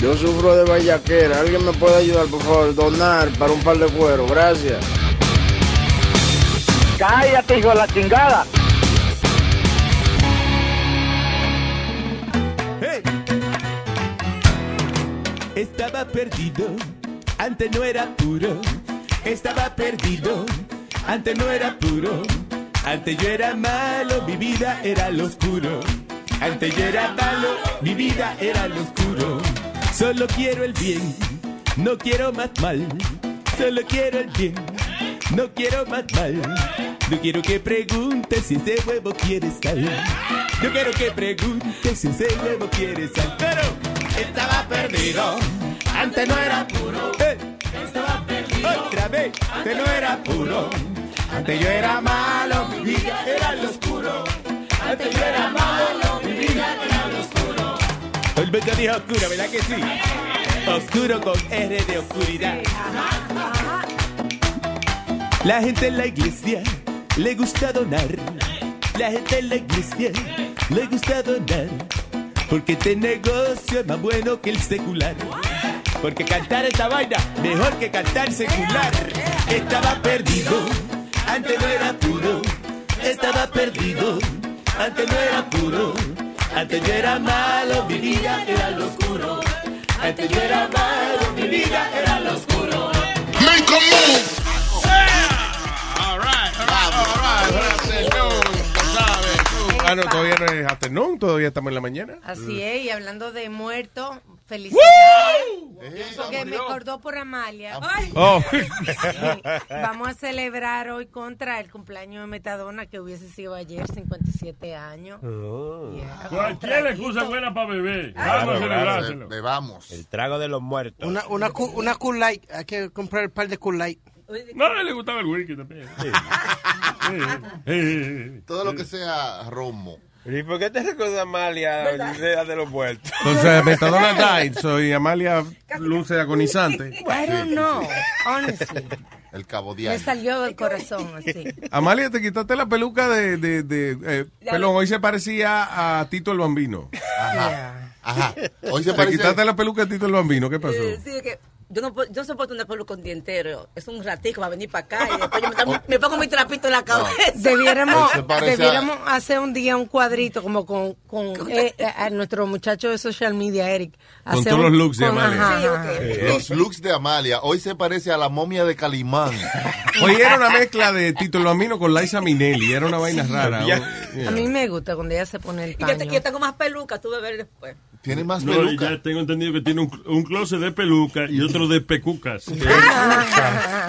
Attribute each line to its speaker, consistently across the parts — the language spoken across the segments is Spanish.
Speaker 1: Yo sufro de vallaquera. ¿Alguien me puede ayudar, por favor? Donar para un par de cuero. Gracias.
Speaker 2: Cállate, hijo de la chingada.
Speaker 3: Estaba perdido, antes no era puro. Estaba perdido, antes no era puro. Antes yo era malo, mi vida era lo oscuro. Antes yo era malo, mi vida era lo oscuro. Solo quiero el bien, no quiero más mal. Solo quiero el bien, no quiero más mal. No quiero que preguntes si ese huevo quiere sal. No quiero que preguntes si ese huevo quiere sal. Pero estaba perdido, antes no era puro. Estaba perdido, otra vez, antes no era puro. Antes yo era malo, mi vida era lo oscuro. Antes yo era malo, mi vida era. El beso dijo oscuro, ¿verdad que sí? Oscuro con R de oscuridad. La gente en la iglesia le gusta donar. La gente en la iglesia le gusta donar. Porque este negocio es más bueno que el secular. Porque cantar esta vaina mejor que cantar secular. Estaba perdido, antes no era puro. Estaba perdido, antes no era puro. Antes yo era malo, mi vida era lo oscuro. Antes yo era malo, mi vida era lo oscuro.
Speaker 4: Make a move.
Speaker 5: Ah, no, todavía no es afternoon, todavía estamos en la mañana.
Speaker 6: Así es, y hablando de muertos, felicidades. Porque me acordó por Amalia. Ay.
Speaker 5: Oh.
Speaker 6: Vamos a celebrar hoy contra el cumpleaños de Metadona, que hubiese sido ayer, 57 años. Yeah.
Speaker 7: Cualquier excusa buena para beber. Vamos a celebrárselo.
Speaker 4: Bebamos.
Speaker 8: El trago de los muertos.
Speaker 9: Una, una, una Cool Light. Hay que comprar el par de Cool Light.
Speaker 7: No, a él le gustaba el whisky también.
Speaker 4: Todo lo que sea romo.
Speaker 8: ¿Y por qué te recuerda Amalia la idea de los muertos?
Speaker 5: Entonces, Metadona died, soy Amalia luce agonizante.
Speaker 6: I don't know, honestly.
Speaker 4: El cabo
Speaker 6: Me
Speaker 4: diario.
Speaker 6: salió del corazón así.
Speaker 5: Amalia, te quitaste la peluca de... de, de eh, perdón, hoy se parecía a Tito el Bambino.
Speaker 6: Yeah.
Speaker 4: Ajá. Hoy se
Speaker 5: Te
Speaker 4: parece.
Speaker 5: quitaste la peluca de Tito el Bambino, ¿qué pasó?
Speaker 10: Eh, sí, que yo no, puedo- yo no soporto una peluca con dientero. Es un ratico para venir para acá y después yo me, me pongo mi trapito en la cabeza.
Speaker 6: Debiéramos,
Speaker 4: a-
Speaker 6: debiéramos hacer un día un cuadrito como con, con eh, a nuestro muchacho de social media, Eric.
Speaker 5: Con todos
Speaker 6: un-
Speaker 5: los looks de Amalia.
Speaker 6: ajá,
Speaker 10: Sí.
Speaker 4: Los looks de Amalia. Hoy se parece a la momia de Calimán.
Speaker 5: Hoy era una mezcla de Tito el Bambino con Liza Minnelli, era una vaina rara.
Speaker 8: Ya.
Speaker 6: A mí me gusta cuando ella se pone el
Speaker 10: Y yo, te-
Speaker 6: paño.
Speaker 10: yo tengo más pelucas, tú ver después.
Speaker 4: Tiene más
Speaker 7: No,
Speaker 4: peluca.
Speaker 7: ya tengo entendido que tiene un, un closet de peluca y otro de pecucas. Que,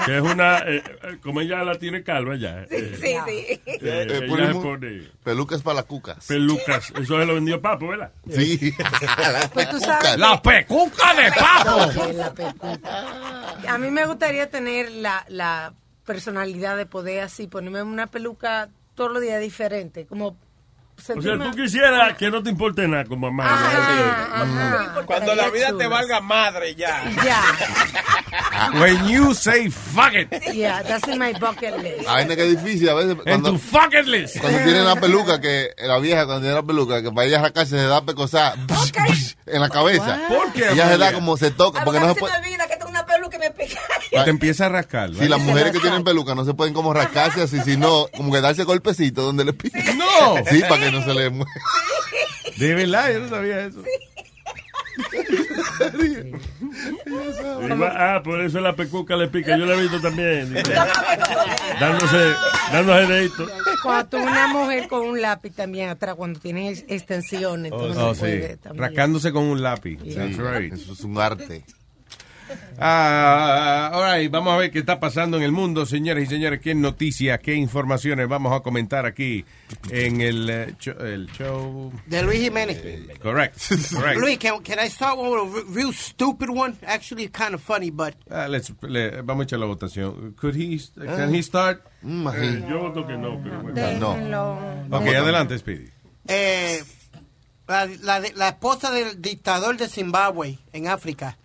Speaker 7: que es una. eh, eh, como ella la tiene calva ya. eh,
Speaker 10: Sí, sí.
Speaker 7: eh,
Speaker 4: Eh,
Speaker 7: ella
Speaker 4: ponemos-
Speaker 7: se pone
Speaker 4: Pelucas para las cucas.
Speaker 7: pelucas. Eso se lo vendió Papo, ¿verdad?
Speaker 4: Sí.
Speaker 6: Pues tú sabes
Speaker 5: ¡La pecuca de papo!
Speaker 6: que la pecuca. A mí me gustaría tener la, la personalidad de poder así ponerme una peluca todos los días diferente, como
Speaker 7: O sea, tú quisieras que no te importe nada como Amalia.
Speaker 6: Ajá, ajá.
Speaker 8: Cuando la vida te valga madre ya.
Speaker 6: Ya,
Speaker 5: When you say fuck it.
Speaker 6: yeah, that's in my bucket list.
Speaker 4: Ay, que difícil a veces.
Speaker 5: En
Speaker 4: Cuando,
Speaker 5: tu fucking list.
Speaker 4: cuando tiene la peluca, que la vieja cuando tiene la peluca, que para ella arrancarse se da pecosada en la cabeza.
Speaker 5: ¿Por qué,
Speaker 4: Ella se da como se toca,
Speaker 10: A
Speaker 4: porque no
Speaker 10: se
Speaker 4: se puede.
Speaker 10: me olvida me pica.
Speaker 5: Y te empieza a rascar.
Speaker 4: Si las mujeres que tienen peluca no se pueden como rascarse así, sino como que darse golpecito donde le pica.
Speaker 5: No.
Speaker 4: Sí, para que no se le mueva.
Speaker 5: De verdad, yo no sabía eso.
Speaker 7: Ah, por eso la pecuca le pica. Yo la he visto también. dándose, dándose dedito.
Speaker 6: Cuando tú una mujer con un lápiz también atrás, cuando tienes extensiones,
Speaker 5: Oh,
Speaker 6: se
Speaker 5: sí.
Speaker 6: puede también.
Speaker 5: Rascándose con un lápiz.
Speaker 6: Sí.
Speaker 5: That's right.
Speaker 4: Eso es un arte.
Speaker 3: Ah, all right, vamos a ver qué está pasando en el mundo, señores y señores. ¿Qué noticias, qué informaciones vamos a comentar aquí en el, eh, show, el show?
Speaker 9: De Luis Jiménez.
Speaker 3: Correct, correct.
Speaker 9: Luis, can, can I start with a re- real stupid one? Actually, kind of funny, but
Speaker 3: Ah, let's- le- vamos a echar la votación. Could he, can he start?
Speaker 7: Eh, yo voto que no, pero bueno.
Speaker 6: Déjenlo.
Speaker 3: Ok, adelante, Speedy.
Speaker 9: eh, la, la, la esposa del dictador de Zimbabue en África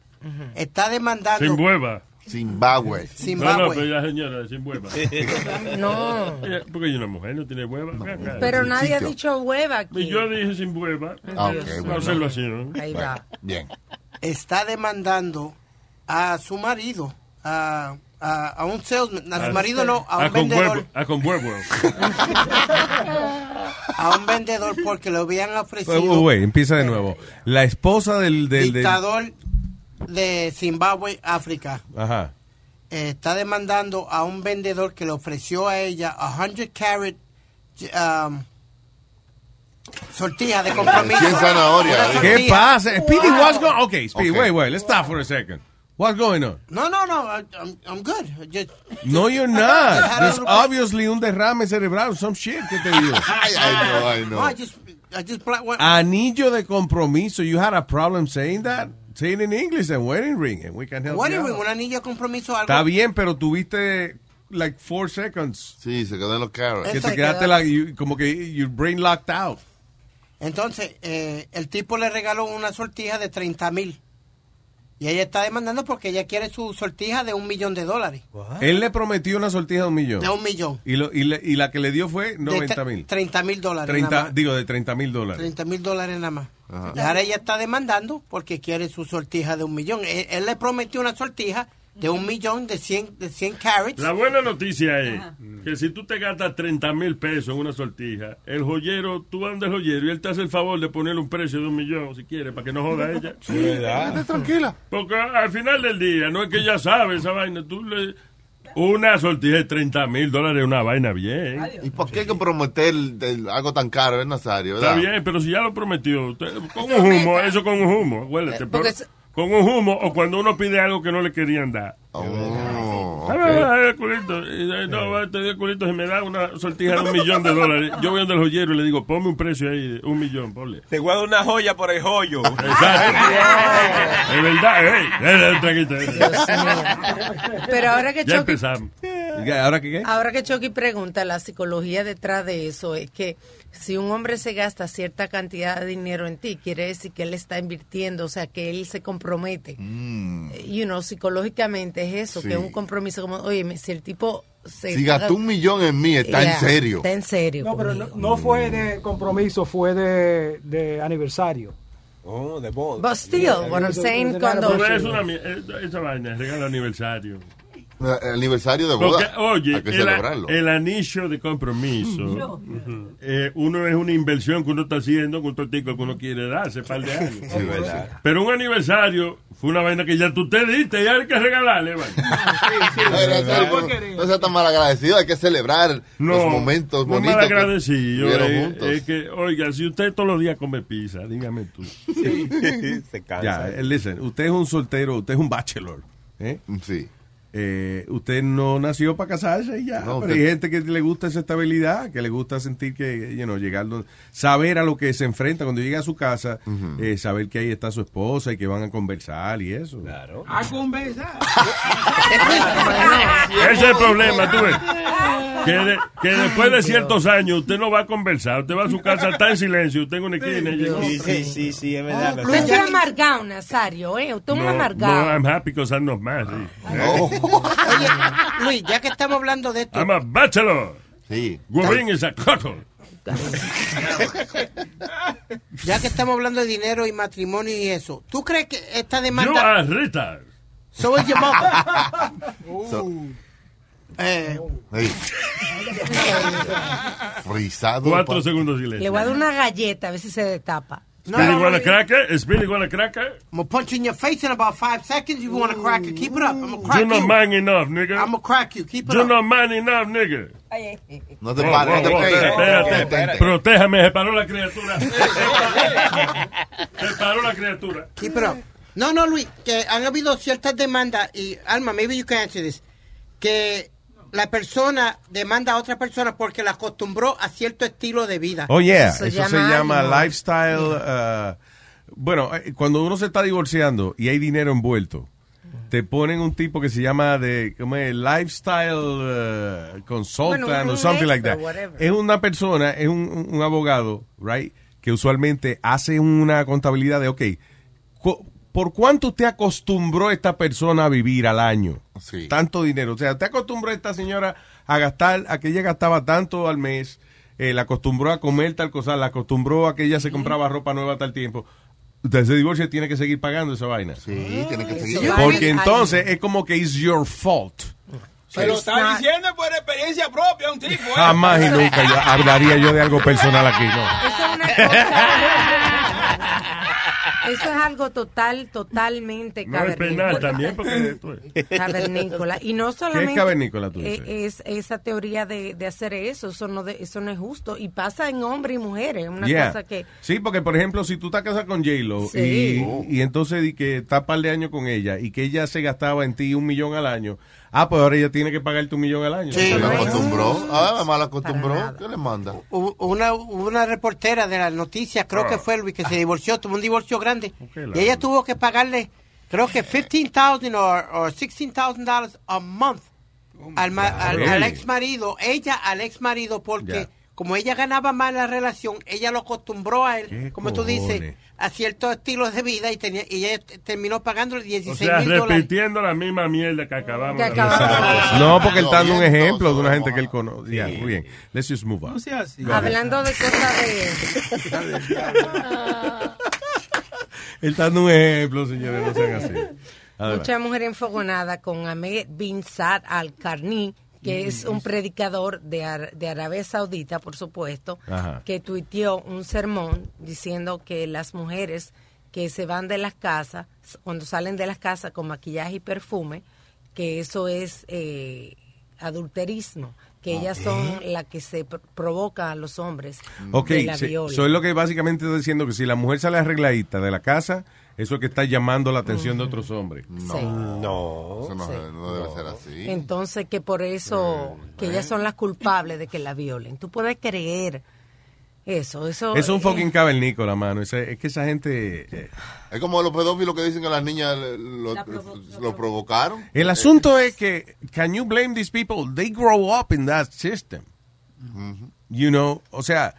Speaker 9: está demandando.
Speaker 7: Sin hueva.
Speaker 4: Zimbabue.
Speaker 7: No, no,
Speaker 9: Zimbabue.
Speaker 7: pero ya señora, sin hueva.
Speaker 6: No.
Speaker 7: Porque es una mujer, no tiene hueva. Acá.
Speaker 6: Pero nadie ha dicho hueva aquí.
Speaker 7: Y Yo dije sin hueva.
Speaker 4: Ah, ok,
Speaker 6: Dios.
Speaker 7: Una
Speaker 4: bueno.
Speaker 7: observación.
Speaker 6: Ahí va.
Speaker 4: Bien.
Speaker 9: está demandando a su marido, a, a, a un salesman, a su marido no, a un
Speaker 7: Ah, con
Speaker 9: vendedor,
Speaker 7: huevo. Ah, con huevo.
Speaker 9: a un vendedor porque le habían ofrecido
Speaker 3: wait, empieza de nuevo. La esposa del... del, del-
Speaker 9: dictador de Zimbabue, África.
Speaker 3: Ajá.
Speaker 9: eh, está demandando a un vendedor que le ofreció a ella a 100 carat um, sortija de compromiso.
Speaker 4: 100 zanahorias.
Speaker 9: Una
Speaker 3: ¿Qué pasa? Speedy, what's going Okay, Speedy,
Speaker 4: Ok.
Speaker 3: wait, wait, let's stop for a second. What's going on?
Speaker 9: No, no, no, I- I'm, I'm good. I Just,
Speaker 3: No, you're not. There's obviously un derrame cerebral, some shit que te dio.
Speaker 4: Ay, ay, no, ay,
Speaker 9: no,
Speaker 4: no.
Speaker 9: I just, I just what-
Speaker 3: Anillo de compromiso. You had a problem saying that? Say it in English and wedding ring and we can help
Speaker 9: what
Speaker 3: you
Speaker 9: do you
Speaker 3: out.
Speaker 9: un anillo de compromiso, algo.
Speaker 3: Está bien, pero tuviste like four seconds.
Speaker 4: Sí, se quedó en los carros.
Speaker 3: Que te quedaste like, you- como que your brain locked out.
Speaker 9: Entonces, eh, el tipo le regaló una sortija de 30 mil. Y ella está demandando porque ella quiere su sortija de un millón de dólares.
Speaker 3: Él le prometió una sortija de un millón.
Speaker 9: De un millón.
Speaker 3: Y, lo- y, le- y la que le dio fue
Speaker 9: De
Speaker 3: 90
Speaker 9: tre-
Speaker 3: mil.
Speaker 9: 30 mil dólares. nada
Speaker 3: 30,
Speaker 9: más.
Speaker 3: digo, de 30 mil dólares.
Speaker 9: 30 mil dólares nada más.
Speaker 4: Ajá.
Speaker 9: Y ahora ella está demandando porque quiere su sortija de un millón. Él, él le prometió una sortija de un millón de 100, de 100 carats.
Speaker 7: La buena noticia es que si tú te gastas 30 mil pesos en una sortija, el joyero, tú el joyero y él te hace el favor de ponerle un precio de un millón, si quiere, para que no joda a ella.
Speaker 4: Quédate tranquila.
Speaker 7: Porque al final del día, no es que ella sabe esa vaina, tú le... Una sortija de 30 mil dólares es una vaina bien.
Speaker 4: ¿Y por qué hay que prometer el- algo tan caro, es Nazario?
Speaker 7: Está
Speaker 4: ¿verdad?
Speaker 7: bien, pero si ya lo prometió, usted- con un humo, eso con un humo, acuérdate.
Speaker 6: Porque
Speaker 7: pero-
Speaker 6: es-
Speaker 7: con un humo o cuando uno pide algo que no le querían dar.
Speaker 4: Oh,
Speaker 7: Ah,
Speaker 4: ok.
Speaker 7: ah, culito. Eh, No, va, te culito, si me da una sortija de un millón de dólares, yo voy donde el joyero y le digo, ponme un precio ahí, de un millón, ponle.
Speaker 8: Te guardo una joya por el joyo.
Speaker 7: Exacto. Es verdad, eh. Eh, eh, eh.
Speaker 6: Mío. Pero ahora que
Speaker 7: Ya
Speaker 6: Chucky,
Speaker 7: empezamos.
Speaker 3: ¿Ahora qué qué?
Speaker 6: ahora que Chucky pregunta, la psicología detrás de eso es que si un hombre se gasta cierta cantidad de dinero en ti, quiere decir que él está invirtiendo, o sea, que él se compromete. You know, psicológicamente es eso,
Speaker 4: Sí.
Speaker 6: que es un compromiso como, oye, si el tipo se...
Speaker 4: Si gastó un millón en mí, está
Speaker 6: Yeah,
Speaker 4: en serio.
Speaker 6: Está en serio.
Speaker 11: No, pero no, fue de compromiso, fue de, de aniversario.
Speaker 8: Oh, de boda.
Speaker 6: But still, what I'm saying cuando...
Speaker 7: Pero es una, eh, esa vaina, regalo aniversario.
Speaker 4: El aniversario de
Speaker 7: Porque,
Speaker 4: boda.
Speaker 7: oye,
Speaker 4: hay que
Speaker 7: el,
Speaker 4: celebrarlo.
Speaker 7: el anillo de compromiso, eh, uno es una inversión que uno está haciendo con un totico que uno quiere dar hace par de años.
Speaker 8: Sí, verdad.
Speaker 7: Pero un aniversario fue una vaina que ya tú te diste y hay que regalarle. vaya.
Speaker 4: No, no sea tan mal agradecido, hay que celebrar
Speaker 7: No,
Speaker 4: los momentos
Speaker 7: no
Speaker 4: bonitos.
Speaker 7: mal
Speaker 4: que
Speaker 7: agradecido.
Speaker 4: tuvieron
Speaker 7: Es,
Speaker 4: juntos.
Speaker 7: es que, oiga, si usted todos los días come pizza, dígame tú.
Speaker 8: Se cansa.
Speaker 3: Ya, eh, listen, usted es un soltero, usted es un bachelor. ¿eh?
Speaker 4: Sí.
Speaker 3: Eh, usted no nació para casarse y ya.
Speaker 4: No,
Speaker 3: pero
Speaker 4: usted-
Speaker 3: hay gente que le gusta esa estabilidad, que le gusta sentir que, you know, llegar, donde- saber a lo que se enfrenta cuando llega a su casa, eh, saber que ahí está su esposa y que van a conversar y eso.
Speaker 8: Claro.
Speaker 11: A conversar.
Speaker 7: Ese es el problema, tú ves. Que, de- que después de ciertos años usted no va a conversar, usted va a su casa, está en silencio, usted en una esquina
Speaker 8: Sí, sí, sí, sí, es verdad.
Speaker 6: Usted es amargado, Nazario, ¿eh? Usted es un amargado.
Speaker 7: no, I'm happy because I'm not married.
Speaker 9: Oye, Luis, ya que estamos hablando de esto,
Speaker 7: I'm a bachelor.
Speaker 4: Sí.
Speaker 7: Guarín is a coco.
Speaker 9: ya que estamos hablando de dinero y matrimonio y eso, ¿tú crees que esta
Speaker 7: You
Speaker 9: demanda...
Speaker 7: are Rita.
Speaker 9: So is your mother.
Speaker 4: So-
Speaker 9: Eh,
Speaker 4: Ey. Frisado.
Speaker 7: Cuatro segundos de
Speaker 6: Le
Speaker 7: silencio.
Speaker 6: voy a dar una galleta a ver si se destapa.
Speaker 9: No,
Speaker 7: Speedy
Speaker 9: no,
Speaker 7: wanna
Speaker 9: no,
Speaker 7: cracker? Speedy wanna cracker?
Speaker 9: I'm gonna punch you in your face in about five seconds. You want to crack it? Keep it up. I'm gonna crack
Speaker 7: You not
Speaker 9: you.
Speaker 7: man enough, nigga.
Speaker 9: I'm gonna crack you. Keep it
Speaker 7: You
Speaker 9: up.
Speaker 7: not man enough, nigga.
Speaker 4: No te pares, no te Detente.
Speaker 7: Protéjame, se paró la criatura. se paró la criatura.
Speaker 9: Keep it up. No, no, Luis, que han habido ciertas demandas y, Alma, maybe you can answer this, que la persona demanda a otra persona porque la acostumbró a cierto estilo de vida.
Speaker 3: Oh, yeah. Eso, se llama lifestyle. uh, bueno, eh, cuando uno se está divorciando y hay dinero envuelto, te ponen un tipo que se llama de como es, lifestyle uh, consultant
Speaker 6: Bueno,
Speaker 3: o something like that.
Speaker 6: whatever.
Speaker 3: Es una persona, es un, un- abogado, right, que usualmente hace una contabilidad de, ok, cu- ¿por cuánto usted acostumbró esta persona a vivir al año?
Speaker 4: Sí.
Speaker 3: Tanto dinero. O sea, usted acostumbró a esta señora a gastar, a que ella gastaba tanto al mes, eh, la acostumbró a comer tal cosa, la acostumbró a que ella se compraba ropa nueva tal tiempo. Usted se divorcia tiene que seguir pagando esa vaina.
Speaker 4: Sí, tiene que seguir.
Speaker 3: Porque entonces es como que it's your fault.
Speaker 12: Se lo está diciendo por experiencia propia un tipo. ¿eh?
Speaker 3: Jamás y nunca yo hablaría yo de algo personal aquí, no.
Speaker 6: Eso es una cosa. Eso es algo total, totalmente
Speaker 7: No es penal
Speaker 6: cavernícola.
Speaker 7: también, porque esto es.
Speaker 6: Cavernícola. Y no solamente.
Speaker 3: cavernícola, tú
Speaker 6: eh,
Speaker 3: dices?
Speaker 6: Es esa teoría de, de hacer eso. Eso no, de- eso no es justo. Y pasa en hombres y mujeres. Una
Speaker 3: Yeah.
Speaker 6: cosa que.
Speaker 3: Sí, porque por ejemplo, si tú estás casada con J-Lo
Speaker 6: Sí.
Speaker 3: y, y entonces di que estás par de años con ella y que ella se gastaba en ti un millón al año, ah, pues ahora ella tiene que pagarte un millón al año.
Speaker 4: Se la acostumbró. Ah, mal acostumbró. ¿Qué le manda?
Speaker 9: Hubo Una, una reportera de las noticias, creo que fue Luis, que se divorció, tuvo un divorcio grande. Y ella tuvo que pagarle, creo que 15,000 o o 16,000 dollars a month al, ma- al,
Speaker 3: Really?
Speaker 9: al ex marido, ella al ex marido, porque como ella ganaba más la relación, ella lo acostumbró a él,
Speaker 3: ¿Qué
Speaker 9: como tú
Speaker 3: cojones?
Speaker 9: dices, a ciertos estilos de vida y, tenía, y ella terminó pagándole
Speaker 7: O
Speaker 9: 16
Speaker 7: sea,
Speaker 9: mil dólares.
Speaker 7: repitiendo la misma mierda que acabamos
Speaker 9: Que
Speaker 7: de
Speaker 9: acabamos
Speaker 3: No, porque él está dando un ejemplo de una gente que él conoce. Ya, muy bien. Let's just move on. Go ahead.
Speaker 6: Hablando de cosas de.
Speaker 3: Él está dando un ejemplo, señores, no sean así.
Speaker 6: Mucha mujer enfogonada con Ahmed bin Saad al-Karni, que es un predicador de, Ar- de Arabia Saudita, por supuesto,
Speaker 13: Ajá.
Speaker 6: que tuiteó un sermón diciendo que las mujeres que se van de las casas, cuando salen de las casas con maquillaje y perfume, que eso es eh, adulterismo, que ellas son las que se pr- provocan a los hombres
Speaker 3: Ok,
Speaker 6: de la
Speaker 3: sí,
Speaker 6: viola.
Speaker 3: eso es lo que básicamente está diciendo, que si la mujer sale arregladita de la casa, eso es que está llamando la atención de otros hombres.
Speaker 6: Sí.
Speaker 4: No. Eso no,
Speaker 6: Sí.
Speaker 4: no debe ser así.
Speaker 6: Entonces que por eso, que ellas son las culpables de que la violen. Tú puedes creer eso, eso.
Speaker 3: Es un
Speaker 6: eh,
Speaker 3: fucking cavernícola, mano. Es, es que esa gente... eh,
Speaker 4: Es como los pedófilos que dicen que las niñas lo, lo provocaron.
Speaker 3: El asunto es que, can you blame these people? They grow up in that system. You know, o sea,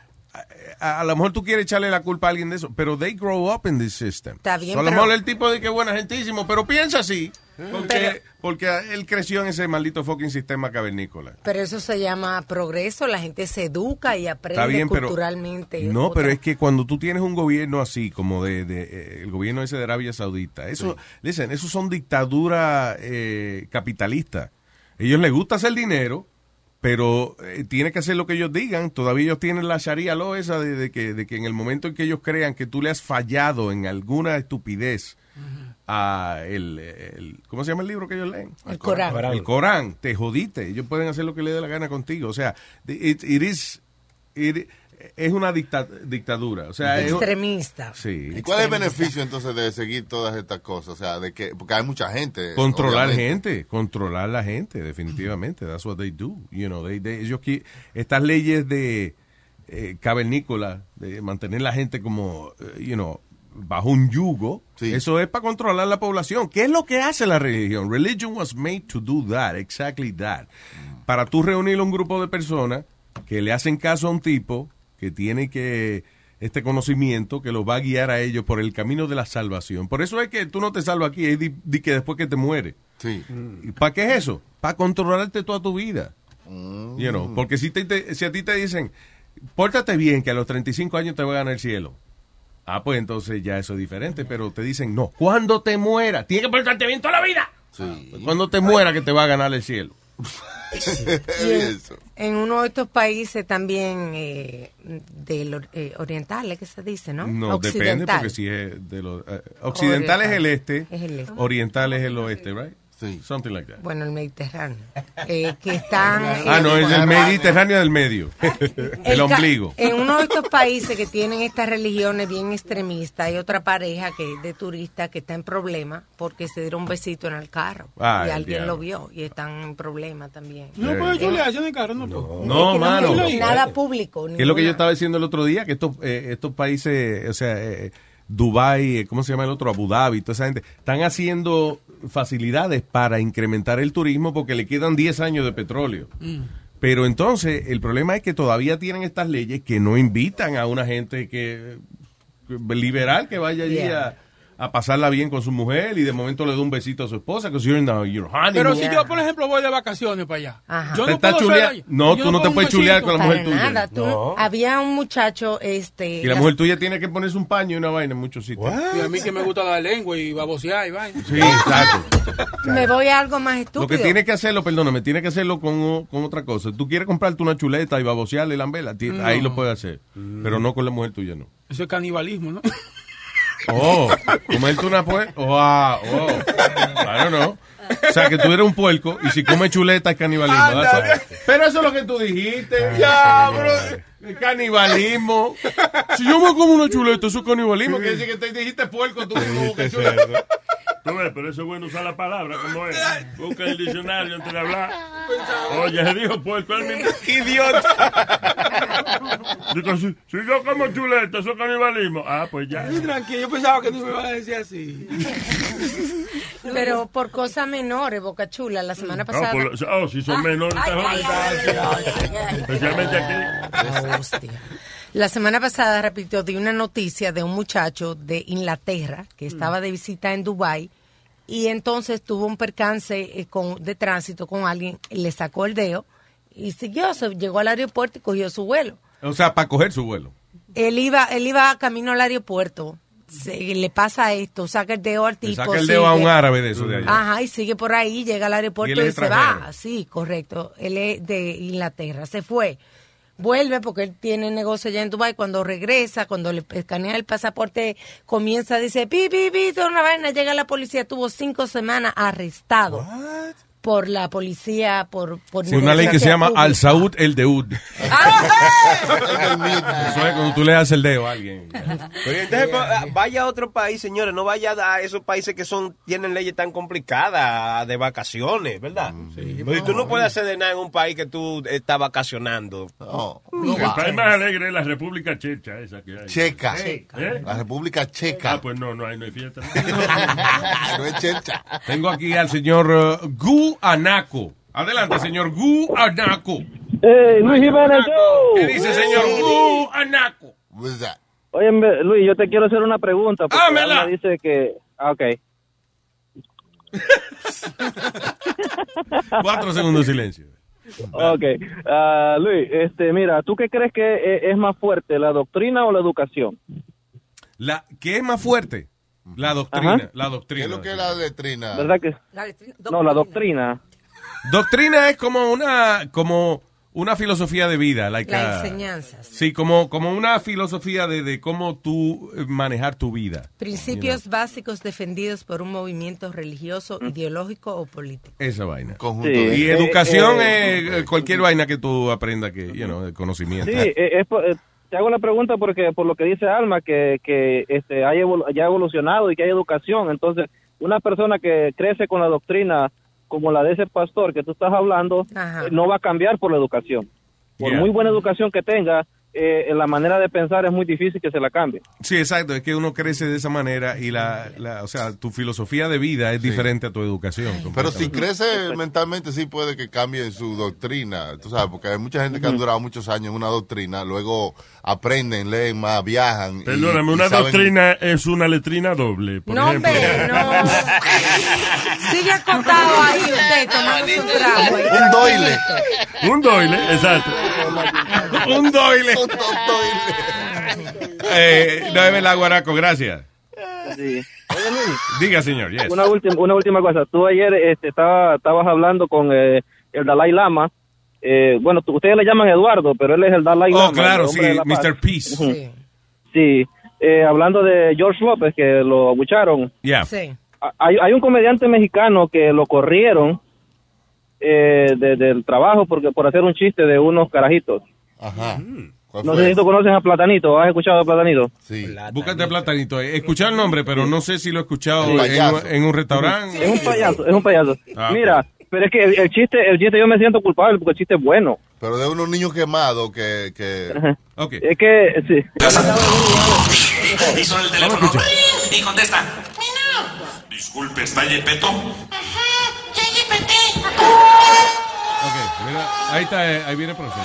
Speaker 3: a, a lo mejor tú quieres echarle la culpa a alguien de eso, pero they grow up in this system.
Speaker 6: Está bien,
Speaker 3: So, a lo mejor el tipo de que buena gentísimo, pero piensa así, porque,
Speaker 6: Pero-
Speaker 3: porque él creció en ese maldito fucking sistema cavernícola.
Speaker 6: Pero eso se llama progreso, la gente se educa y aprende
Speaker 3: Está bien, pero
Speaker 6: culturalmente.
Speaker 3: no,
Speaker 6: otra-
Speaker 3: pero es que cuando tú tienes un gobierno así como de, de, eh, el gobierno ese de Arabia Saudita, eso, listen, eso son dictaduras eh, capitalistas. Ellos les gusta hacer dinero, pero eh, tiene que hacer lo que ellos digan. Todavía ellos tienen la sharia law esa de, de que, de que en el momento en que ellos crean que tú le has fallado en alguna estupidez a el, el- ¿cómo se llama el libro que ellos leen?
Speaker 6: El Corán.
Speaker 3: El Corán, te jodiste. Ellos pueden hacer lo que les dé la gana contigo. O sea, it, it is, it- es una dicta- dictadura. O sea, es-
Speaker 6: Extremista.
Speaker 3: Sí.
Speaker 4: ¿Y cuál es el beneficio entonces de seguir todas estas cosas? O sea, de que porque hay mucha gente.
Speaker 3: Controlar
Speaker 4: obviamente.
Speaker 3: gente, controlar la gente, definitivamente. That's what they do. You know, they- they- ellos estas leyes de eh, cavernícola, de mantener la gente como, eh, you know, bajo un yugo, eso es para controlar la población. ¿Qué es lo que hace la religión? Religion was made to do that, exactly that. Para tú reunir un grupo de personas que le hacen caso a un tipo que tiene que este conocimiento que los va a guiar a ellos por el camino de la salvación. Por eso es que tú no te salvas aquí, es di, di que después que te mueres.
Speaker 4: Sí.
Speaker 3: ¿Y ¿Para qué es eso? Para controlarte toda tu vida. You know, porque si, te- te- si a ti te dicen, pórtate bien, que a los 35 años te va a ganar el cielo. Ah, pues entonces ya eso es diferente, pero te dicen, no, cuando te muera, tienes que portarte bien toda la vida. Cuando te muera que te va a ganar el cielo.
Speaker 6: Y en, en uno de estos países también eh, del eh, orientales, que se dice, ¿no?
Speaker 3: No, depende, porque si es de los... eh, occidental es el este,
Speaker 6: Es el este.
Speaker 3: oriental es el oeste, right? Something like that.
Speaker 6: Bueno, el Mediterráneo. Eh, que están...
Speaker 3: Ah,
Speaker 6: eh,
Speaker 3: no, es el Mediterráneo del medio.
Speaker 6: El
Speaker 3: El ombligo.
Speaker 6: En uno de estos países que tienen estas religiones bien extremistas, hay otra pareja que es de turistas que está en problema porque se dieron un besito en el carro.
Speaker 3: Ah,
Speaker 6: y
Speaker 3: el
Speaker 6: alguien
Speaker 3: diablo.
Speaker 6: lo vio y están en problema también.
Speaker 12: No puede chulearse en el carro, no.
Speaker 3: No,
Speaker 6: Es que
Speaker 3: mano.
Speaker 6: es nada público.
Speaker 3: Que es lo que yo estaba diciendo el otro día, que estos, eh, estos países, o sea, eh, Dubai, eh, ¿cómo se llama el otro? Abu Dhabi, toda esa gente, están haciendo facilidades para incrementar el turismo porque le quedan 10 años de petróleo. Pero entonces, el problema es que todavía tienen estas leyes que no invitan a una gente que que- liberal que vaya allí
Speaker 12: Yeah.
Speaker 3: a, a pasarla bien con su mujer y de momento le da un besito a su esposa, que you're in the- your honeymoon.
Speaker 12: Pero si yo, por ejemplo, voy de vacaciones para allá. Yo
Speaker 3: Te
Speaker 12: no puedo
Speaker 3: chulea- No,
Speaker 12: yo
Speaker 3: tú no te puedes chulear
Speaker 12: besito.
Speaker 3: con la mujer tuya.
Speaker 6: nada. Tú- Había un muchacho, este...
Speaker 3: Y la mujer tuya tiene que ponerse un paño y una vaina en muchos sitios.
Speaker 12: Y a mí que me gusta la lengua y babosear y vaina.
Speaker 3: Sí, exacto.
Speaker 6: Me voy a algo más estúpido.
Speaker 3: Lo que tiene que hacerlo, perdóname, tiene que hacerlo con, con otra cosa. Tú quieres comprarte una chuleta y babosearle la vela,
Speaker 12: No.
Speaker 3: ahí lo puedes hacer. Pero no con la mujer tuya, no.
Speaker 12: Eso es canibalismo, ¿no?
Speaker 3: Oh, comerte una pues. Oh, ah, oh. Claro, no. O sea, que tú eres un puerco y si comes chuleta es canibalismo. All. Pero eso es lo que tú dijiste.
Speaker 12: Ya,
Speaker 3: bro. El canibalismo. Si yo me como una chuleta, eso es canibalismo. Quiere decir que te dijiste puerco, tú mismo que chuleta.
Speaker 7: Tú ves, pero eso es bueno usar la palabra como es. Busca el diccionario antes de hablar. Oye, se dijo puerco el mismo. ¡Idiota! Digo, si, si yo como chuleta, eso es canibalismo. Ah, pues ya.
Speaker 12: Sí, tranquilo, yo pensaba que tú me ibas a decir así.
Speaker 6: Pero por cosas menores, Boca Chula, la semana
Speaker 7: No,
Speaker 6: pasada...
Speaker 7: por lo- oh, si son menores, te joden. Especialmente aquí.
Speaker 6: La semana pasada, repito, di una noticia de un muchacho de Inglaterra que estaba de visita en Dubai y entonces tuvo un percance eh, con, de tránsito con alguien, le sacó el dedo y siguió, se llegó al aeropuerto y cogió su vuelo.
Speaker 3: O sea, para coger su vuelo.
Speaker 6: Él iba, él iba camino al aeropuerto, se, le pasa esto, saca el dedo al
Speaker 3: Le
Speaker 6: tipo.
Speaker 3: saca el dedo a un árabe de eso de allá.
Speaker 6: Ajá, y sigue por ahí, llega al
Speaker 3: Y
Speaker 6: aeropuerto y,
Speaker 3: es
Speaker 6: se va. Sí, correcto. Él es de Inglaterra, se fue. Vuelve porque él tiene negocio allá en Dubai. Cuando regresa, cuando le escanea el pasaporte, comienza, dice, pi, pi, pi, toda una vaina. Llega la policía, tuvo cinco semanas arrestado por la policía, por... por
Speaker 3: Sí, una ley que se llama
Speaker 6: pública.
Speaker 3: Al Saud el Deud. Eso es cuando tú le das el dedo a alguien.
Speaker 8: Pero entonces, pa- vaya a otro país, señores, no vaya a esos países que son tienen leyes tan complicadas de vacaciones, ¿verdad? Porque tú no puedes hacer de nada en un país que tú estás vacacionando.
Speaker 7: el país más alegre es la República Checha, esa que hay.
Speaker 4: Checa.
Speaker 7: ¿Eh?
Speaker 4: La República Checa.
Speaker 7: Ah, pues no, no hay, no hay fiesta.
Speaker 4: no es checha.
Speaker 3: Tengo aquí al señor uh, Gu Anaco. Adelante, señor Gu Anaco.
Speaker 14: Hey, Luis Jiménez.
Speaker 3: ¿Qué dice, señor Gu Anaco?
Speaker 14: Oye, Luis, yo te quiero hacer una pregunta. Porque
Speaker 3: Hámela.
Speaker 14: Dice que... Ah, ok.
Speaker 3: Cuatro segundos de silencio.
Speaker 14: Ok. Ah, Luis, este, mira, ¿tú qué crees que e- es más fuerte, la doctrina o la educación?
Speaker 3: La, ¿Qué es más fuerte? La doctrina.
Speaker 14: Ajá.
Speaker 3: La doctrina.
Speaker 4: ¿Qué es lo que es la letrina?
Speaker 14: ¿Verdad que? No, la doctrina.
Speaker 3: Doctrina es como una, como una filosofía de vida. Like
Speaker 6: La
Speaker 3: a-
Speaker 6: enseñanza.
Speaker 3: Sí, como, como una filosofía de, de cómo tú eh, manejar tu vida.
Speaker 6: Principios básicos defendidos por un movimiento religioso, ideológico o político.
Speaker 3: Esa vaina.
Speaker 4: Conjunto
Speaker 14: Sí.
Speaker 3: Y
Speaker 14: Eh,
Speaker 3: educación
Speaker 14: eh,
Speaker 3: es eh, cualquier vaina que tú aprendas que, you know, conocimiento.
Speaker 14: Sí, es por- eh, te hago la pregunta porque por lo que dice Alma, que, que este, hay evolu- ya ha evolucionado y que hay educación. Entonces, una persona que crece con la doctrina como la de ese pastor que tú estás hablando,
Speaker 6: Ajá.
Speaker 14: eh, no va a cambiar por la educación. Por
Speaker 3: Yeah.
Speaker 14: muy buena educación que tenga, eh, la manera de pensar es muy difícil que se la cambie.
Speaker 3: Sí, exacto. Es que uno crece de esa manera y la, la- o sea, tu filosofía de vida es diferente a tu educación.
Speaker 4: Pero si crece mentalmente, sí puede que cambie su doctrina. Tú sabes, porque hay mucha gente que han durado muchos años en una doctrina, luego aprenden, leen más, viajan.
Speaker 7: Perdóname,
Speaker 4: y
Speaker 7: una
Speaker 4: saben-
Speaker 7: doctrina es una letrina doble. Por
Speaker 6: No,
Speaker 7: ejemplo.
Speaker 6: hombre, no. Sigue acostado ahí usted tomando su trago.
Speaker 4: Un doile.
Speaker 7: Un doile, exacto.
Speaker 3: Un doile. Eh, no es verdad, Guaraco, gracias.
Speaker 14: Sí.
Speaker 3: Diga, señor, yes.
Speaker 14: una última una última cosa. Tú ayer este, estaba, estabas hablando con eh, el Dalai Lama. Eh, bueno, tú- ustedes le llaman Eduardo, pero él es el Dalai Lama.
Speaker 3: Oh, claro, sí,
Speaker 14: la.
Speaker 3: Mr. Peace.
Speaker 14: Sí. Eh, hablando de George López, que lo abucharon.
Speaker 3: Yeah.
Speaker 6: Sí.
Speaker 14: hay, hay un comediante mexicano que lo corrieron eh, de- del trabajo porque por hacer un chiste de unos carajitos.
Speaker 4: Ajá. ¿Cuál
Speaker 14: No sé si tú conoces a Platanito, ¿has escuchado a Platanito?
Speaker 4: Sí.
Speaker 3: Búscate platanito. He escuchado el nombre, pero no sé si lo he escuchado en, en un restaurante.
Speaker 14: Es un payaso, es un payaso.
Speaker 3: Ah,
Speaker 14: Mira, pero es que el, el chiste, el chiste yo me siento culpable porque el chiste es bueno.
Speaker 4: Pero de unos niños quemados que... que...
Speaker 14: Es que, sí.
Speaker 13: Y son el teléfono. Y contesta. Disculpe, ¿está Yepeto?
Speaker 3: Ok, mira, ahí está, eh, ahí viene el proceso.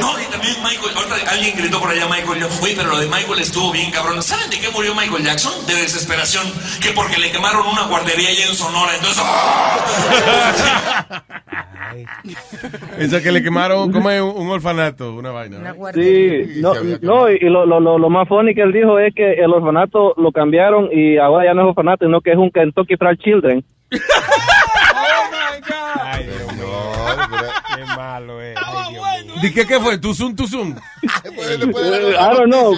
Speaker 13: No, y también Michael, ahorita alguien gritó por allá Michael, yo, oye, pero lo de Michael estuvo bien cabrón. ¿Saben de qué murió Michael Jackson? De desesperación, que porque le quemaron una guardería allá en Sonora, entonces... ¡ah!
Speaker 3: Esa que le quemaron, como es un, un orfanato, una vaina. ¿no?
Speaker 14: Sí, no, no, y lo, lo, lo, lo más funny que él dijo es que el orfanato lo cambiaron y ahora ya no es orfanato, sino que es un Kentucky Fried Children.
Speaker 8: Qué
Speaker 3: ¿De qué, qué fue? ¿Tuzum, tuzum?
Speaker 14: I don't know.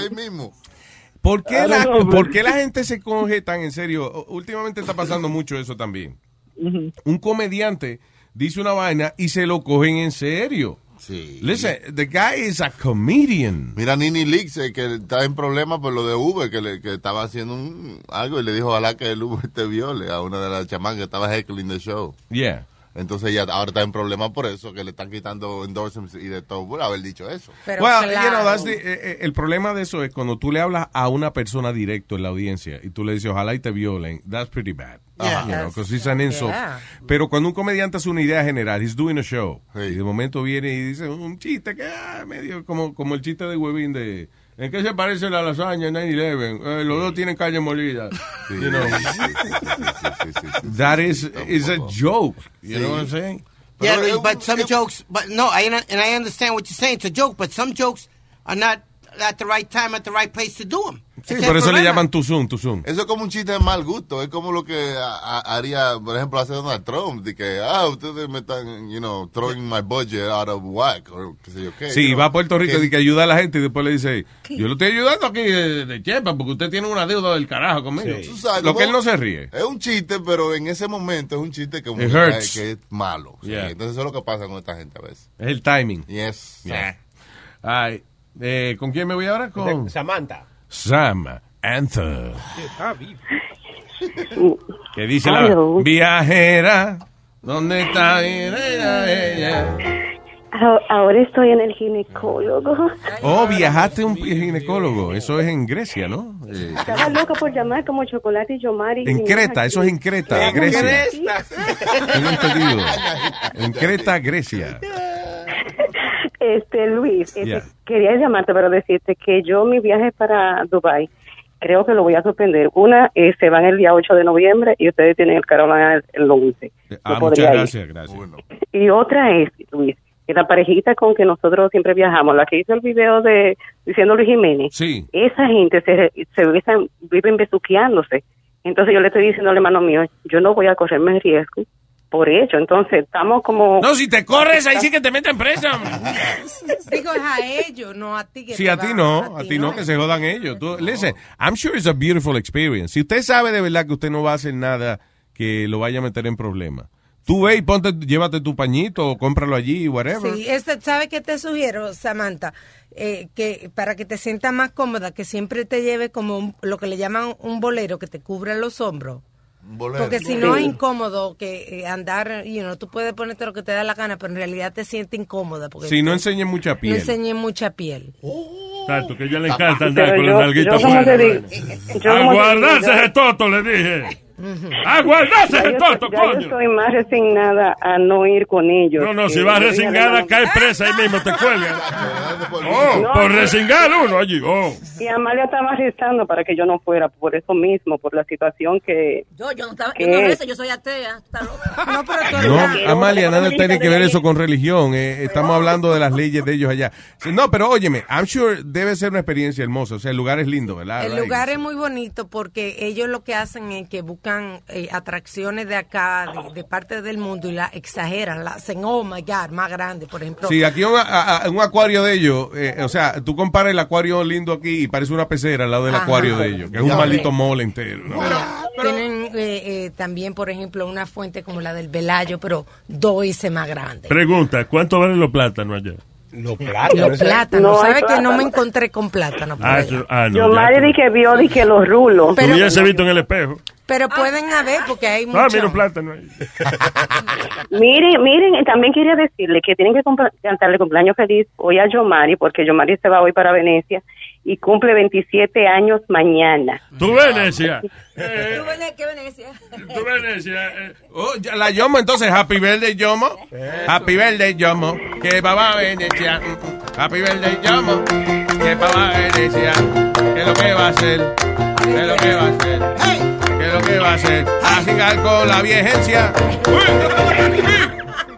Speaker 3: ¿Por qué, la,
Speaker 14: know,
Speaker 3: ¿Por qué la gente se coge tan en serio? Últimamente está pasando mucho eso también. Un comediante dice una vaina y se lo cogen en serio.
Speaker 4: Sí.
Speaker 3: Listen, the guy is a comedian.
Speaker 4: Mira, Nini Leaks, eh, que está en problemas por lo de Uber, que, le, que estaba haciendo un, algo y le dijo, ojalá que el Uber te viole a una de las chamanas que estaba heckling the show.
Speaker 3: Yeah.
Speaker 4: Entonces ella ahora está en problemas por eso, que le están quitando endorsements y de todo por haber dicho eso.
Speaker 3: Well, you know, that's the- eh, eh, el problema de eso es cuando tú le hablas a una persona directo en la audiencia y tú le dices, ojalá y te violen, that's pretty bad.
Speaker 4: Yeah.
Speaker 3: You know,
Speaker 4: That's-
Speaker 3: 'cause it's an insult.
Speaker 4: yeah.
Speaker 3: Pero cuando un comediante hace una idea general, he's doing a show, y de momento viene y dice un chiste que ah, medio como, como el chiste de Huevín de ¿En qué se parece la lasaña en 9-11? Eh, los dos tienen calle molida. You know. That is, is a joke. You know what I'm saying?
Speaker 9: Yeah, but some jokes, but no, I and I understand what you're saying. It's a joke, but some jokes are not at the right time, at the right place to do them.
Speaker 3: Sí, por eso le llaman tuzum, tuzum.
Speaker 4: Eso es como un chiste de mal gusto. Es como lo que a- a- haría, por ejemplo, hace Donald Trump. De que, ah, ustedes me están, you know, throwing my budget out of whack. O qué sé yo qué.
Speaker 3: Sí, va a Puerto Rico y que ayuda a la gente y después le dice, yo lo estoy ayudando aquí de, de chepa porque usted tiene una deuda del carajo conmigo.
Speaker 4: Sabes,
Speaker 3: Lo que él no se ríe.
Speaker 4: Es un chiste, pero en ese momento es un chiste que, que-
Speaker 3: hurts.
Speaker 4: que es malo. sí. Entonces eso es lo que pasa con esta gente a veces.
Speaker 3: Es el timing.
Speaker 4: Yes.
Speaker 3: Yeah. Ay, eh, ¿Con quién me voy ahora? Con
Speaker 8: Samantha.
Speaker 3: Sam Anther. Que dice
Speaker 15: Hello.
Speaker 3: la viajera. ¿Dónde está ella, ella?
Speaker 15: Ah, Ahora estoy en el ginecólogo.
Speaker 3: Oh, viajaste a un ginecólogo. Eso es en Grecia, ¿no? Eh,
Speaker 15: Estaba loca por llamar como Chocolate y Yomari.
Speaker 3: en Creta, eso es en Creta, Grecia. Tengo entendido. En Creta, Grecia.
Speaker 15: Este, Luis, este,
Speaker 3: Yeah.
Speaker 15: quería llamarte para decirte que yo mi viaje para Dubai creo que lo voy a suspender. Una, eh, se van el día 8 de noviembre y ustedes tienen el Carolina el, el 11.
Speaker 3: Ah, muchas gracias, gracias.
Speaker 15: Y otra es, Luis, que la parejita con que nosotros siempre viajamos, la que hizo el video de diciendo Luis Jiménez,
Speaker 3: Sí.
Speaker 15: esa gente se, se viven besuqueándose. Entonces yo le estoy diciendo al hermano mío, yo no voy a correrme riesgo por ello. Entonces estamos como...
Speaker 3: No, si te corres, ahí sí que te meten presa.
Speaker 6: Digo, es a ellos, no a ti. Que
Speaker 3: Sí,
Speaker 6: te
Speaker 3: a ti no, a ti no, que se jodan ellos. Tú, listen, I'm sure it's a beautiful experience. Si usted sabe de verdad que usted no va a hacer nada que lo vaya a meter en problemas, tú ve y ponte, llévate tu pañito o cómpralo allí, whatever.
Speaker 6: Sí, este, ¿sabe qué te sugiero, Samantha? Eh, que para que te sientas más cómoda, que siempre te lleve como un- lo que le llaman un bolero que te cubra los hombros. Porque si no es incómodo que eh, andar, you know, tú puedes ponerte lo que te da la gana, pero en realidad te sientes incómoda. Porque
Speaker 3: Si no
Speaker 6: te-
Speaker 3: enseñe mucha
Speaker 6: no
Speaker 3: piel.
Speaker 6: enseñe mucha piel.
Speaker 7: Exacto, que a ella le encanta andar
Speaker 15: Pero
Speaker 7: con
Speaker 15: yo-
Speaker 7: la nalguita
Speaker 15: yo
Speaker 7: afuera.
Speaker 15: yo digo,
Speaker 7: Aguardarse
Speaker 15: yo-
Speaker 7: ese toto, le dije. Ese
Speaker 15: yo,
Speaker 7: toto,
Speaker 15: ya yo estoy más resignada a no ir con ellos.
Speaker 7: No, no, si
Speaker 15: Eh,
Speaker 7: vas
Speaker 15: no,
Speaker 7: cae presa ahí mismo, te cuelgan. Oh,
Speaker 15: No,
Speaker 7: por
Speaker 15: no.
Speaker 7: resingar uno allí. Oh.
Speaker 15: Y Amalia estaba rezando para que yo no fuera por eso mismo, por la situación que...
Speaker 10: Yo, yo no estaba,
Speaker 15: ¿Qué
Speaker 10: yo no rezo, yo soy atea. Está loca.
Speaker 6: No, pero
Speaker 3: No, Amalia, nada tiene que ver eso con religión. eh, estamos hablando de las leyes de ellos allá. No, pero óyeme, I'm sure debe ser una experiencia hermosa. O sea, el lugar es lindo, ¿verdad?
Speaker 6: El lugar es muy bonito porque ellos lo que hacen es que buscan eh, atracciones de acá, de, de parte del mundo, y la exageran, la hacen, oh my God, más grande, por ejemplo.
Speaker 3: Sí, aquí un, a- a- un acuario de ellos, eh, o sea, tú comparas el acuario lindo aquí y parece una pecera al lado del
Speaker 6: Ajá.
Speaker 3: acuario de ellos, que es un maldito mole entero. ¿no?
Speaker 6: Tienen que también, por ejemplo, una fuente como la del Velayo, pero dos veces más grande.
Speaker 7: Pregunta, ¿cuánto valen los plátanos allá?
Speaker 8: Los
Speaker 6: Los plátanos,
Speaker 15: No
Speaker 6: ¿sabe que no me encontré con plátano? por
Speaker 7: Ah, ah, no,
Speaker 15: Yo madre
Speaker 7: tú-
Speaker 15: di que vio di que los rulos.
Speaker 7: Tú ya se visto en el espejo.
Speaker 6: Pero pueden haber, porque hay
Speaker 7: Ah,
Speaker 6: muchos.
Speaker 7: mira un plátano ahí.
Speaker 15: Miren, miren, también quería decirle que tienen que cantarle cumpleaños feliz hoy a Yomari, porque Yomari se va hoy para Venecia y cumple 27 años mañana.
Speaker 7: Tú Venecia.
Speaker 10: ¿Qué Venecia?
Speaker 7: Tú Venecia. eh.
Speaker 3: Oh, la Yomo, entonces, Happy Birthday, Yomo. Happy Birthday, Yomo. Que papá Venecia. Mm, mm. Happy Birthday, Yomo. Que papá Venecia. ¿Qué es lo que va a hacer? ¿Qué es lo que va a hacer? ¿Qué es lo que va a hacer? A con la viejencia.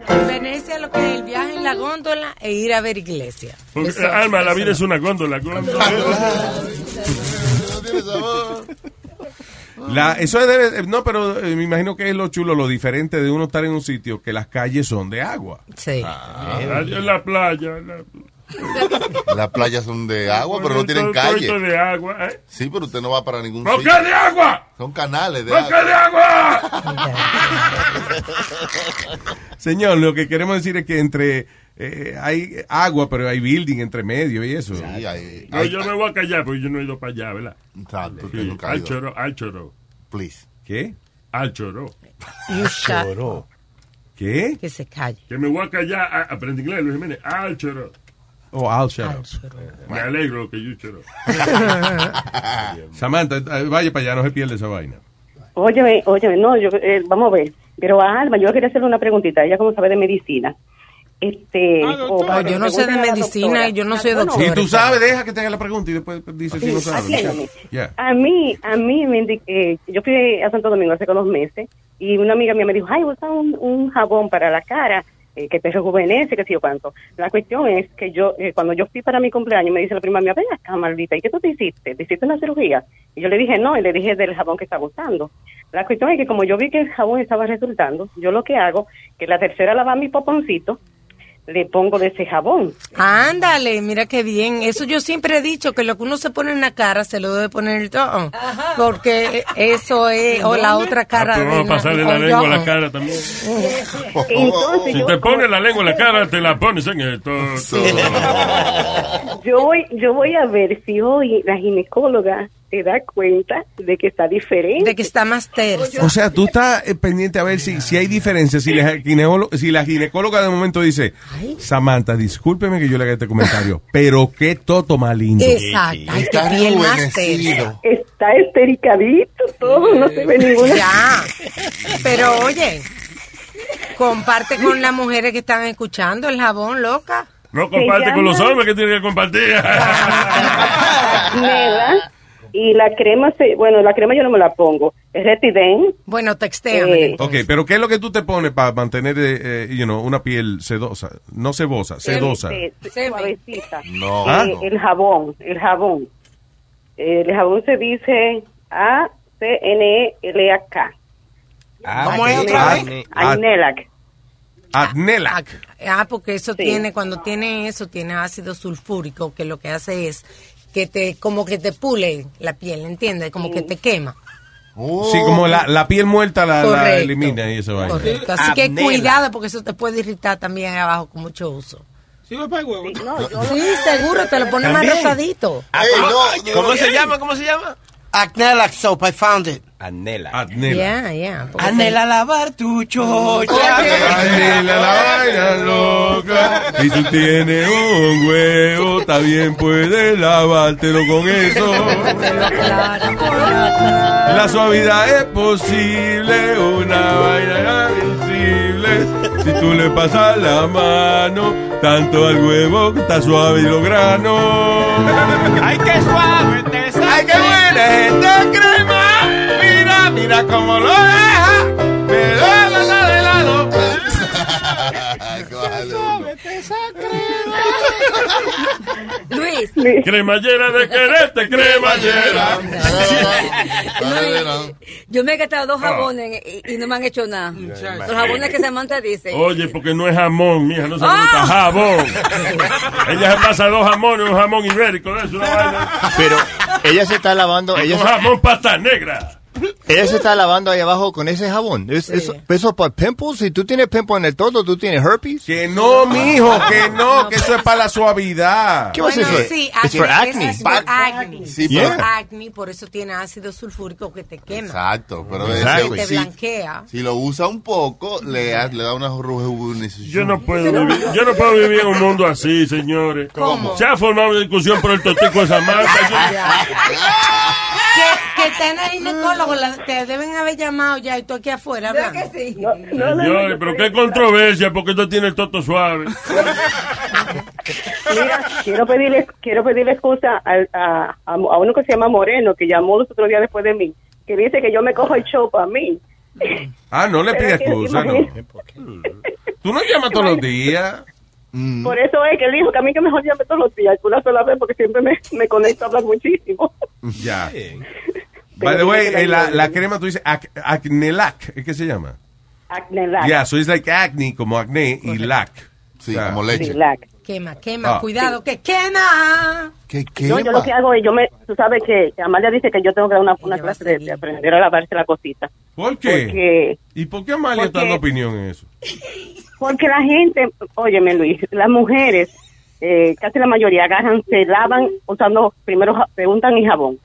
Speaker 6: En Venecia lo que es el viaje en la góndola e ir a ver iglesia.
Speaker 7: Porque,
Speaker 6: Eso-
Speaker 7: Alma, la
Speaker 6: eso
Speaker 7: vida es una góndola. góndola.
Speaker 3: La, eso debe, no, pero eh, me imagino que es lo chulo, lo diferente de uno estar en un sitio que las calles son de agua.
Speaker 6: Sí.
Speaker 7: Allá en la playa. la-
Speaker 4: Las playas son de agua, pero no tienen calle.
Speaker 7: de agua. ¿eh?
Speaker 4: Sí, pero usted no va para ningún
Speaker 7: ¿Por
Speaker 4: sitio.
Speaker 7: de agua?
Speaker 4: Son canales de
Speaker 7: ¿Por qué
Speaker 4: agua.
Speaker 7: de agua?
Speaker 3: Señor, lo que queremos decir es que entre eh, hay agua, pero hay building entre medio y eso.
Speaker 4: Sí, hay,
Speaker 7: No, yo me voy a callar porque yo no he ido para allá, ¿verdad?
Speaker 4: Exacto,
Speaker 7: Sí,
Speaker 4: nunca
Speaker 7: al choro, al choro.
Speaker 4: Please.
Speaker 3: ¿Qué?
Speaker 7: Al choro.
Speaker 6: You shut-
Speaker 3: ¿Qué?
Speaker 6: Que se calle.
Speaker 7: Que me voy a callar. a- Aprende inglés, Luis Jiménez. Al choro.
Speaker 3: Oh, I'll shut up.
Speaker 7: Me alegro que yo choro.
Speaker 3: Samantha, eh, vaya para allá, no se pierde esa vaina.
Speaker 15: Óyeme, óyeme, no, yo, eh, vamos a ver. Pero a Alma, yo quería hacerle una preguntita. Ella como sabe de medicina. Este, o que
Speaker 6: yo no sé de medicina
Speaker 15: doctora.
Speaker 6: y yo no soy
Speaker 15: Bueno,
Speaker 6: doctora.
Speaker 3: Si tú sabes, deja que te haga la pregunta y después dices si no
Speaker 15: Sí,
Speaker 3: sabes.
Speaker 15: A mí, a mí me indi- eh, yo fui a Santo Domingo hace unos meses y una amiga mía me dijo, ay, usa un, un jabón para la cara eh, que te rejuvenece, que sé yo cuánto. La cuestión es que yo, eh, cuando yo fui para mi cumpleaños, me dice la prima mía, ven acá, maldita, ¿y qué tú te hiciste? ¿Te hiciste una cirugía? Y yo le dije, no, y le dije del jabón que estaba usando. La cuestión es que como yo vi que el jabón estaba resultando, yo lo que hago, que la tercera lava mi poponcito, le pongo de ese jabón.
Speaker 6: Ándale, mira qué bien. Eso yo siempre he dicho, que lo que uno se pone en la cara se lo debe poner en el todo. Porque eso es, o la otra cara
Speaker 7: Ah, pero pasarle la lengua a la cara también.
Speaker 15: Entonces,
Speaker 7: Si
Speaker 15: yo-
Speaker 7: te pones la lengua en la cara, te la pones en esto.
Speaker 15: Yo voy, yo voy a ver si hoy la ginecóloga se da cuenta de que está diferente.
Speaker 6: De que está más tersa.
Speaker 3: O sea, tú estás eh, pendiente a ver si, si hay diferencia. Si la, ginecóloga, si la ginecóloga de momento dice, Samantha, discúlpeme que yo le haga este comentario, pero qué toto más lindo.
Speaker 6: Exacto. Qué piel más tersa.
Speaker 15: Está estericadito todo, no se ve ninguna.
Speaker 6: Ya. Pero oye, comparte con las mujeres que están escuchando el jabón, loca.
Speaker 7: No comparte con los hombres que tienen que compartir.
Speaker 15: Nela, y la crema, se, bueno, la crema yo no me la pongo. Es Retiden.
Speaker 6: Bueno, textéame.
Speaker 15: Eh,
Speaker 3: Ok, pero ¿qué es lo que tú te pones para mantener eh, eh, you know, una piel sedosa? No cebosa, sedosa.
Speaker 15: Este, suavecita.
Speaker 3: No.
Speaker 15: Eh,
Speaker 3: Ah.
Speaker 15: El jabón, el jabón. El jabón se dice A-C-N-E-L-A-K.
Speaker 9: ¿Cómo es otra
Speaker 3: Ah,
Speaker 9: vez?
Speaker 3: ah,
Speaker 15: Ainelac.
Speaker 3: Adnelac.
Speaker 6: Ah, porque eso tiene, cuando tiene eso, tiene ácido sulfúrico, que lo que hace es que te, como que te pule la piel, ¿entiendes? Como que te quema.
Speaker 3: Sí, como la, la piel muerta la, elimina y eso vaina.
Speaker 6: Correcto. Así que cuidado, porque eso te puede irritar también abajo con mucho uso.
Speaker 12: Sí, me huevo.
Speaker 6: Sí, seguro, te lo pone más rosadito.
Speaker 8: ¿Cómo se llama? ¿Cómo se llama?
Speaker 9: Acnelac soap, I found it.
Speaker 8: Anela.
Speaker 6: Ya, ya. porque
Speaker 9: Anela lavar tu chocha.
Speaker 3: Anhela la vaina loca. Si tú tienes un huevo, está bien, puedes lavártelo con eso. La suavidad es posible, una vaina invisible. Si tú le pasas la mano, tanto al huevo que está suave y los granos.
Speaker 8: ¡Ay, qué suave te
Speaker 3: ¡Ay, qué buena gente! Mira, cómo lo deja. Me da la la de lado.
Speaker 10: Luis.
Speaker 7: Cremallera de quererte, cremallera.
Speaker 10: Luis, yo me he gastado dos
Speaker 7: Ah.
Speaker 10: jabones y, y no me han hecho nada. Los jabones que Samantha dice.
Speaker 7: Oye, porque no es jamón, mija, no se gusta jabón. Ella se pasa dos jamones, un jamón ibérico, de eso, una vaina.
Speaker 16: Pero ella se está lavando. Ella se,
Speaker 7: jamón pasta negra.
Speaker 16: Ella se está lavando ahí abajo con ese jabón. Es, eso, eso para pimples. Si tú tienes pimples en el todo, tú tienes herpes.
Speaker 3: Que no, mijo, que no, que eso es para la suavidad.
Speaker 16: ¿Qué vas a
Speaker 6: Bueno,
Speaker 16: decir?
Speaker 6: sí, acné,
Speaker 16: for acne.
Speaker 6: es por acne.
Speaker 4: Sí, pero-
Speaker 6: acne, por eso tiene ácido sulfúrico que te quema.
Speaker 4: Exacto, pero
Speaker 6: Exacto.
Speaker 4: ese-
Speaker 6: Te
Speaker 4: si,
Speaker 6: blanquea.
Speaker 4: si lo usa un poco, le, ha- le da una rejuvenecición.
Speaker 7: Yo no puedo vivir, yo no puedo vivir en un mundo así, señores.
Speaker 4: ¿Cómo?
Speaker 7: Se ha formado una discusión por el totico de Samantha.
Speaker 6: Que, que está en el ginecólogo, la- te deben haber llamado ya y tú aquí afuera hablando.
Speaker 7: Señores, pero qué controversia, porque esto tiene el toto suave.
Speaker 15: Mira, quiero pedirle, quiero pedirle excusa al- a, a, a uno que se llama Moreno, que llamó los otros días después de mí, que dice que yo me cojo el show para mí.
Speaker 3: Ah, no le
Speaker 15: que-
Speaker 3: excusa, no. Tú no llamas todos los días.
Speaker 15: Por eso es que él dijo que a mí que mejor llame todos los días, que una sola vez, porque siempre me, me conecto a hablar muchísimo.
Speaker 3: Ya. By the way, eh, la, la crema tú dices ac Acnelac, ¿es que se llama?
Speaker 15: Acnelac.
Speaker 3: Yeah, so it's like acne, como acné, y lac. Sí,
Speaker 4: como leche.
Speaker 15: Sí, lac.
Speaker 6: Quema, quema,
Speaker 3: Ah.
Speaker 6: cuidado, que quema.
Speaker 4: ¿Qué
Speaker 15: No, yo lo que hago es, yo me, tú sabes que que Amalia dice que yo tengo que dar una, una clase de, de aprender a lavarse la cosita.
Speaker 3: ¿Por qué?
Speaker 15: Porque,
Speaker 3: ¿Y por qué Amalia está dando opinión en eso?
Speaker 15: porque la gente, óyeme Luis, las mujeres, eh, casi la mayoría agarran, se lavan usando, primero ja- se untan y jabón.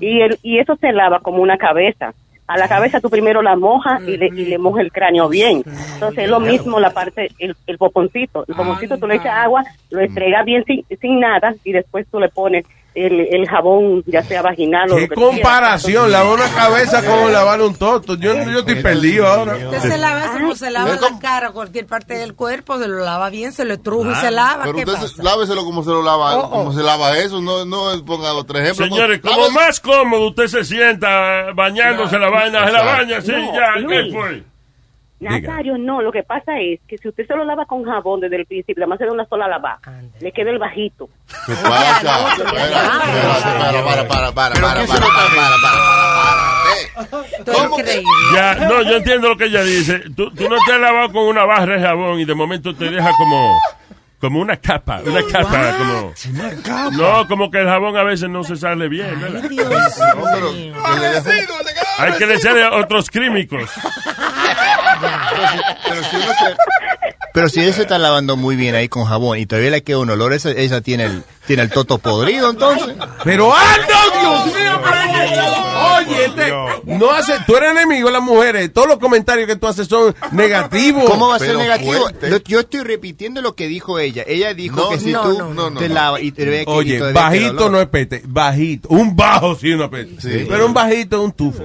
Speaker 15: Y, el, y eso se lava como una cabeza. A la cabeza tú primero la mojas y le, y le mojas el cráneo bien. Entonces es lo mismo la parte, el, el poponcito. El poponcito tú le echas agua, lo estregas bien sin, sin nada y después tú le pones el, el jabón, ya sea vaginal o
Speaker 3: ¿Qué
Speaker 15: lo que
Speaker 3: comparación? Lavar una cabeza como lavar un toto. Yo, yo estoy perdido ahora.
Speaker 6: Usted se lava eso, pues se lava la cara, cualquier parte del cuerpo, se lo lava bien, se lo estruja y
Speaker 4: Ah,
Speaker 6: se lava.
Speaker 4: Pero
Speaker 6: ¿Qué
Speaker 4: usted
Speaker 6: pasa?
Speaker 4: se- láveselo como se lo lava,
Speaker 6: Oh, oh.
Speaker 4: como se lava eso, no, no ponga dos, tres ejemplos.
Speaker 7: Señores, como más cómodo usted se sienta bañándose la vaina, se la baña, sí,
Speaker 15: No,
Speaker 7: ya, ¿qué fue?
Speaker 15: Nazario, no, lo que pasa es que si usted se lo lava con jabón desde el principio, además se da una sola lavada, le queda el bajito.
Speaker 4: ¿Qué pasa? Para, para, para, para, para, para, para, para,
Speaker 6: ¿Cómo que?
Speaker 7: Ya, no, yo entiendo lo que ella dice. Tú, tú no te has lavado con una barra de jabón y de momento te deja como como una capa, una capa, What? como una capa. No, como que el jabón a veces no se sale bien, Ay. Dios no, pero, Hay que le echarle otros químicos.
Speaker 16: Pero si, ella se está lavando muy bien ahí con jabón y todavía le queda un olor, esa, ella tiene el, tiene el toto podrido entonces.
Speaker 3: Pero ¡ah, no, Dios mío! No hace, tú eres enemigo de las mujeres. Todos los comentarios que tú haces son negativos.
Speaker 16: ¿Cómo va a ser negativo? Lo- yo estoy repitiendo lo que dijo ella. Ella dijo
Speaker 3: No,
Speaker 16: que si
Speaker 3: no,
Speaker 16: tú
Speaker 3: no, no, no,
Speaker 16: te
Speaker 3: no.
Speaker 16: lavas y te ve
Speaker 3: Oye, bajito no es pete, bajito. Un bajo sí es una pete.
Speaker 16: Sí.
Speaker 3: Pero un bajito es un tufo.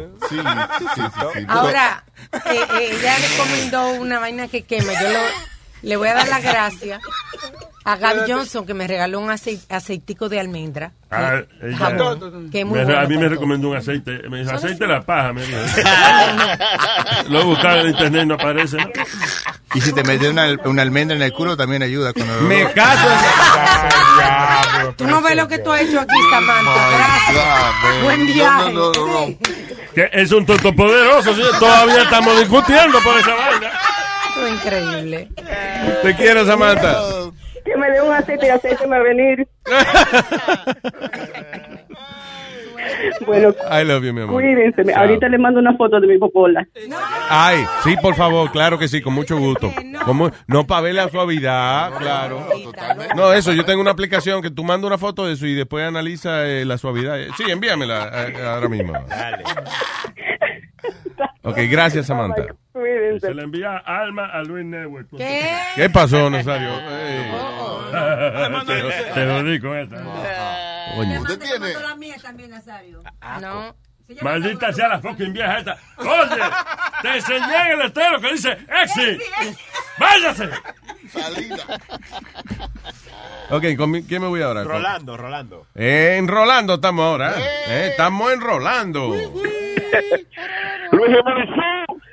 Speaker 6: Ahora, eh, eh, ella recomendó una vaina que quema. Yo lo- le voy a dar las gracias a Gaby Johnson, que me regaló un acei- aceitico de almendra.
Speaker 7: Ah, ella-
Speaker 6: Jabón, que es muy
Speaker 7: me-
Speaker 6: bueno
Speaker 7: a mí me
Speaker 6: para
Speaker 7: recomendó un aceite. Me dijo, aceite de la paja, me dijo. Lo he buscado en internet y no aparece.
Speaker 16: Y si te metes una, una almendra en el culo también ayuda con el.
Speaker 3: Me caso
Speaker 6: todo. Tú no ves lo que tú has hecho aquí, Samantha. Gracias. Buen viaje.
Speaker 7: Que es un tonto poderoso, ¿sí? Todavía estamos discutiendo por esa vaina.
Speaker 6: Esto es increíble.
Speaker 3: Te quiero, Samantha.
Speaker 15: Que me dé un aceite y aceite me va a venir. bueno,
Speaker 3: I love you, mi amor.
Speaker 15: cuídense.
Speaker 3: Chao.
Speaker 15: Ahorita le mando una foto de mi popola.
Speaker 3: Ay, sí, por favor, claro que sí, con mucho gusto. Como, no para ver la suavidad, claro. No, eso, yo tengo una aplicación que tú mandas una foto de eso y después analiza eh, la suavidad. Sí, envíamela eh, ahora mismo. Ok, gracias, Samantha.
Speaker 7: Se le envía alma a Luis Network.
Speaker 6: ¿Qué?
Speaker 3: ¿Qué pasó, Nazario? Ey.
Speaker 7: te, te lo digo esta.
Speaker 3: Coño.
Speaker 4: Usted tiene.
Speaker 10: la mía también, Nazario.
Speaker 6: No.
Speaker 7: Maldita sea la fucking vieja esta. Oye, te enseñé el estero que dice Exit. ¡Váyase!
Speaker 3: Ok, ¿con mi- quién me voy ahora?
Speaker 8: Rolando, Rolando.
Speaker 3: En Rolando estamos ahora. ¿eh? Estamos en Rolando.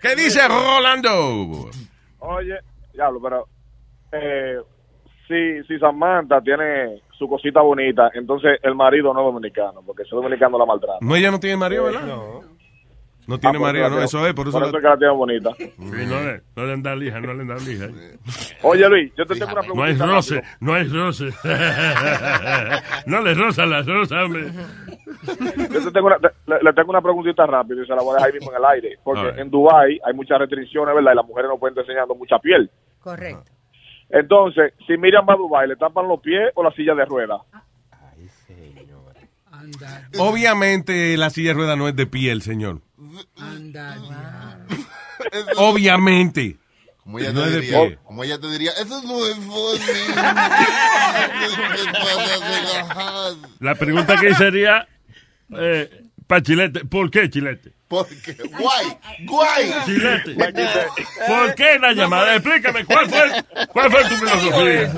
Speaker 3: ¿Qué dice Rolando?
Speaker 17: Oye, diablo, pero eh, si, si Samantha tiene su cosita bonita, entonces el marido no es dominicano, porque si es dominicano la maltrata.
Speaker 3: No, ella no tiene marido, ¿verdad?
Speaker 17: No.
Speaker 3: No tiene
Speaker 17: Ah, por
Speaker 3: marido,
Speaker 17: eso
Speaker 3: no,
Speaker 17: la
Speaker 3: eso es, por eso
Speaker 17: Por
Speaker 3: la-
Speaker 17: eso es que la tiene bonita.
Speaker 7: Sí, no le, no le han dado lija, no le han dado lija.
Speaker 17: Oye, Luis, yo te tengo una
Speaker 7: No hay
Speaker 17: pregunta.
Speaker 7: roce, no hay roce. no le roza las rosas, hombre.
Speaker 17: Yo te tengo una, le, le tengo una preguntita rápida y se la voy a dejar ahí mismo en el aire. Porque en Dubai hay muchas restricciones, ¿verdad? Y las mujeres no pueden estar enseñando mucha piel.
Speaker 6: Correcto.
Speaker 17: Entonces, si Miriam va a Dubai, ¿le tapan los pies o la silla de ruedas?
Speaker 3: Obviamente la silla de rueda no es de piel, señor. Obviamente.
Speaker 4: Como ella
Speaker 3: No
Speaker 4: te
Speaker 3: es de
Speaker 4: diría,
Speaker 3: piel.
Speaker 4: como ella te diría, eso es muy funny.
Speaker 7: La pregunta que sería, eh, para Chilete, ¿por qué Chilete?
Speaker 4: Porque, guay, guay.
Speaker 7: Chilete. ¿Por qué la llamada? Explícame, ¿cuál fue, cuál fue tu filosofía?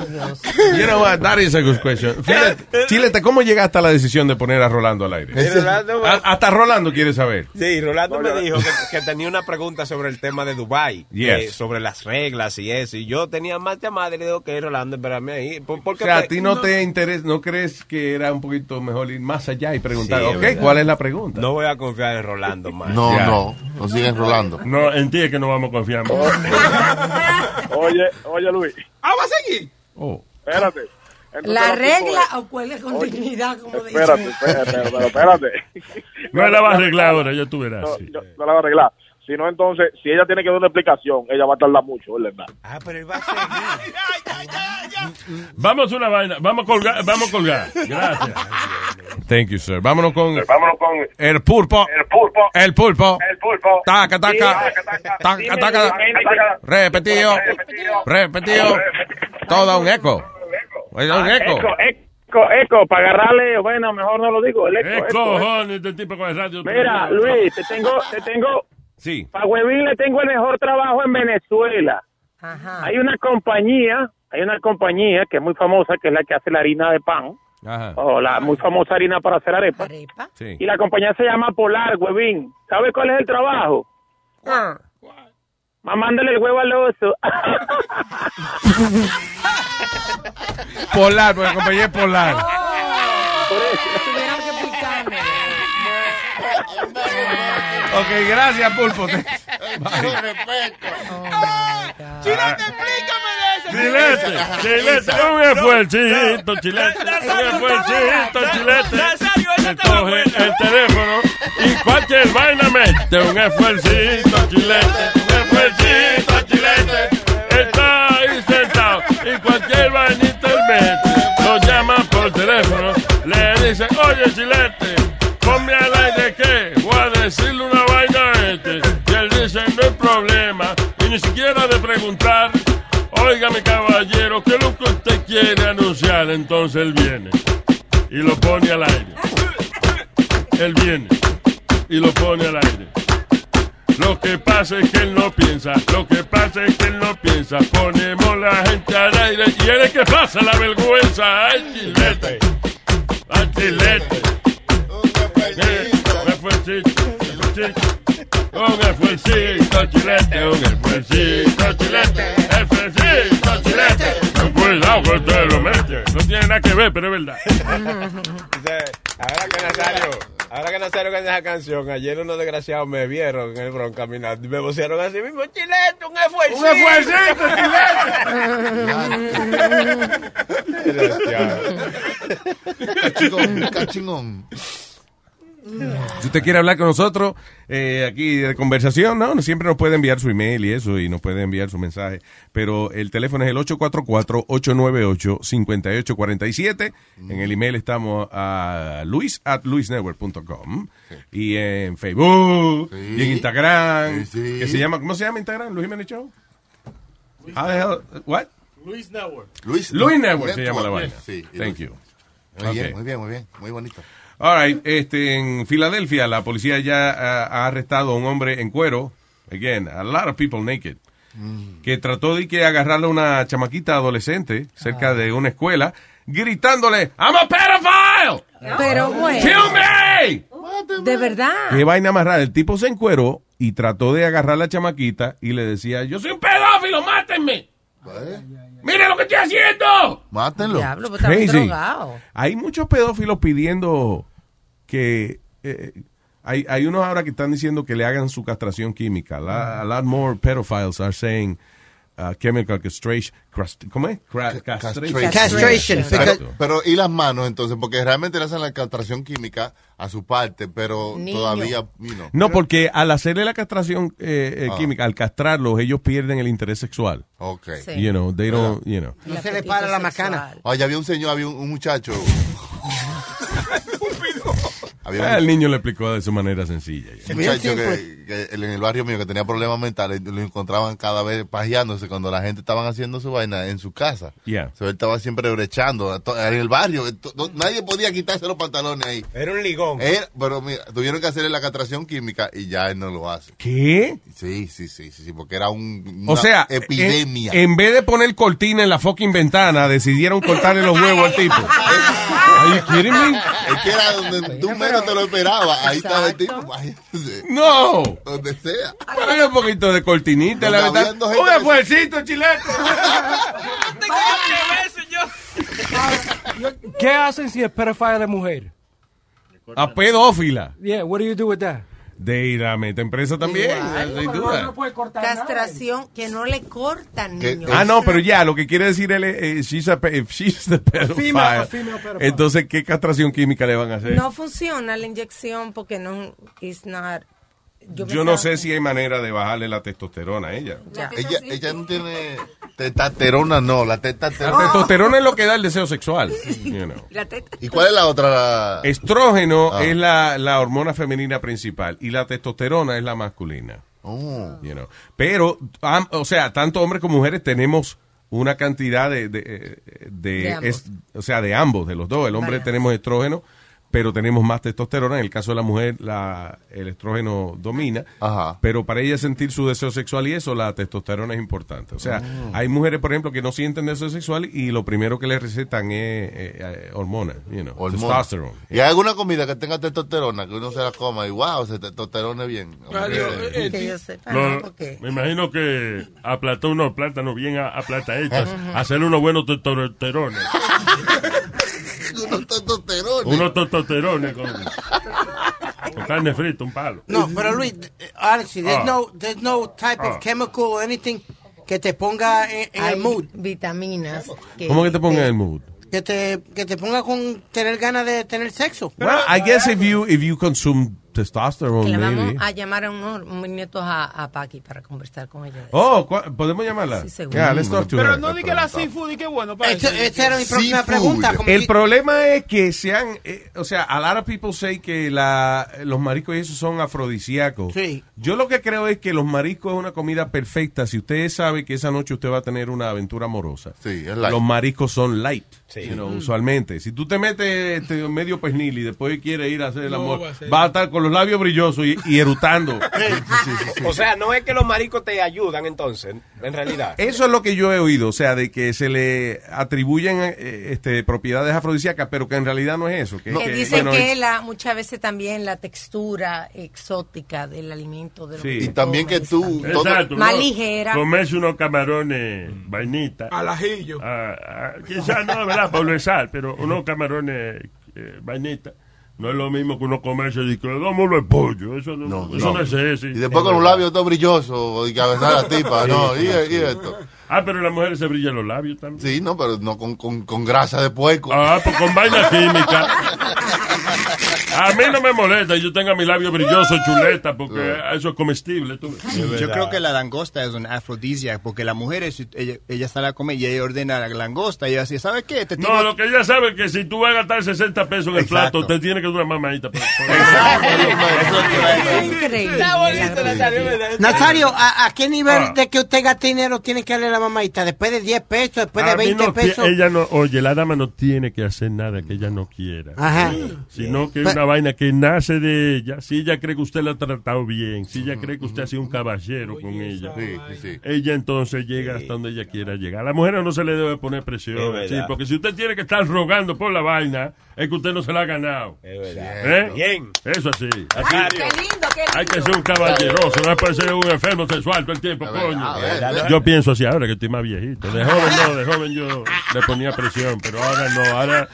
Speaker 3: You know what? That is a good question. Fíjate, Chilete, ¿cómo llegaste a la decisión de poner a Rolando al aire?
Speaker 8: Ese- Rolando-
Speaker 3: A- hasta Rolando quiere saber.
Speaker 8: Sí, Rolando me dijo que, que tenía una pregunta sobre el tema de Dubai,
Speaker 3: Yes.
Speaker 8: eh, sobre las reglas y eso. Y yo tenía más llamadas y le digo que Rolando, espérame ahí. ¿Por, por
Speaker 3: O sea, a ti no te interesa, ¿no crees que era un poquito mejor ir más allá y preguntar,
Speaker 8: Sí,
Speaker 3: ok,
Speaker 8: verdad.
Speaker 3: ¿cuál es la pregunta?
Speaker 8: No voy a confiar en Rolando más.
Speaker 4: No,
Speaker 3: Ya.
Speaker 4: no, no siguen rolando.
Speaker 7: No, en ti es que no vamos a confiar.
Speaker 17: Oye, oye, Luis,
Speaker 12: Ah, va a seguir.
Speaker 3: Oh.
Speaker 17: espérate. Entonces,
Speaker 6: La
Speaker 17: la
Speaker 6: regla o cuál con dignidad, como
Speaker 17: es- Espérate, espérate, pero espérate.
Speaker 7: No la vas a arreglar ahora, ya tú verás.
Speaker 17: No,
Speaker 7: sí.
Speaker 17: yo- no la va a arreglar. Si no, entonces, si ella tiene que dar una explicación, ella va a tardar mucho, ¿verdad?
Speaker 8: Ah, pero él va a seguir.
Speaker 7: Vamos a una vaina, vamos a colgar, vamos a colgar. Gracias.
Speaker 3: Thank you, sir. Vámonos con
Speaker 18: Vámonos con
Speaker 3: el pulpo.
Speaker 18: el pulpo.
Speaker 3: El pulpo.
Speaker 18: El pulpo.
Speaker 3: Taca, taca. Taca, taca. Repetido. Repetido. Todo un eco. Es un eco.
Speaker 18: Eco, eco, eco, para agarrarle, bueno, mejor no lo digo, el eco.
Speaker 7: ¿Qué
Speaker 18: eco, eco.
Speaker 7: cojones este tipo con el radio?
Speaker 18: Mira, Luis, te tengo, te tengo,
Speaker 3: Sí.
Speaker 18: para Huevín le tengo el mejor trabajo en Venezuela.
Speaker 6: Ajá.
Speaker 18: Hay una compañía, hay una compañía que es muy famosa, que es la que hace la harina de pan,
Speaker 3: Ajá.
Speaker 18: o la muy famosa harina para hacer arepa.
Speaker 6: Arepa.
Speaker 3: Sí.
Speaker 18: Y la compañía se llama Polar, Huevín. ¿Sabe cuál es el trabajo? Mamándole el huevo al oso.
Speaker 3: Polar, porque la compañía es polar.
Speaker 6: Tuvieron que.
Speaker 3: Ok, gracias, pulpo.
Speaker 12: Chilete, explícame de eso.
Speaker 7: Chilete, chilete, un esfuercito, chilete, un esfuercito, chilete. Coge el teléfono y cualquier vaina mete un esfuercito, chilete, un esfuercito, chilete. Está ahí sentado y cualquier vainita él mete. Lo llama por teléfono, le dice, oye, chilete, ponme al aire que voy a decirle una siquiera de preguntar. Oiga, mi caballero, ¿qué es lo que usted quiere anunciar? Entonces él viene y lo pone al aire. Él viene y lo pone al aire. Lo que pasa es que él no piensa, lo que pasa es que él no piensa. Ponemos la gente al aire y él es que pasa la vergüenza. ¡Ay, chilete! ¡Ay, chilete! Eh, Un esfuercito, un esfuercito, un esfuercito, chilete, un esfuercito, chilete, esfuercito, chilete. Ten Cuidado que usted lo mete. No tiene nada que ver, pero es verdad.
Speaker 8: Dice, Ahora que Nazario, ahora que Nazario canta esa canción, ayer unos desgraciados me vieron en el bron caminando y me vocearon así mismo, chilete, un esfuerzo.
Speaker 7: Un
Speaker 4: Cachingón, cachingón.
Speaker 3: Si usted quiere hablar con nosotros eh, aquí de conversación, no, siempre nos puede enviar su email y eso, y nos puede enviar su mensaje. Pero el teléfono es el 844-898-5847. En el email estamos a luis at luisnetwork.com y en Facebook y en Instagram, que se llama, ¿cómo se llama Instagram? Luis Jiménez Show. How the hell- what?
Speaker 12: Luis Network.
Speaker 4: Luis,
Speaker 3: Luis Network se llama la vaina.
Speaker 4: Sí.
Speaker 3: Thank you.
Speaker 4: Muy bien, muy bien, muy bien. Muy bonito.
Speaker 3: All right, este, en Filadelfia la policía ya ah, ha arrestado a un hombre en cuero, again, a lot of people naked, que trató de que agarrarle a una chamaquita adolescente cerca de una escuela, gritándole, I'm a pedophile!
Speaker 6: Pero bueno.
Speaker 3: Kill me!
Speaker 6: De verdad.
Speaker 3: Qué vaina más rara. El tipo se encueró y trató de agarrar a la chamaquita y le decía, yo soy un pedófilo, mátenme. ¡Mire lo que estoy haciendo!
Speaker 4: Mátenlo.
Speaker 6: Diablo, pues
Speaker 3: Crazy. Hay muchos pedófilos pidiendo que... eh, hay, hay unos ahora que están diciendo que le hagan su castración química. La- a lot more pedophiles are saying uh, chemical castration. crust- ¿Cómo es? Cra- castration.
Speaker 4: Pero, pero, ¿y las manos entonces? Porque realmente le hacen la castración química a su parte, pero
Speaker 6: Niño.
Speaker 4: todavía, you know.
Speaker 3: No, porque al hacerle la castración eh, eh,
Speaker 4: Ah.
Speaker 3: química, al castrarlos, ellos pierden el interés sexual.
Speaker 4: Ok.
Speaker 6: Sí.
Speaker 3: You know, they don't, you know.
Speaker 9: No se le para la macana.
Speaker 4: Oye, había un señor, había un, un muchacho. había un,
Speaker 3: el niño le explicó de su manera sencilla.
Speaker 4: un muchacho que, que en el barrio mío que tenía problemas mentales, lo encontraban cada vez pajeándose cuando la gente estaban haciendo su vaina en su casa.
Speaker 3: Yeah.
Speaker 4: So, él estaba siempre brechando en el barrio. to- no- nadie podía quitarse los pantalones ahí.
Speaker 8: Era un ligón.
Speaker 4: Él- pero mira, tuvieron que hacerle la castración química y ya él no lo hace.
Speaker 3: ¿Qué?
Speaker 4: Sí, sí, sí, sí, sí, porque era un,
Speaker 3: O
Speaker 4: una
Speaker 3: sea,
Speaker 4: epidemia.
Speaker 3: En, en vez de poner cortina en la fucking ventana, decidieron cortarle los huevos al tipo. Are you kidding me?
Speaker 4: Es que era donde tú menos te lo esperabas. Ahí estaba el tipo.
Speaker 3: No.
Speaker 4: Donde sea.
Speaker 3: Ponle un poquito de cortinita la
Speaker 4: gente
Speaker 3: Un esfuercito, chilete.
Speaker 11: ¿Qué hacen si es pedophile de mujer?
Speaker 3: A pedófila.
Speaker 11: Yeah, what do you do with that?
Speaker 3: De ir a meter presa también. sin duda.
Speaker 11: No puede cortar
Speaker 6: Castración que no le cortan, niño.
Speaker 3: Ah, no, pero ya, lo que quiere decir él es, eh, she's a if she's the pedophile,
Speaker 6: female- a female pedophile.
Speaker 3: entonces, ¿qué castración química le van a hacer?
Speaker 6: No funciona la inyección porque no it's not.
Speaker 3: Yo no sé si hay manera de bajarle la testosterona a ella.
Speaker 4: Ella, ella no tiene testosterona, no, la
Speaker 3: La
Speaker 4: testosterona.
Speaker 3: es lo que da el deseo sexual. you know.
Speaker 4: ¿Y cuál es la otra? La-
Speaker 3: Estrógeno
Speaker 4: Ah.
Speaker 3: es la, la hormona femenina principal y la testosterona es la masculina.
Speaker 4: Oh.
Speaker 3: you know. Pero, o sea, tanto hombres como mujeres tenemos una cantidad de, de, eh, de-
Speaker 6: De ambos.
Speaker 3: es- o sea, de ambos, de los dos. El hombre
Speaker 6: Vaya.
Speaker 3: tenemos estrógeno, pero tenemos más testosterona. En el caso de la mujer, la, el estrógeno domina. Pero para ella sentir su deseo sexual y eso, la testosterona es importante. O sea,
Speaker 4: Oh.
Speaker 3: hay mujeres, por ejemplo, que no sienten deseo sexual y lo primero que les recetan es eh, eh, hormonas, you know,
Speaker 4: Hormona.
Speaker 3: testosterone.
Speaker 4: ¿Y hay alguna comida que tenga testosterona que uno se la coma y wow, se testosterona bien?
Speaker 7: eh,
Speaker 6: Que yo sepa,
Speaker 7: No,
Speaker 6: ¿no? Porque-
Speaker 7: me imagino que aplató unos plátanos bien a, a plata hechas,
Speaker 6: Ajá.
Speaker 7: hacerle unos buenos testosterones.
Speaker 4: unos testosterones.
Speaker 7: Unos testosterones con, con carne frita, un palo.
Speaker 9: No, pero Luis, eh, honestly, there's
Speaker 7: Ah.
Speaker 9: no, there's no type
Speaker 7: Ah.
Speaker 9: of chemical or anything que te ponga en, en
Speaker 6: Hay
Speaker 9: el mood.
Speaker 6: vitaminas. Que
Speaker 3: ¿Cómo que te ponga en el mood?
Speaker 9: Que te, que te ponga con tener ganas de tener sexo.
Speaker 3: Well, I guess if you, if you consume testosterone,
Speaker 6: que le vamos
Speaker 3: maybe.
Speaker 6: a llamar a unos nietos a, a Paqui para conversar con ella.
Speaker 3: Oh, ¿cuál- ¿podemos llamarla?
Speaker 6: Sí, seguro.
Speaker 3: Yeah, let's talk to
Speaker 12: Pero
Speaker 3: her.
Speaker 12: no di que la seafood y qué bueno. para
Speaker 9: esa era mi próxima pregunta.
Speaker 3: El
Speaker 9: si-
Speaker 3: problema es que sean, eh, o sea, a lot of people say que la, los mariscos y eso son afrodisíacos.
Speaker 9: Sí.
Speaker 3: Yo lo que creo es que los mariscos es una comida perfecta si usted sabe que esa noche usted va a tener una aventura amorosa.
Speaker 4: Sí, es light.
Speaker 3: Los mariscos son light,
Speaker 8: Sí.
Speaker 3: you know,
Speaker 8: Mm.
Speaker 3: usualmente. Si tú te metes este, medio pernil y después quieres ir a hacer el
Speaker 8: No,
Speaker 3: amor,
Speaker 8: va a ser-
Speaker 3: vas a estar con los labios brillosos y, y erutando.
Speaker 8: O sea, no es que los maricos te ayudan entonces, en realidad.
Speaker 3: Eso es lo que yo he oído, o sea, de que se le atribuyen eh, este, propiedades afrodisíacas, pero que en realidad no es eso. Que,
Speaker 6: Que
Speaker 3: que,
Speaker 6: dicen
Speaker 3: bueno,
Speaker 6: que
Speaker 3: es-
Speaker 6: la, muchas veces también la textura exótica del alimento. De lo
Speaker 7: Sí.
Speaker 6: que
Speaker 7: Y
Speaker 4: también que tú...
Speaker 7: Exacto.
Speaker 6: Más
Speaker 7: ¿no?
Speaker 6: ligera.
Speaker 7: Comerse unos camarones vainita.
Speaker 12: Al ajillo.
Speaker 7: Ah, ah, quizás no, ¿verdad? De sal, pero unos camarones eh, vainita. No es lo mismo que uno comerse y que dámoslo de pollo. Eso no, eso no, es eso.
Speaker 4: Y después con los labios todo brillosos y cabezar a la tipa, no, y, y esto.
Speaker 7: Ah, pero las mujeres se brillan los labios también.
Speaker 4: Sí, no, pero no con, con, con grasa de puerco.
Speaker 7: Ah, pues con vaina química. A mí no me molesta, yo tenga mi labio brilloso, chuleta, porque eso es comestible. tú.
Speaker 16: Yo creo que la langosta es un afrodisíaco, porque la mujer, es- ella, ella sale a comer y ella ordena la langosta y ella dice, ¿sabes qué? Te
Speaker 7: No, lo que ella sabe es que si tú vas a gastar 60 pesos en el
Speaker 16: Exacto.
Speaker 7: plato, te tiene que dar una mamadita. por- por-
Speaker 6: Increíble.
Speaker 12: Está bonito, Nazario,
Speaker 9: ¿a, a qué nivel
Speaker 7: Ah.
Speaker 9: de que usted gaste dinero tiene que darle la mamadita? ¿Después de 10 pesos? ¿Después de
Speaker 7: A mí
Speaker 9: 20
Speaker 7: no
Speaker 9: pesos?
Speaker 7: ella no, oye, la dama no tiene que hacer nada que ella no quiera.
Speaker 9: Ajá.
Speaker 7: Sino que
Speaker 9: Pe-
Speaker 7: una vaina que nace de ella. Si ella cree que usted la ha tratado bien, si ella cree que usted ha sido un caballero con ella, ella entonces llega hasta donde ella quiera llegar. A la mujer no se le debe poner
Speaker 8: Es
Speaker 7: presión.
Speaker 8: verdad.
Speaker 7: sí, porque si usted tiene que estar rogando por la vaina, es que usted no se la ha ganado. ¿Eh?
Speaker 8: Bien.
Speaker 7: Eso sí.
Speaker 8: Nazario.
Speaker 10: Qué lindo, qué lindo.
Speaker 7: Hay que ser un caballeroso, no puede ser un enfermo sexual todo el tiempo,
Speaker 4: A
Speaker 7: coño.
Speaker 4: ver, ver.
Speaker 7: Yo pienso así ahora que estoy más viejito. De joven no, de joven yo le ponía presión, pero ahora no, ahora,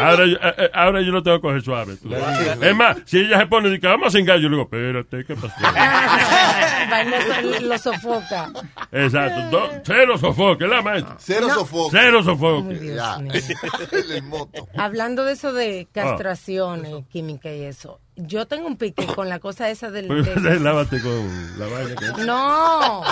Speaker 7: ahora, yo- eh, eh, ahora yo lo tengo que coger suave. tú. Es más, si ella se pone y dice, vamos a cingar, yo le digo, espérate, ¿qué pasó?
Speaker 6: Lo sofoca.
Speaker 7: Exacto. Do- cero sofoque, la maestra.
Speaker 4: Cero
Speaker 6: No.
Speaker 4: sofoque.
Speaker 7: Cero sofoque.
Speaker 6: Hablando de eso
Speaker 7: Ah.
Speaker 6: de castraciones, química y eso, yo tengo un pique con la cosa esa del...
Speaker 7: Pues,
Speaker 6: del-
Speaker 7: Lávate con la vaina. que-
Speaker 6: No,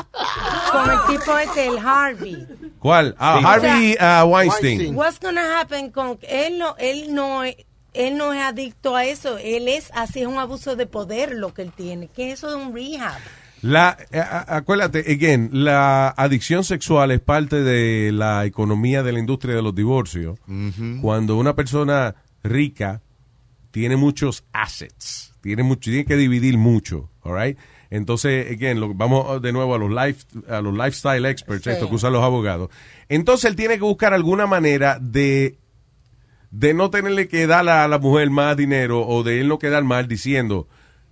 Speaker 6: con el tipo este, el Harvey.
Speaker 3: ¿Cuál? Ah,
Speaker 6: Sí.
Speaker 3: Harvey
Speaker 6: O sea,
Speaker 3: uh, Weinstein.
Speaker 6: What's gonna happen con él no él no es- él no es adicto a eso, él es así es un abuso de poder lo que él tiene, que eso de un rehab.
Speaker 3: La, a- acuérdate, again, la adicción sexual es parte de la economía de la industria de los divorcios. Cuando una persona rica tiene muchos assets, tiene mucho, tiene que dividir mucho, all right? Entonces, again, lo- vamos de nuevo a los life, a los lifestyle experts,
Speaker 19: Sí.
Speaker 3: esto que usan los abogados. Entonces él tiene que buscar alguna manera de de no tenerle que dar a la mujer más dinero o de él no quedar mal diciendo,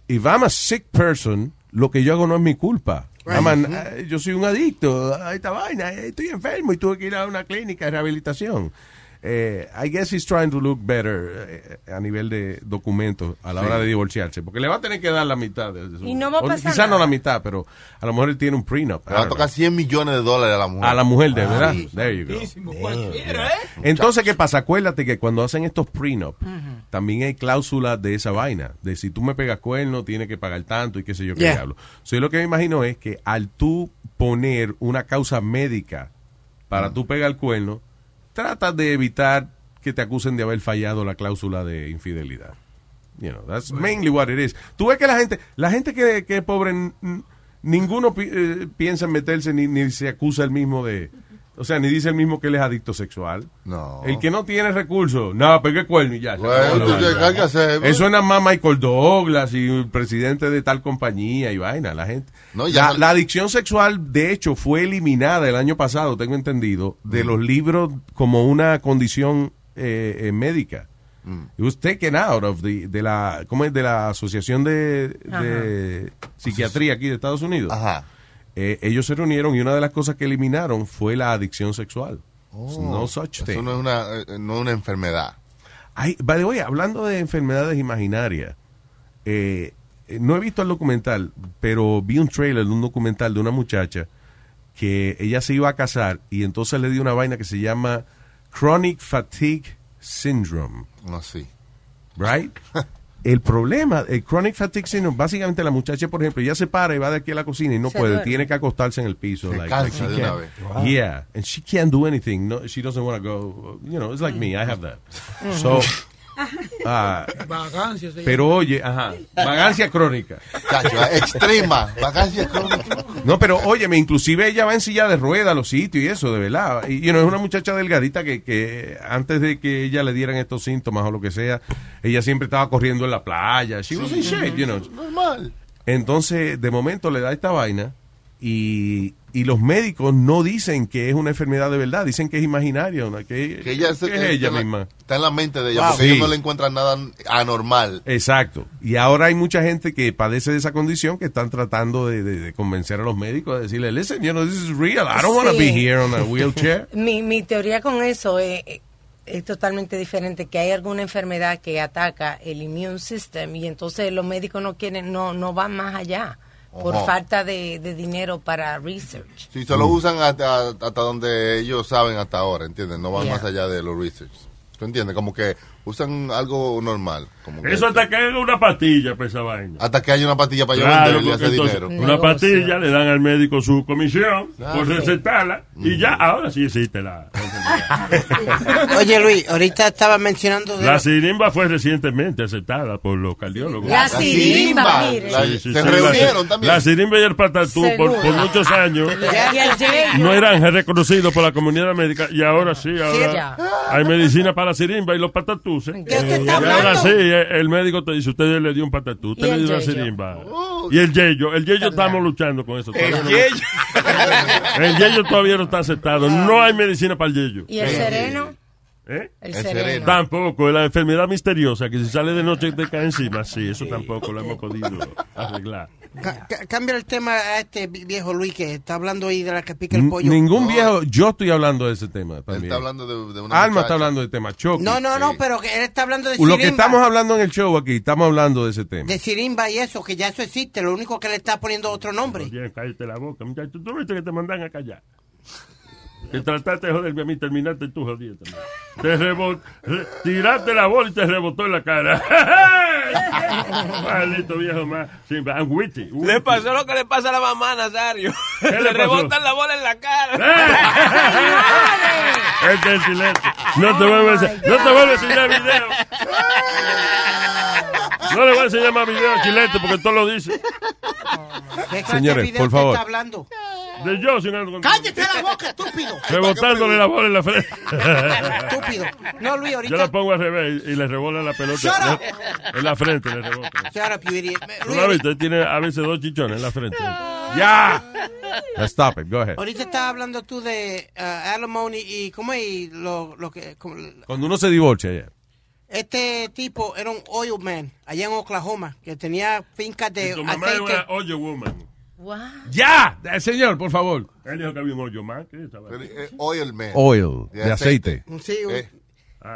Speaker 3: if I'm a sick person, lo que yo hago no es mi culpa. An- eh, yo soy un adicto a esta vaina, eh, estoy enfermo y tuve que ir a una clínica de rehabilitación. Eh, I guess he's trying to look better eh, a nivel de documentos a la
Speaker 4: Sí.
Speaker 3: hora de divorciarse, porque le va a tener que dar la mitad. De, de su-
Speaker 6: Y no va a
Speaker 3: o
Speaker 6: pasar
Speaker 3: Quizás no la mitad, pero a lo mejor él tiene un prenup.
Speaker 4: Le va a tocar 100 millones de dólares a la mujer.
Speaker 3: A la mujer, de verdad.
Speaker 4: sí.
Speaker 3: There you go.
Speaker 12: Cualquiera, ¿eh?
Speaker 3: Entonces, ¿qué pasa? Acuérdate que cuando hacen estos prenup, también hay cláusulas de esa vaina. De si tú me pegas cuerno, tienes que pagar tanto y qué sé yo qué
Speaker 9: Yeah.
Speaker 3: diablo. So, yo lo que me imagino es que al tú poner una causa médica para tú pegar el cuerno, tratas de evitar que te acusen de haber fallado la cláusula de infidelidad. You know, that's mainly what it is. Tú ves que la gente, la gente que, que es pobre, ninguno pi- eh, piensa en meterse ni, ni se acusa el mismo de, o sea, ni dice el mismo que él es adicto sexual.
Speaker 4: No.
Speaker 3: El que no tiene recursos, no, pegue cuerno y ya.
Speaker 4: Bueno, tú,
Speaker 3: vaina.
Speaker 4: ¿qué hay que hacer?
Speaker 3: Eso es nada más Michael Douglas y el presidente de tal compañía y vaina, la gente.
Speaker 4: No, ya
Speaker 3: la,
Speaker 4: no-
Speaker 3: la adicción sexual, de hecho, fue eliminada el año pasado, tengo entendido, de los libros como una condición eh, eh, médica. It was taken out of the, de la, ¿cómo es? De la Asociación de, de Psiquiatría aquí de Estados Unidos. Eh, ellos se reunieron y una de las cosas que eliminaron fue la adicción sexual.
Speaker 4: Oh,
Speaker 3: no such thing.
Speaker 4: Eso no es una, eh, no es una enfermedad.
Speaker 3: Ay, by the way, hablando de enfermedades imaginarias, eh, eh, no he visto el documental, pero vi un trailer de un documental de una muchacha que ella se iba a casar y entonces le dio una vaina que se llama Chronic Fatigue Syndrome.
Speaker 4: No, sí.
Speaker 3: Right? El problema, el chronic fatigue syndrome, básicamente la muchacha, por ejemplo, ya se para y va de aquí a la cocina y no
Speaker 4: Se
Speaker 3: puede,
Speaker 4: duerme.
Speaker 3: tiene que acostarse en el piso.
Speaker 4: Se
Speaker 3: like,
Speaker 4: cansa
Speaker 3: like she
Speaker 4: de una
Speaker 3: can't-
Speaker 4: vez. Wow.
Speaker 3: Yeah, and she can't do anything. No, she doesn't want to go. You know, it's like me, I have that. So, ah,
Speaker 12: Vagancia
Speaker 3: pero oye, ajá, vagancia crónica.
Speaker 4: Chacho, extrema, vacancia crónica.
Speaker 3: No, pero óyeme, inclusive ella va en silla de rueda a los sitios y eso, de verdad. Y you know, es una muchacha delgadita que, que antes de que ella le dieran estos síntomas o lo que sea, ella siempre estaba corriendo en la playa. She was in shape, you know.
Speaker 4: Normal.
Speaker 3: Entonces, de momento le da esta vaina y, y los médicos no dicen que es una enfermedad de verdad, dicen que es imaginaria, ¿no? que,
Speaker 4: Que ella,
Speaker 3: que
Speaker 4: se-
Speaker 3: es ella
Speaker 4: está en la-
Speaker 3: misma.
Speaker 4: Está en la mente de ella,
Speaker 3: Wow.
Speaker 4: porque
Speaker 3: Sí.
Speaker 4: ellos no le encuentran nada anormal.
Speaker 3: Exacto. Y ahora hay mucha gente que padece de esa condición que están tratando de, de- de convencer a los médicos de decirle, listen, you know, this is real. I don't want to
Speaker 6: Sí.
Speaker 3: be here on a wheelchair.
Speaker 6: Mi, mi teoría con eso es, es totalmente diferente, que hay alguna enfermedad que ataca el immune system y entonces los médicos no quieren, no, no van más allá por
Speaker 4: Ajá.
Speaker 6: falta de, de dinero para research.
Speaker 4: Si solo usan hasta, hasta donde ellos saben hasta ahora, ¿entiendes? No van
Speaker 6: Yeah.
Speaker 4: más allá de los research. ¿Tú entiendes? Como que usan algo normal. Como que-
Speaker 7: Eso hasta que haga una pastilla para esa vaina.
Speaker 4: hasta que haya una pastilla para yo
Speaker 7: Claro,
Speaker 4: venderle y
Speaker 7: porque
Speaker 4: hacer
Speaker 7: entonces,
Speaker 4: dinero.
Speaker 7: Una pastilla, le dan al médico su comisión
Speaker 4: Claro.
Speaker 7: por recetarla y ya, ahora sí existe la.
Speaker 9: Oye, Luis, ahorita estaba mencionando de...
Speaker 7: La sirimba fue recientemente aceptada por los cardiólogos.
Speaker 9: La sirimba, mire.
Speaker 7: Sí, sí,
Speaker 4: se
Speaker 7: sí,
Speaker 4: reunieron
Speaker 7: la,
Speaker 4: también.
Speaker 7: La sirimba y el patatú por, muchos años no eran reconocidos por la comunidad médica y ahora sí, ahora hay medicina para la sirimba y los patatús. ¿eh?
Speaker 9: ¿Qué usted
Speaker 7: Y
Speaker 9: está
Speaker 7: ahora sí, eh, el médico te dice, usted le dio un patatú, usted le dio una sirimba. Y el yeyo, el yeyo estamos luchando con eso.
Speaker 8: El
Speaker 7: no-
Speaker 8: yeyo.
Speaker 7: El yeyo todavía no está aceptado. No hay medicina para el yeyo.
Speaker 6: ¿Y el sereno?
Speaker 7: ¿Eh?
Speaker 6: El El sereno. sereno.
Speaker 7: Tampoco, la enfermedad misteriosa que si sale de noche te cae encima. Sí, eso tampoco lo hemos podido arreglar.
Speaker 9: Ca- ca- cambia el tema a este vi- viejo Luis que está hablando ahí de la que pica el
Speaker 3: N-
Speaker 9: pollo.
Speaker 3: Ningún viejo, yo estoy hablando de ese tema también.
Speaker 4: está hablando de, de una
Speaker 3: Alma
Speaker 4: muchacha.
Speaker 3: está hablando del tema, Chucky.
Speaker 9: No, no, no, pero él está hablando de
Speaker 3: Lo que estamos hablando en el show aquí, estamos hablando de ese tema.
Speaker 9: De sirimba y eso, que ya eso existe. Lo único que le está poniendo otro nombre.
Speaker 7: Oye, cállate la boca, muchacho. Tú viste que te mandan a callar. Que trataste de joderme a mí, terminaste tú jodido también. Te rebot... re- tiraste la bola y te rebotó en la cara. Maldito viejo más. Sí, I'm witty,
Speaker 8: Le pasó lo que le pasa a la mamá, Nazario.
Speaker 7: ¿Qué le
Speaker 8: rebotan la bola en la cara.
Speaker 7: Este es silencio. No te vuelves a, no te vuelves a enseñar video. No le voy a enseñar más video a Chilete porque todo lo dice.
Speaker 9: ¿Qué clase
Speaker 3: Señores, por
Speaker 9: usted
Speaker 3: favor.
Speaker 9: está hablando?
Speaker 7: De yo, sin algo.
Speaker 9: ¡Cállate la boca, estúpido!
Speaker 7: Rebotándole la bola en la frente.
Speaker 9: Estúpido. No, Luis,
Speaker 7: Yo
Speaker 9: ahorita...
Speaker 7: la pongo al revés y le rebola la pelota.
Speaker 9: Shut up.
Speaker 7: En la frente le rebota.
Speaker 9: Shut up, you idiot.
Speaker 7: ¿Tú
Speaker 9: Luis,
Speaker 7: la viste? Tiene a veces dos chichones en la frente. ¡Ya!
Speaker 3: Stop it, go ahead.
Speaker 9: ahorita estás hablando tú de uh, alimony y cómo es y lo, lo que... como-
Speaker 3: Cuando uno se divorcia ya.
Speaker 9: Este tipo era un oil man allá en Oklahoma que tenía fincas de
Speaker 7: Tu mamá
Speaker 9: aceite.
Speaker 7: una hoyo woman.
Speaker 3: ¡Ya! Eh, Señor, por favor.
Speaker 7: Él dijo que había un más. ¿Qué estaba?
Speaker 4: Oil man.
Speaker 3: Oil, de aceite.
Speaker 9: Sí, un-
Speaker 4: Eh.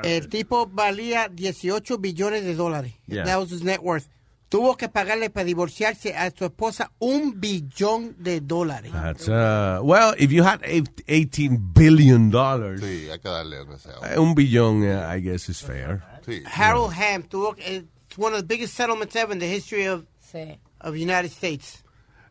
Speaker 9: el tipo valía 18 billones de dólares.
Speaker 3: Yeah.
Speaker 9: That was his net worth. Tuvo que pagarle para divorciarse a su esposa un billón de dólares.
Speaker 3: That's, uh, well, if you had eight- 18 billion dollars,
Speaker 4: Sí, hay que darle
Speaker 3: eh, un billón, uh, I guess, is fair.
Speaker 4: Sí.
Speaker 9: Harold Ham tuvo que- it's one of the biggest settlements ever in the history of, of United States.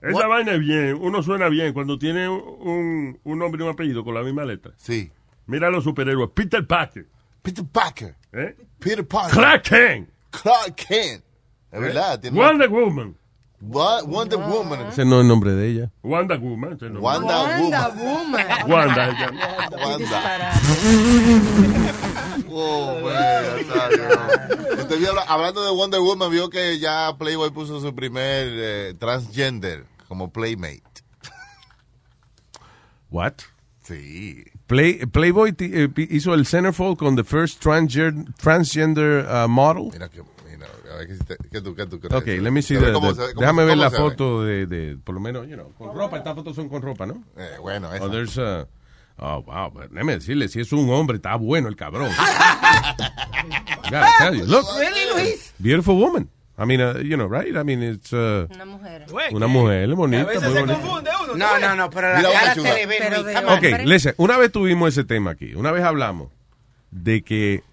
Speaker 7: Esa
Speaker 9: What?
Speaker 7: vaina es bien. Uno suena bien cuando tiene un, un nombre y un apellido con la misma letra.
Speaker 4: Sí.
Speaker 7: Mira a los superhéroes. Peter Parker.
Speaker 4: Peter Parker.
Speaker 7: ¿Eh?
Speaker 4: Peter Parker.
Speaker 7: Clark Kent.
Speaker 4: Clark Kent. Es verdad. Tiene
Speaker 7: Wonder Woman.
Speaker 4: Wa- Wonder Woman.
Speaker 3: Ese no es el nombre de ella.
Speaker 7: Wanda Woman. ese no.
Speaker 4: Wanda
Speaker 6: Wanda
Speaker 4: Woman.
Speaker 6: Woman.
Speaker 7: Wanda. ella.
Speaker 4: Wanda. Oh, man, Nazario. Usted vio habla- hablando de Wonder Woman, vio que ya Playboy puso su primer eh, transgender como Playmate.
Speaker 3: What?
Speaker 4: Sí.
Speaker 3: Play, Playboy eh, hizo el centerfold con the first transgender, transgender uh, model.
Speaker 4: Mira mira, a ver qué, te- qué tú, qué tú crees.
Speaker 3: Ok, let me see the-
Speaker 4: cómo
Speaker 3: the- déjame ver
Speaker 4: cómo
Speaker 3: la foto de, de, por lo menos, you know, con ropa. Estas fotos son con ropa, ¿no?
Speaker 4: Eh, bueno, esa.
Speaker 3: Oh, there's a- oh, wow, but déjame decirle, si es un hombre, está bueno el cabrón. Gotta tell you, look,
Speaker 9: Really, Luis?
Speaker 3: beautiful woman. I mean, uh, you know, right? I mean, it's uh,
Speaker 6: Una mujer.
Speaker 3: una mujer bonita, muy bonita.
Speaker 9: No, no, no, pero la cara se le ve.
Speaker 3: Ok, listen, una vez tuvimos ese tema aquí, una vez hablamos de que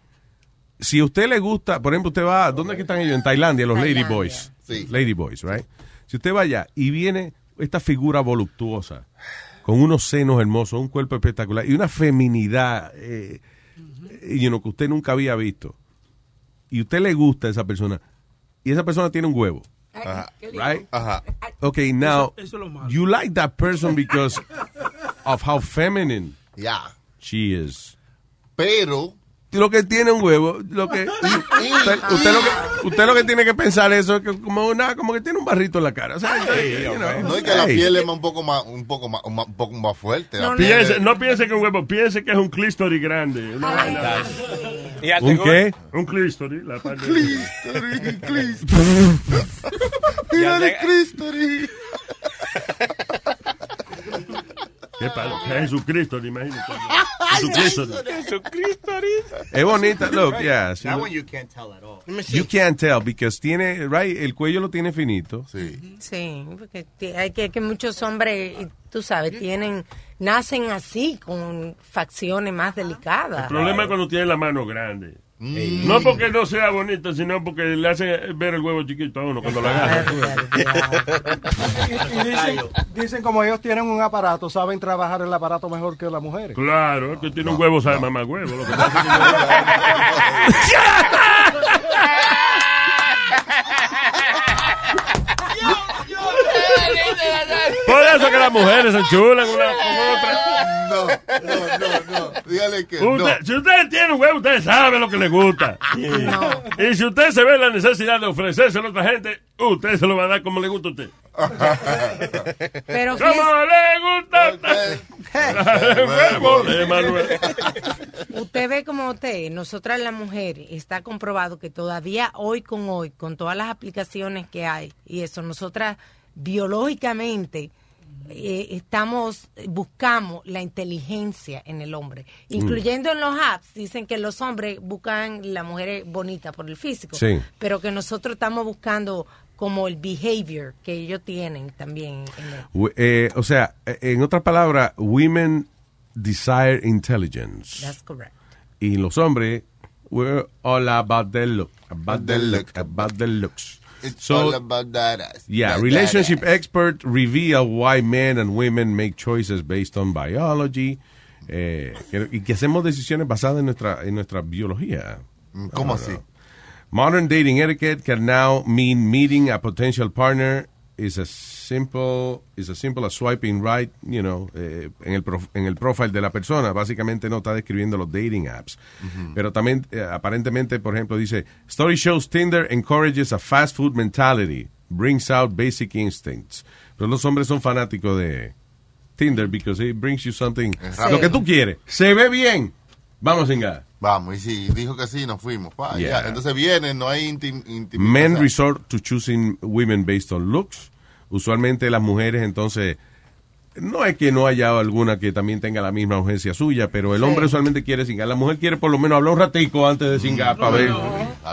Speaker 3: si a usted le gusta, por ejemplo, usted va, ¿dónde es que están ellos? En Tailandia, los Lady. Boys.
Speaker 4: Sí.
Speaker 3: Lady Boys, right? Si usted va allá y viene esta figura voluptuosa, con unos senos hermosos, un cuerpo espectacular y una feminidad, eh, you know, que usted nunca había visto, y usted le gusta a esa persona, y esa persona tiene un huevo,
Speaker 4: Ajá.
Speaker 3: right?
Speaker 4: Ajá.
Speaker 3: Okay, now,
Speaker 12: eso es lo malo.
Speaker 3: you like that person because of how feminine
Speaker 4: Ya.
Speaker 3: she is.
Speaker 4: Pero.
Speaker 3: Lo que tiene un huevo, lo que usted, usted lo que usted lo que tiene que pensar eso es que como una como que tiene un barrito en la cara, o sea, you know,
Speaker 4: No es que la piel es más- un poco más, un poco más, un poco más fuerte. la
Speaker 6: No,
Speaker 7: Piense,
Speaker 4: es-
Speaker 7: no piense que es un huevo, piense que es un clístoris grande. Una vaina-
Speaker 3: ¿Un qué?
Speaker 7: Un clístoris. La parte
Speaker 4: Clístoris, clístoris. Mira de clístoris.
Speaker 7: ¿Qué pasa? Jesucristo, imagínate. Jesucristo.
Speaker 8: Jesucristo ahorita.
Speaker 3: Es bonita, look, yeah. sí,
Speaker 16: That one you can't tell at all.
Speaker 9: Let me see.
Speaker 3: You can't tell because tiene, right, el cuello lo tiene finito.
Speaker 4: Sí.
Speaker 6: Sí, porque hay que, que muchos hombres, tú sabes, tienen, nacen así, con facciones más delicadas.
Speaker 7: El problema es cuando tiene la mano grande. No porque no sea bonito, sino porque le hace ver el huevo chiquito a uno cuando lo agarra.
Speaker 11: Y, y dicen, dicen como ellos tienen un aparato, saben trabajar el aparato mejor que las mujeres.
Speaker 7: Claro, es que tiene un huevo, sabe mamá huevo. Lo que Por eso que las mujeres se chulan una con otra.
Speaker 4: No, no, no, no. Dígale que no.
Speaker 7: Usted- Si ustedes tienen un huevo, ustedes saben lo que les gusta. Y si usted se ve la necesidad de ofrecerse a otra gente, usted se lo va a dar como le gusta a usted.
Speaker 6: Pero
Speaker 7: ¿Cómo le gusta a usted? El huevo de Manuel.
Speaker 6: Usted ve como usted, nosotras las mujeres, está comprobado que todavía hoy con hoy, con todas las aplicaciones que hay, y eso, nosotras biológicamente eh, estamos, buscamos la inteligencia en el hombre, incluyendo en los apps, dicen que los hombres buscan la mujer bonita por el físico,
Speaker 3: Sí.
Speaker 6: pero que nosotros estamos buscando como el behavior que ellos tienen también. en el-
Speaker 3: We- eh, o sea, en otras palabras, women desire intelligence.
Speaker 6: That's correct.
Speaker 3: Y los hombres, we're all about the look, about the look, about the looks.
Speaker 4: It's
Speaker 3: So,
Speaker 4: all about that ass.
Speaker 3: Yeah,
Speaker 4: That
Speaker 3: relationship
Speaker 4: ass.
Speaker 3: experts reveal why men and women make choices based on biology. eh, y que hacemos decisiones basadas en nuestra, en nuestra biología.
Speaker 4: ¿Cómo
Speaker 3: I don't
Speaker 4: así?
Speaker 3: know. Modern dating etiquette can now mean meeting a potential partner is as simple is as simple as swiping right, you know, eh, en el prof- en el profile de la persona. Básicamente no está describiendo los dating apps. Pero también eh, aparentemente, por ejemplo, dice, story shows Tinder encourages a fast food mentality, brings out basic instincts. Pero los hombres son fanáticos de Tinder because it brings you something lo que tú quieres. Se ve bien. Vamos a cingar.
Speaker 4: Vamos, y si dijo que sí, nos fuimos. Pa,
Speaker 3: Yeah.
Speaker 4: ya. Entonces vienen, no hay intim intimidad.
Speaker 3: Men resort to choosing women based on looks. Usualmente las mujeres, entonces, no es que no haya alguna que también tenga la misma urgencia suya, pero el hombre usualmente quiere cingar. La mujer quiere por lo menos hablar un ratico antes de cingar para ver,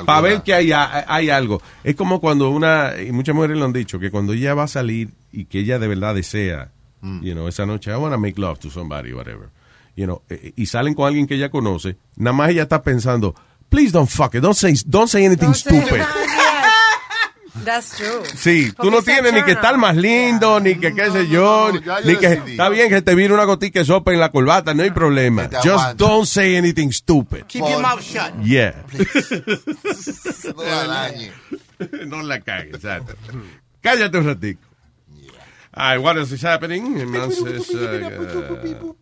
Speaker 3: para ver que hay, hay algo. Es como cuando una, y muchas mujeres lo han dicho, que cuando ella va a salir y que ella de verdad desea, you know, esa noche, I want to make love to somebody, whatever. You know, eh, y salen con alguien que ella conoce, nada más ella está pensando, please don't fuck it, don't say, don't say anything stupid.
Speaker 6: That's true.
Speaker 3: Sí, tú
Speaker 6: Porque
Speaker 3: no
Speaker 6: se
Speaker 3: tienes ni que estar más lindo, ni que qué sé yo, ni-
Speaker 4: yo
Speaker 3: que
Speaker 4: decidí.
Speaker 3: está bien que te vire una gotica de sopa en la corbata, no hay problema. Just
Speaker 4: aguanta.
Speaker 3: don't say anything stupid.
Speaker 9: Keep your mouth shut.
Speaker 3: Yeah.
Speaker 4: No la dañe.
Speaker 3: no la cagues, exacto. Cállate un ratico. All right, what else is happening? Entonces, uh,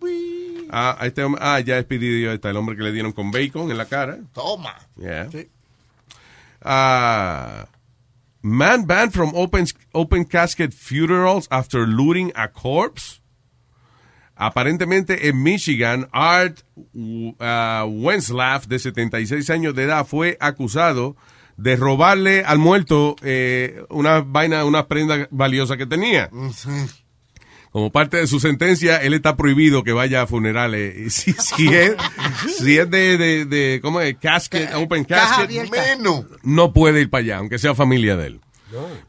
Speaker 3: ah, este hombre, ah, ya despedido está el hombre que le dieron con bacon en la cara.
Speaker 4: Toma.
Speaker 3: Yeah. Uh, man banned from open, open casket funerals after looting a corpse. Aparentemente en Michigan, Art uh, Wenslaff, de 76 años de edad, fue acusado de robarle al muerto eh, una vaina, una prenda valiosa que tenía. Como parte de su sentencia, él está prohibido que vaya a funerales. Y si, si es, si es de, de, de, ¿cómo es? Casket, open casket.
Speaker 4: Menos.
Speaker 3: no puede ir para allá, aunque sea familia de él.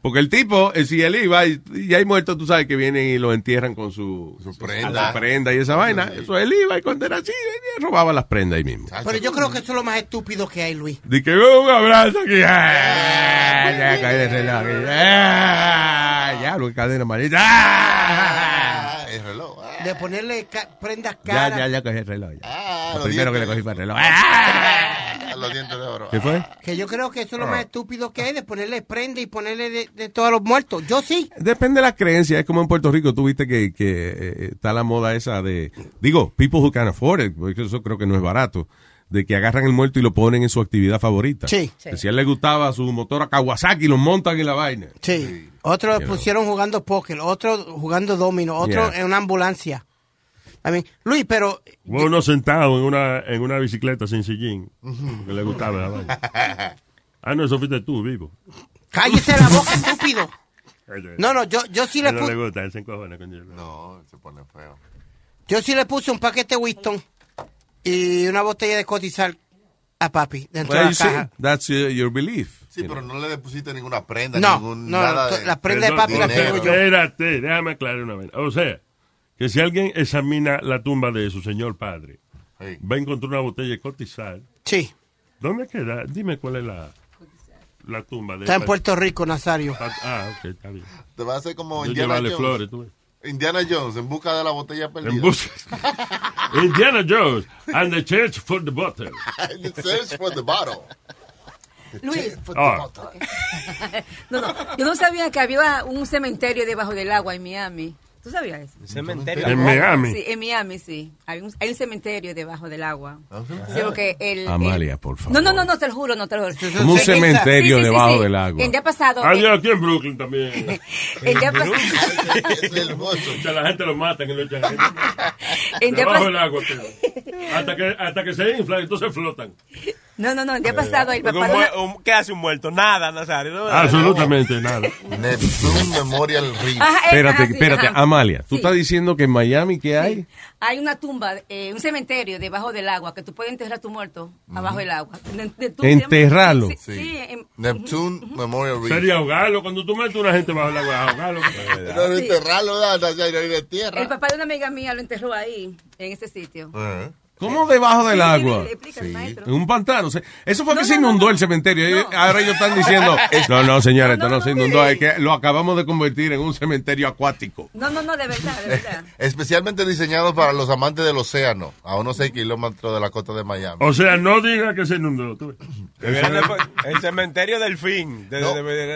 Speaker 3: Porque el tipo, eh, si él iba y, y hay muertos, tú sabes que vienen y lo entierran con su,
Speaker 4: prenda.
Speaker 3: su prenda y esa vaina. Eso él iba y cuando era así, él robaba las prendas ahí mismo.
Speaker 9: Pero yo creo que eso es lo más estúpido que hay, Luis.
Speaker 3: De que "Oh, un abrazo aquí. Ah, ya reloj. aquí. Ah, ya, lo que cadena maldita. Ah,
Speaker 4: El reloj.
Speaker 9: De ponerle ca- prendas
Speaker 3: ya,
Speaker 9: caras.
Speaker 3: ya, ya cogí el reloj. ya.
Speaker 4: Ah,
Speaker 3: Lo primero que le cogí fue el reloj. Ah.
Speaker 4: Los dientes de oro.
Speaker 3: ¿Qué fue?
Speaker 9: Que yo creo que eso es lo
Speaker 3: Ah.
Speaker 9: más estúpido que hay, de ponerle prenda y ponerle de, de todos los muertos. Yo sí.
Speaker 3: Depende de la creencia. Es como en Puerto Rico. Tú viste que, que eh, está la moda esa de. Digo, people who can afford it, porque eso creo que no es barato. De que agarran el muerto y lo ponen en su actividad favorita.
Speaker 9: Sí.
Speaker 3: Que si a él le gustaba su motor a Kawasaki, lo montan en la vaina.
Speaker 9: Sí. Otros
Speaker 3: You
Speaker 9: pusieron jugando póker, otros jugando domino, otros
Speaker 3: Yeah.
Speaker 9: en una ambulancia. I mean, Luis, pero
Speaker 7: uno sentado en una, en una bicicleta sin sillín. Que le gustaba la vaina. Ah, no, eso fuiste tú, vivo.
Speaker 9: cállese la boca, estúpido. No, no, yo, yo sí le
Speaker 7: él no le
Speaker 9: puse,
Speaker 7: gusta, él se encojona con hielo.
Speaker 4: No, se pone feo.
Speaker 9: yo sí le puse un paquete Winston y una botella de cotizal a papi dentro
Speaker 3: Well,
Speaker 9: de la
Speaker 3: see,
Speaker 9: caja.
Speaker 3: that's your belief.
Speaker 4: Sí, pero no le pusiste ninguna prenda,
Speaker 9: No,
Speaker 4: ningún,
Speaker 9: no,
Speaker 4: nada
Speaker 9: no,
Speaker 4: de...
Speaker 9: la prenda de papi la
Speaker 4: dinero.
Speaker 9: tengo yo.
Speaker 7: Espérate, déjame aclarar una vez. O sea, que si alguien examina la tumba de su señor padre, va a encontrar una botella de cotizal.
Speaker 9: Sí,
Speaker 7: ¿Dónde queda? Dime cuál es la, la tumba de
Speaker 9: está en Puerto Rico, Nazario.
Speaker 7: Ah, ok, está bien.
Speaker 4: Te va a hacer como
Speaker 7: Yo
Speaker 4: Indiana Jones.
Speaker 7: flores, tú ves.
Speaker 4: Indiana Jones, en busca de la botella perdida.
Speaker 7: En busca. Indiana Jones and the Church for the Bottle.
Speaker 4: The search for the bottle.
Speaker 10: Luis.
Speaker 7: Ah,
Speaker 10: No, no, yo no sabía que había un cementerio debajo del agua en Miami. ¿Tú sabías eso?
Speaker 8: Cementerio.
Speaker 7: En Miami.
Speaker 10: Sí, en Miami, sí. Hay un, hay un cementerio debajo del agua.
Speaker 4: Ah,
Speaker 10: Sí, porque el,
Speaker 3: Amalia,
Speaker 10: el-
Speaker 3: por favor.
Speaker 10: No, no, no, no, te lo juro, no te lo juro.
Speaker 3: Como un cementerio
Speaker 10: sí, sí,
Speaker 3: debajo
Speaker 10: sí.
Speaker 3: del agua.
Speaker 10: El día pasado.
Speaker 7: Ah,
Speaker 10: eh,
Speaker 7: yo aquí en Brooklyn también.
Speaker 10: el día pasado.
Speaker 7: O sea, la gente lo mata ahí.
Speaker 10: El día
Speaker 7: debajo
Speaker 10: pas-
Speaker 7: del agua. Hasta que, hasta que se inflan, entonces flotan.
Speaker 10: No, no, no, el día pasado el
Speaker 8: Porque
Speaker 10: papá
Speaker 8: un ¿Qué hace un muerto? Nada, Nazario. ¿no?
Speaker 7: Absolutamente nada.
Speaker 4: Neptune Memorial Reef.
Speaker 10: Eh,
Speaker 3: Espérate, espérate,
Speaker 10: ajá.
Speaker 3: Amalia. ¿Tú
Speaker 10: Sí.
Speaker 3: estás diciendo que en Miami qué hay?
Speaker 10: Hay una tumba, eh, un cementerio debajo del agua que tú puedes enterrar a tu muerto abajo del agua. De- de- tú-
Speaker 3: Enterrarlo.
Speaker 10: Sí, sí, sí, en-
Speaker 4: Neptune Memorial Reef.
Speaker 7: Sería ahogarlo. Cuando tú metes a una gente bajo el agua, ahogarlo.
Speaker 4: No enterrarlo, ¿verdad? O sea, ir de tierra.
Speaker 10: El papá de una amiga mía lo enterró ahí, en ese sitio.
Speaker 4: Eh.
Speaker 3: ¿Cómo debajo del
Speaker 10: Sí,
Speaker 3: agua?
Speaker 10: sí.
Speaker 3: En un pantano. Eso fue que se inundó el cementerio. Ahora ellos están diciendo, no, no, señores, esto no, se inundó. Es que lo acabamos de convertir en un cementerio acuático.
Speaker 10: No, no, no, de verdad, de verdad.
Speaker 4: Especialmente diseñado para los amantes del océano, a unos 6 kilómetros de la costa de Miami.
Speaker 7: O sea, no diga que se inundó.
Speaker 8: después- El cementerio del fin. De- de- de- de-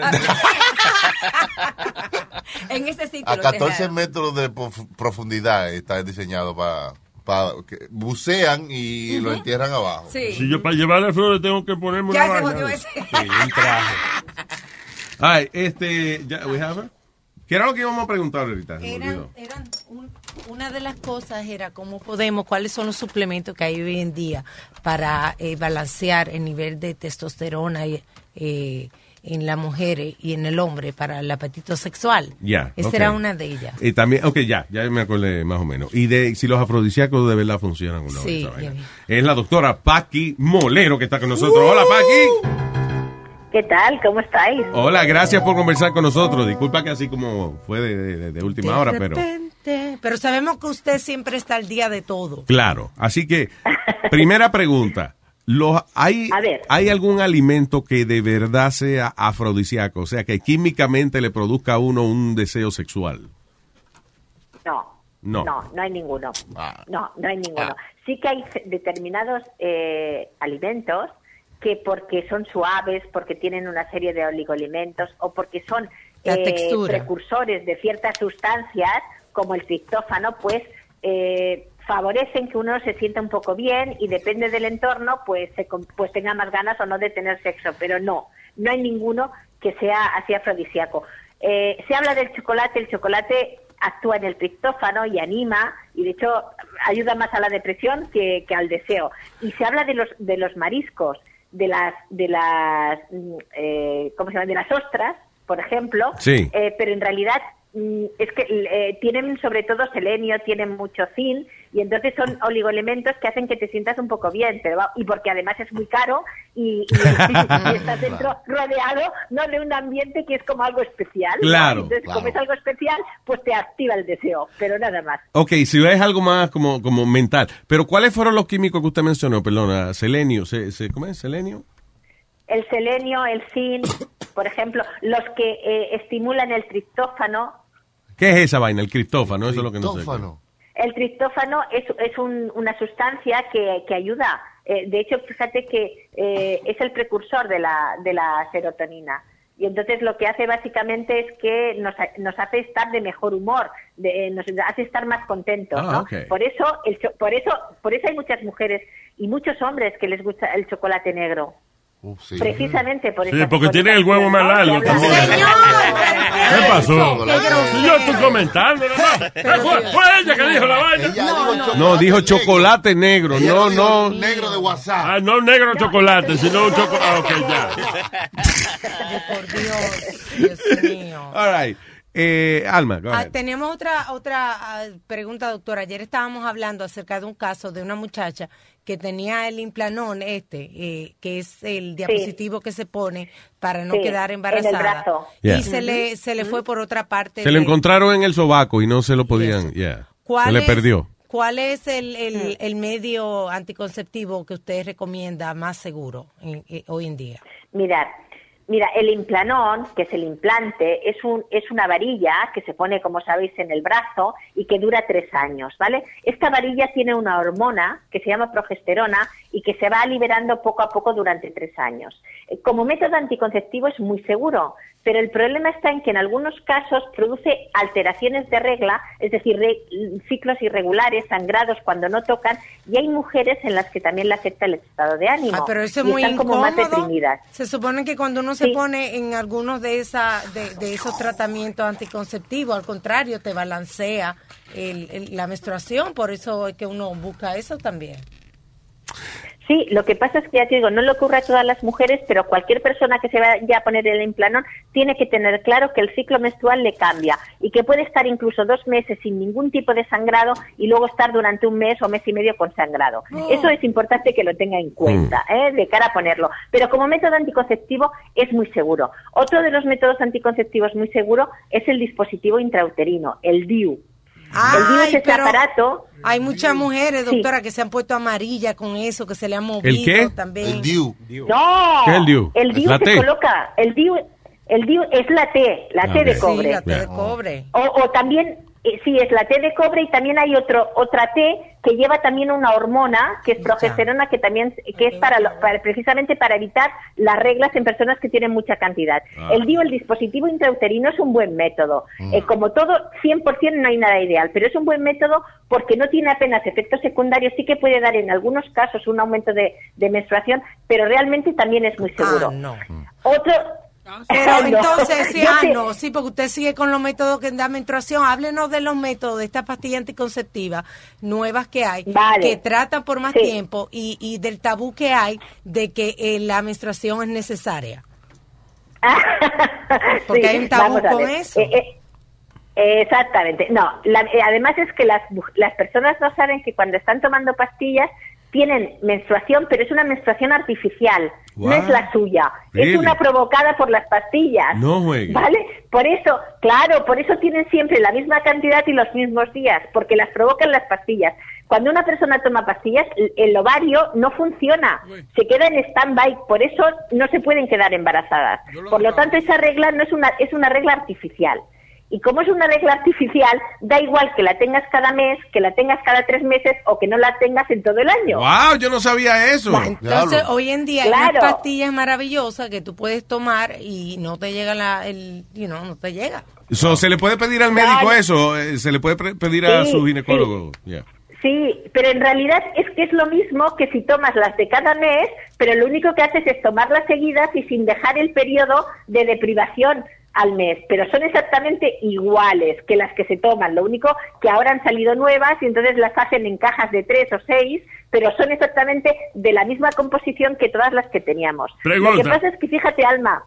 Speaker 10: En ese sitio
Speaker 4: A
Speaker 10: lo
Speaker 4: 14
Speaker 10: dejaron.
Speaker 4: metros de prof- profundidad está diseñado para... para que bucean y lo entierran abajo.
Speaker 10: Sí.
Speaker 7: Si yo para llevarle flores tengo que ponerme
Speaker 10: Ya
Speaker 7: una vaina.
Speaker 10: ese.
Speaker 3: un traje. Ay, este, ya, we have her? ¿Qué era lo que íbamos a preguntar ahorita?
Speaker 6: Eran, eran un- una de las cosas era cómo podemos, cuáles son los suplementos que hay hoy en día para eh, balancear el nivel de testosterona y, eh, en la mujer y en el hombre para el apetito sexual.
Speaker 3: Ya,
Speaker 6: Esa
Speaker 3: ok.
Speaker 6: era una de ellas.
Speaker 3: Y también, ok, ya, ya me acordé más o menos. Y de si los afrodisíacos de verdad funcionan o no.
Speaker 6: Sí,
Speaker 3: esa. Es la doctora Paqui Molero que está con nosotros. Hola, Paqui.
Speaker 19: ¿Qué tal? ¿Cómo estáis?
Speaker 3: Hola, gracias por conversar con nosotros. Disculpa que así como fue de, de- de última hora, pero
Speaker 6: repente, pero sabemos que usted siempre está al día de todo.
Speaker 3: claro. Así que, primera pregunta. Los, ¿hay, ¿Hay algún alimento que de verdad sea afrodisíaco? O sea, que químicamente le produzca a uno un deseo sexual.
Speaker 19: No.
Speaker 3: No.
Speaker 19: No, no hay ninguno.
Speaker 3: Ah.
Speaker 19: No, no hay ninguno. Sí que hay determinados eh, alimentos que porque son suaves, porque tienen una serie de oligoelementos o porque son eh, precursores de ciertas sustancias, como el triptófano, pues eh, favorecen que uno se sienta un poco bien y depende del entorno, pues, se pues tenga más ganas o no de tener sexo. Pero no, no hay ninguno que sea así afrodisíaco. Eh, se habla del chocolate, el chocolate actúa en el triptófano y anima y de hecho ayuda más a la depresión que, que al deseo. Y se habla de los de los mariscos, de las de las mm, eh, ¿cómo se llama? de las ostras, por ejemplo,
Speaker 3: Sí.
Speaker 19: eh, pero en realidad mm, es que eh, tienen sobre todo selenio, tienen mucho zinc y entonces son oligoelementos que hacen que te sientas un poco bien, pero va- y porque además es muy caro y, y- y estás dentro rodeado no de un ambiente que es como algo especial. ¿no?
Speaker 3: Claro,
Speaker 19: Entonces,
Speaker 3: claro.
Speaker 19: como es algo especial, pues te activa el deseo, pero nada más.
Speaker 3: Ok, si es algo más como, como mental. Pero ¿cuáles fueron los químicos que usted mencionó? Perdona, selenio. ¿se, se, ¿Cómo es? ¿Selenio?
Speaker 19: El selenio, el zinc, por ejemplo, los que eh, estimulan el triptófano,
Speaker 3: ¿Qué es esa vaina? El criptófano, eso es lo que no sé.
Speaker 19: El triptófano es, es un- una sustancia que, que ayuda. eh, de hecho, fíjate que eh, es el precursor de la, de la serotonina. Y entonces lo que hace básicamente es que nos, nos hace estar de mejor humor, de- eh, nos hace estar más contentos.
Speaker 3: Ah,
Speaker 19: ¿no? Por eso, el por eso, por eso hay muchas mujeres y muchos hombres que les gusta el chocolate negro. Precisamente por
Speaker 7: Sí,
Speaker 19: esas-
Speaker 7: porque
Speaker 19: por
Speaker 7: tiene el huevo más largo también. ¿Qué pasó?
Speaker 19: Qué.
Speaker 7: Yo estoy comentando. Fue, fue ella que dijo la vaina.
Speaker 3: No, dijo chocolate negro. No, no.
Speaker 4: Negro de WhatsApp.
Speaker 7: Ah, no negro chocolate, sino un chocolate. Ah, ok, ya.
Speaker 6: Por Dios, Dios mío.
Speaker 3: All right. Eh, Alma, go
Speaker 6: Ah, tenemos otra otra ah, pregunta, doctora. Ayer estábamos hablando acerca de un caso de una muchacha que tenía el implanón este, eh, que es el diapositivo que se pone para no
Speaker 19: Sí,
Speaker 6: quedar
Speaker 19: en el
Speaker 6: embarazada.
Speaker 19: brazo.
Speaker 3: Yeah.
Speaker 6: Y se le se le fue por otra parte.
Speaker 3: Se lo encontraron en el sobaco y no se lo podían. Yeah.
Speaker 6: ¿Cuál
Speaker 3: Se le
Speaker 6: es-
Speaker 3: perdió.
Speaker 6: ¿Cuál es el, el, el medio anticonceptivo que usted recomienda más seguro en- eh, hoy en día?
Speaker 19: Mirad, Mira, el implanón, que es el implante, es, un, es una varilla que se pone, como sabéis, en el brazo y que dura tres años, ¿vale? Esta varilla tiene una hormona que se llama progesterona y que se va liberando poco a poco durante tres años. Eh, Como método anticonceptivo es muy seguro, pero el problema está en que en algunos casos produce alteraciones de regla, es decir, re- ciclos irregulares, sangrados cuando no tocan, y hay mujeres en las que también le afecta el estado de ánimo.
Speaker 6: Ah, pero eso es
Speaker 19: y
Speaker 6: muy
Speaker 19: están como más
Speaker 6: incómodo.
Speaker 19: deprimidas.
Speaker 6: Se supone que cuando uno se pone en algunos de, esa, de, de esos tratamientos anticonceptivos, al contrario, te balancea el- el- la menstruación, por eso es que uno busca eso también.
Speaker 19: Sí, lo que pasa es que ya te digo, no le ocurre a todas las mujeres, pero cualquier persona que se vaya a poner el implanón tiene que tener claro que el ciclo menstrual le cambia y que puede estar incluso dos meses sin ningún tipo de sangrado y luego estar durante un mes o mes y medio con sangrado.
Speaker 20: Oh.
Speaker 19: Eso es importante que lo tenga en cuenta, ¿eh? de cara a ponerlo. Pero como método anticonceptivo es muy seguro. Otro de los métodos anticonceptivos muy seguro es el dispositivo intrauterino, el DIU. El DIU es
Speaker 6: Ay,
Speaker 19: ese
Speaker 6: pero
Speaker 19: aparato
Speaker 6: Hay muchas mujeres,
Speaker 19: Sí.
Speaker 6: doctora, que se han puesto amarilla con eso, que se le han movido
Speaker 3: ¿El qué?
Speaker 6: también.
Speaker 3: El
Speaker 4: DIU.
Speaker 19: No.
Speaker 3: ¿Qué es el DIU?
Speaker 19: El DIU
Speaker 3: ¿La
Speaker 19: se coloca. El DIU, el DIU es la T, la
Speaker 3: Ah,
Speaker 19: T de cobre.
Speaker 6: Sí, la T de cobre.
Speaker 19: O, o también, eh, sí, es la T de cobre y también hay otro otra T que lleva también una hormona que es progesterona que también que es para, lo- para precisamente para evitar las reglas en personas que tienen mucha cantidad.
Speaker 20: Ah.
Speaker 19: El DIU, el dispositivo intrauterino, es un buen método. Eh, como todo, 100% no hay nada ideal, pero es un buen método porque no tiene apenas efectos secundarios. Sí que puede dar en algunos casos un aumento de, de menstruación, pero realmente también es muy seguro. Otro.
Speaker 6: Pero entonces, sí, ah, no, sí, porque usted sigue con los métodos que da menstruación. Háblenos de los métodos de estas pastillas anticonceptivas nuevas que hay,
Speaker 19: Vale.
Speaker 6: que tratan por más
Speaker 19: Sí.
Speaker 6: tiempo y, y del tabú que hay de que eh, la menstruación es necesaria. Porque
Speaker 19: Sí,
Speaker 6: hay un tabú con eso.
Speaker 19: Eh, eh, exactamente. No, la- además es que las, las personas no saben que cuando están tomando pastillas tienen menstruación, pero es una menstruación artificial, no es la suya,
Speaker 3: Really?
Speaker 19: es una provocada por las pastillas.
Speaker 3: No juegue.
Speaker 19: ¿Vale? Por eso, claro, por eso tienen siempre la misma cantidad y los mismos días, porque las provocan las pastillas. Cuando una persona toma pastillas, el- el ovario no funciona, se queda en stand-by, por eso no se pueden quedar embarazadas. Por lo tanto, esa regla no es una, es una regla artificial. Y como es una regla artificial, da igual que la tengas cada mes, que la tengas cada tres meses o que no la tengas en todo el año.
Speaker 3: Wow, yo no sabía eso.
Speaker 6: Entonces, hoy en día hay unas pastillas maravillosas que tú puedes tomar y no te llega la, el, you know, no te llega.
Speaker 3: So, ¿Se le puede pedir al médico eso? Eh, ¿Se le puede pre- pedir a
Speaker 19: Sí,
Speaker 3: su ginecólogo? Yeah.
Speaker 19: Sí, pero en realidad es que es lo mismo que si tomas las de cada mes, pero lo único que haces es tomarlas seguidas y sin dejar el periodo de deprivación al mes, pero son exactamente iguales que las que se toman, lo único que ahora han salido nuevas y entonces las hacen en cajas de tres o seis, pero son exactamente de la misma composición que todas las que teníamos. Lo que pasa es que fíjate, Alma,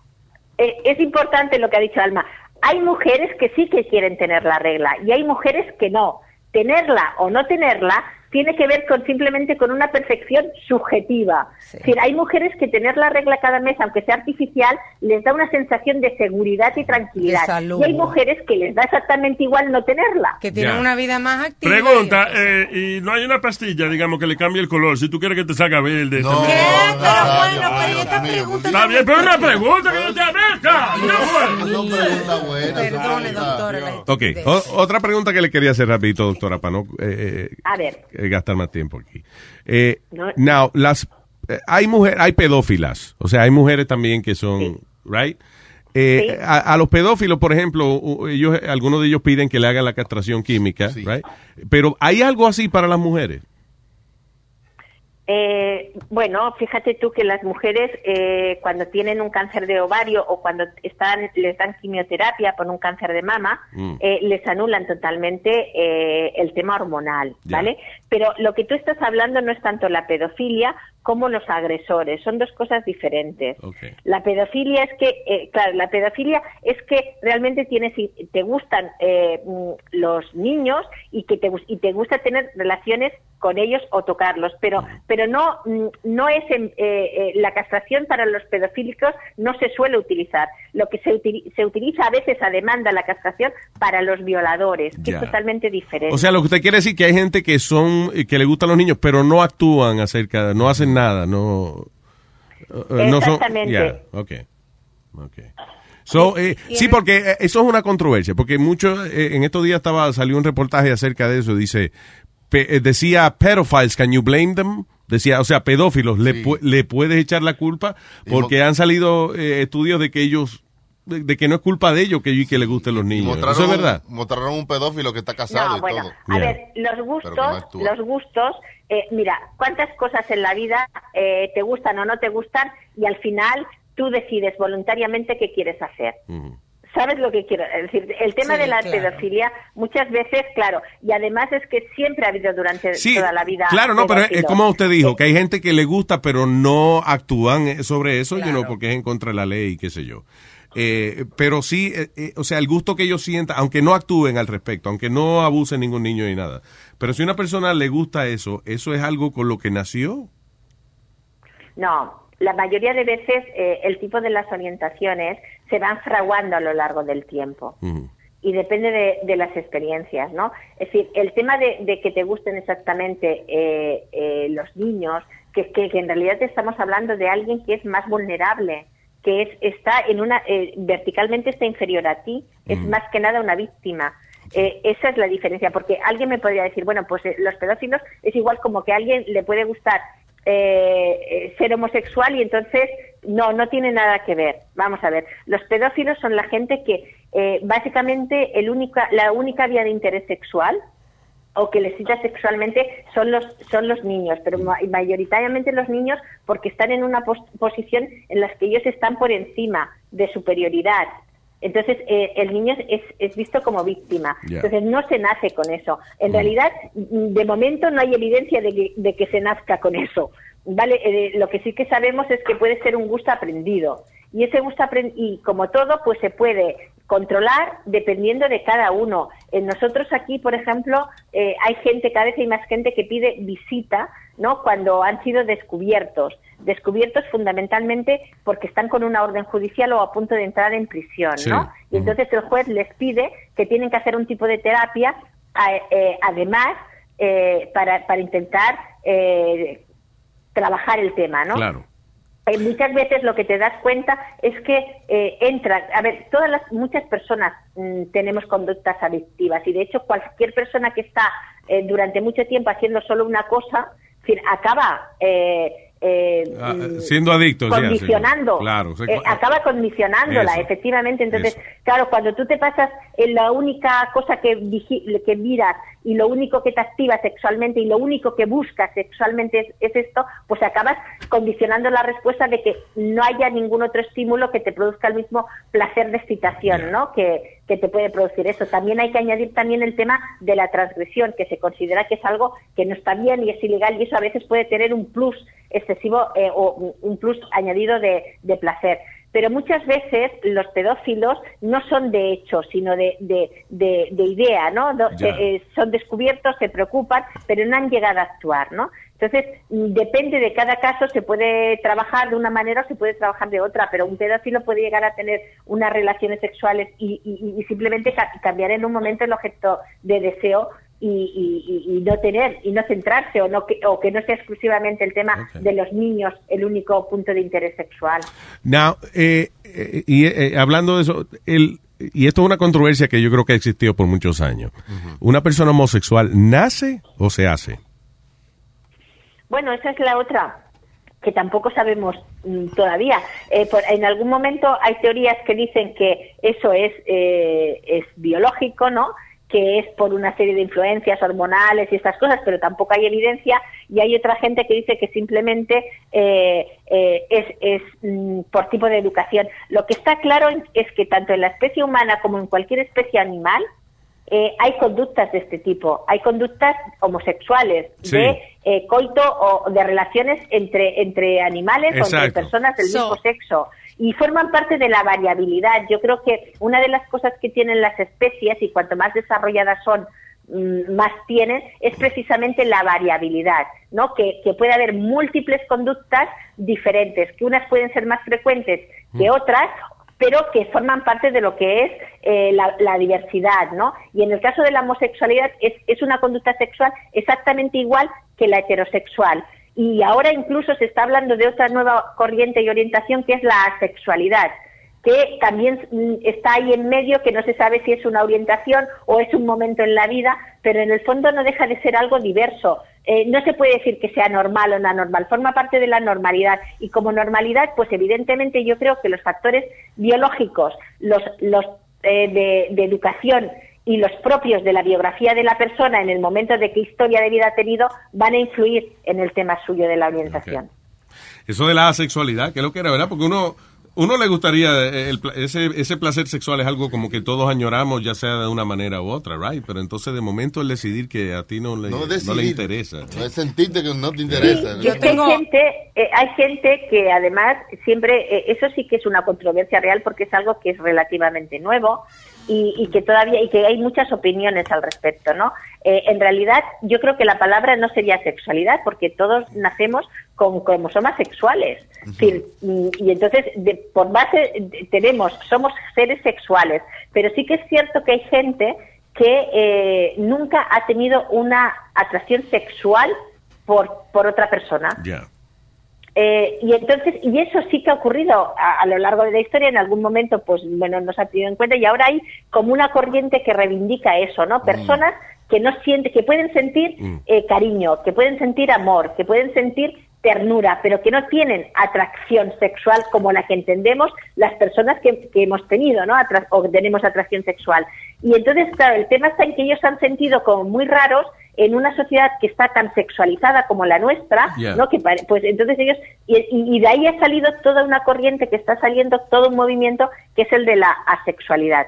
Speaker 19: eh, es importante lo que ha dicho Alma. Hay mujeres que sí que quieren tener la regla y hay mujeres que no. Tenerla o no tenerla tiene que ver con simplemente con una perfección subjetiva. Es decir, hay mujeres que tener la regla cada mes, aunque sea artificial, les da una sensación de seguridad y tranquilidad.
Speaker 6: Salud.
Speaker 19: Y hay mujeres que les da exactamente igual no tenerla.
Speaker 6: Que tienen
Speaker 7: Ya.
Speaker 6: una vida más activa.
Speaker 7: Pregunta, eh, y no hay una pastilla, digamos, que le cambie el color. Si tú quieres que te salga verde. No,
Speaker 6: ¿Qué? Pero bueno, pero esta pregunta
Speaker 7: Está bien, pero una pregunta que no te abeca.
Speaker 6: Perdone, doctora.
Speaker 3: Ok, otra pregunta que le quería hacer rapidito, doctora, para no eh,
Speaker 19: A ver.
Speaker 3: Eh, gastar más tiempo aquí. Eh,
Speaker 19: No.
Speaker 3: now, las, eh, hay mujeres, hay pedófilas, o sea, hay mujeres también que son, right? Eh,
Speaker 19: Sí.
Speaker 3: a, a los pedófilos, por ejemplo, ellos, algunos de ellos piden que le hagan la castración química, right? Pero hay algo así para las mujeres.
Speaker 19: Eh, bueno, fíjate tú que las mujeres eh, cuando tienen un cáncer de ovario o cuando están les dan quimioterapia por un cáncer de mama,
Speaker 20: Mm.
Speaker 19: eh, les anulan totalmente eh, el tema hormonal. ¿vale? Pero lo que tú estás hablando no es tanto la pedofilia como los agresores, son dos cosas diferentes. La pedofilia es que, eh, claro, la pedofilia es que realmente tienes, te gustan eh, mm, los niños y que te, y te gusta tener relaciones con ellos o tocarlos, pero, pero no, mm, no es en- eh, eh, la castración para los pedofílicos no se suele utilizar. Lo que se, utili- se utiliza a veces a demanda la castración para los violadores, que
Speaker 3: Ya.
Speaker 19: es totalmente diferente.
Speaker 3: O sea, lo que usted quiere decir que hay gente que son, que le gustan los niños, pero no actúan acerca, no hacen nada, no, eh, no son,
Speaker 19: Exactamente.
Speaker 3: yeah, okay. Okay. So, eh, sí, porque eh, eso es una controversia, porque mucho, eh, en estos días estaba, salió un reportaje acerca de eso, dice, pe- eh, decía, pedophiles, can you blame them? Decía, o sea, pedófilos, le, pu- le puedes echar la culpa porque han salido eh, estudios de que ellos, de, de que no es culpa de ellos que, que les gusten los niños.
Speaker 4: Mostraron,
Speaker 3: Eso es verdad.
Speaker 4: Un, mostraron un pedófilo que está casado
Speaker 19: No,
Speaker 4: y
Speaker 19: bueno,
Speaker 4: todo.
Speaker 19: a ver, los
Speaker 4: no
Speaker 19: gustos, los gustos, eh, mira, cuántas cosas en la vida eh, te gustan o no te gustan y al final tú decides voluntariamente qué quieres hacer. ¿Sabes lo que quiero? Es decir, el tema
Speaker 6: Sí,
Speaker 19: de la
Speaker 6: claro.
Speaker 19: pedofilia muchas veces, claro, y además es que siempre ha habido durante
Speaker 3: Sí,
Speaker 19: toda la vida.
Speaker 3: claro, no, pero es, como usted dijo, que hay gente que le gusta, pero no actúan eh, sobre eso, you know, porque es en contra de la ley, qué sé yo. Eh, pero sí, eh, eh, o sea, el gusto que ellos sientan, aunque no actúen al respecto, aunque no abusen ningún niño ni nada. Pero si a una persona le gusta eso, eso es algo con lo que nació.
Speaker 19: No, la mayoría de veces eh, el tipo de las orientaciones se van fraguando a lo largo del tiempo. y depende de, de las experiencias, ¿no? Es decir, el tema de, de que te gusten exactamente eh, eh, los niños, que, que, que en realidad estamos hablando de alguien que es más vulnerable, que es está en una eh, verticalmente está inferior a ti, es más que nada una víctima. Eh, esa es la diferencia, porque alguien me podría decir, bueno, pues eh, los pedófilos es igual como que a alguien le puede gustar eh, ser homosexual y entonces no, no tiene nada que ver. Vamos a ver, los pedófilos son la gente que eh, básicamente el única, la única vía de interés sexual o que les cita sexualmente son los son los niños, pero ma- mayoritariamente los niños porque están en una pos- posición en la que ellos están por encima de superioridad. Entonces, eh, el niño es, es visto como víctima. Entonces, no se nace con eso. En realidad, mm, de momento no hay evidencia de que, de que se nazca con eso. Vale, Eh, lo que sí que sabemos es que puede ser un gusto aprendido. Y ese gusto y como todo, pues se puede controlar dependiendo de cada uno. En nosotros aquí, por ejemplo, eh, hay gente, cada vez hay más gente que pide visita, ¿no? Cuando han sido descubiertos. Descubiertos fundamentalmente porque están con una orden judicial o a punto de entrar en prisión,
Speaker 21: Sí.
Speaker 19: ¿no? Y entonces el juez les pide que tienen que hacer un tipo de terapia, a- eh, además, eh, para, para intentar eh, trabajar el tema, ¿no?
Speaker 3: Claro.
Speaker 19: Eh, muchas veces lo que te das cuenta es que eh, entran, a ver, todas las, muchas personas mm, tenemos conductas adictivas y de hecho cualquier persona que está eh, durante mucho tiempo haciendo solo una cosa, acaba eh, eh,
Speaker 3: Ah,
Speaker 19: mm,
Speaker 3: siendo adicto. sí.
Speaker 19: condicionando,
Speaker 3: Claro.
Speaker 19: eh, acaba condicionándola,
Speaker 3: Eso.
Speaker 19: efectivamente. Entonces, claro, cuando tú te pasas en la única cosa que, que miras y lo único que te activa sexualmente y lo único que buscas sexualmente es, es esto, pues acabas condicionando la respuesta de que no haya ningún otro estímulo que te produzca el mismo placer de excitación, ¿no? Que, que te puede producir eso. También hay que añadir también el tema de la transgresión, que se considera que es algo que no está bien y es ilegal y eso a veces puede tener un plus excesivo eh, o un- plus añadido de, de placer. Pero muchas veces los pedófilos no son de hecho, sino de, de, de- de idea, ¿no? Eh, son descubiertos, se preocupan, pero no han llegado a actuar, ¿no? Entonces, depende de cada caso, se puede trabajar de una manera o se puede trabajar de otra, pero un pedófilo puede llegar a tener unas relaciones sexuales y, y- y simplemente ca- cambiar en un momento el objeto de deseo y, y- y- y no tener y no centrarse o no que, o que no sea exclusivamente el tema de los niños el único punto de interés sexual.
Speaker 3: Now, eh, eh, y eh, hablando de eso, el, y esto es una controversia que yo creo que ha existido por muchos años. ¿Una persona homosexual nace o se hace?
Speaker 19: Bueno, esa es la otra que tampoco sabemos mm, todavía. Eh, por- en algún momento hay teorías que dicen que eso es, eh, es biológico, ¿no? que es por una serie de influencias hormonales y estas cosas, pero tampoco hay evidencia. Y hay otra gente que dice que simplemente eh, eh, es, es mm, por tipo de educación. Lo que está claro es que tanto en la especie humana como en cualquier especie animal, eh, hay conductas de este tipo, hay conductas homosexuales,
Speaker 21: Sí.
Speaker 19: de eh, coito o de relaciones entre, entre animales o entre personas del
Speaker 21: So-
Speaker 19: mismo sexo. Y forman parte de la variabilidad. Yo creo que una de las cosas que tienen las especies, y cuanto más desarrolladas son, mm, más tienen, es precisamente la variabilidad, ¿no? Que, que puede haber múltiples conductas diferentes, que unas pueden ser más frecuentes que otras, pero que forman parte de lo que es eh, la, diversidad, ¿no? Y en el caso de la homosexualidad es, es una conducta sexual exactamente igual que la heterosexual. Y ahora incluso se está hablando de otra nueva corriente y orientación que es la asexualidad, que también mm, está ahí en medio, que no se sabe si es una orientación o es un momento en la vida, pero en el fondo no deja de ser algo diverso. Eh, no se puede decir que sea normal o no anormal, forma parte de la normalidad y como normalidad, pues evidentemente yo creo que los factores biológicos, los, los eh, de, de educación y los propios de la biografía de la persona en el momento de qué historia de vida ha tenido van a influir en el tema suyo de la orientación.
Speaker 3: Eso de la asexualidad, que es lo que era, ¿verdad? Porque uno, uno le gustaría, eh, el pla- ese, ese placer sexual es algo como que todos añoramos, ya sea de una manera u otra, right? Pero entonces de momento el decidir que a ti no le,
Speaker 4: No
Speaker 3: le interesa.
Speaker 4: No es sentirte que no te interesa.
Speaker 19: Sí, es que hay gente, eh, hay gente que además siempre, eh, eso sí que es una controversia real porque es algo que es relativamente nuevo y, y que todavía, y que hay muchas opiniones al respecto, ¿no? Eh, en realidad, yo creo que la palabra no sería sexualidad porque todos nacemos con cromosomas sexuales. Decir, y, y entonces, de- por base, de- tenemos, somos seres sexuales, pero sí que es cierto que hay gente que eh, nunca ha tenido una atracción sexual por, por otra persona.
Speaker 3: Ya.
Speaker 19: Eh, y entonces, y eso sí que ha ocurrido a, a lo largo de la historia, en algún momento, pues bueno, no se ha tenido en cuenta y ahora hay como una corriente que reivindica eso, ¿no? Personas que no sienten, que pueden sentir eh, cariño, que pueden sentir amor, que pueden sentir ternura, pero que no tienen atracción sexual como la que entendemos las personas que, que hemos tenido, ¿no? Atra- o tenemos atracción sexual. Y entonces, claro, el tema está en que ellos se han sentido como muy raros en una sociedad que está tan sexualizada como la nuestra. ¿no? Que pues entonces ellos y- y de ahí ha salido toda una corriente que está saliendo todo un movimiento que es el de la asexualidad.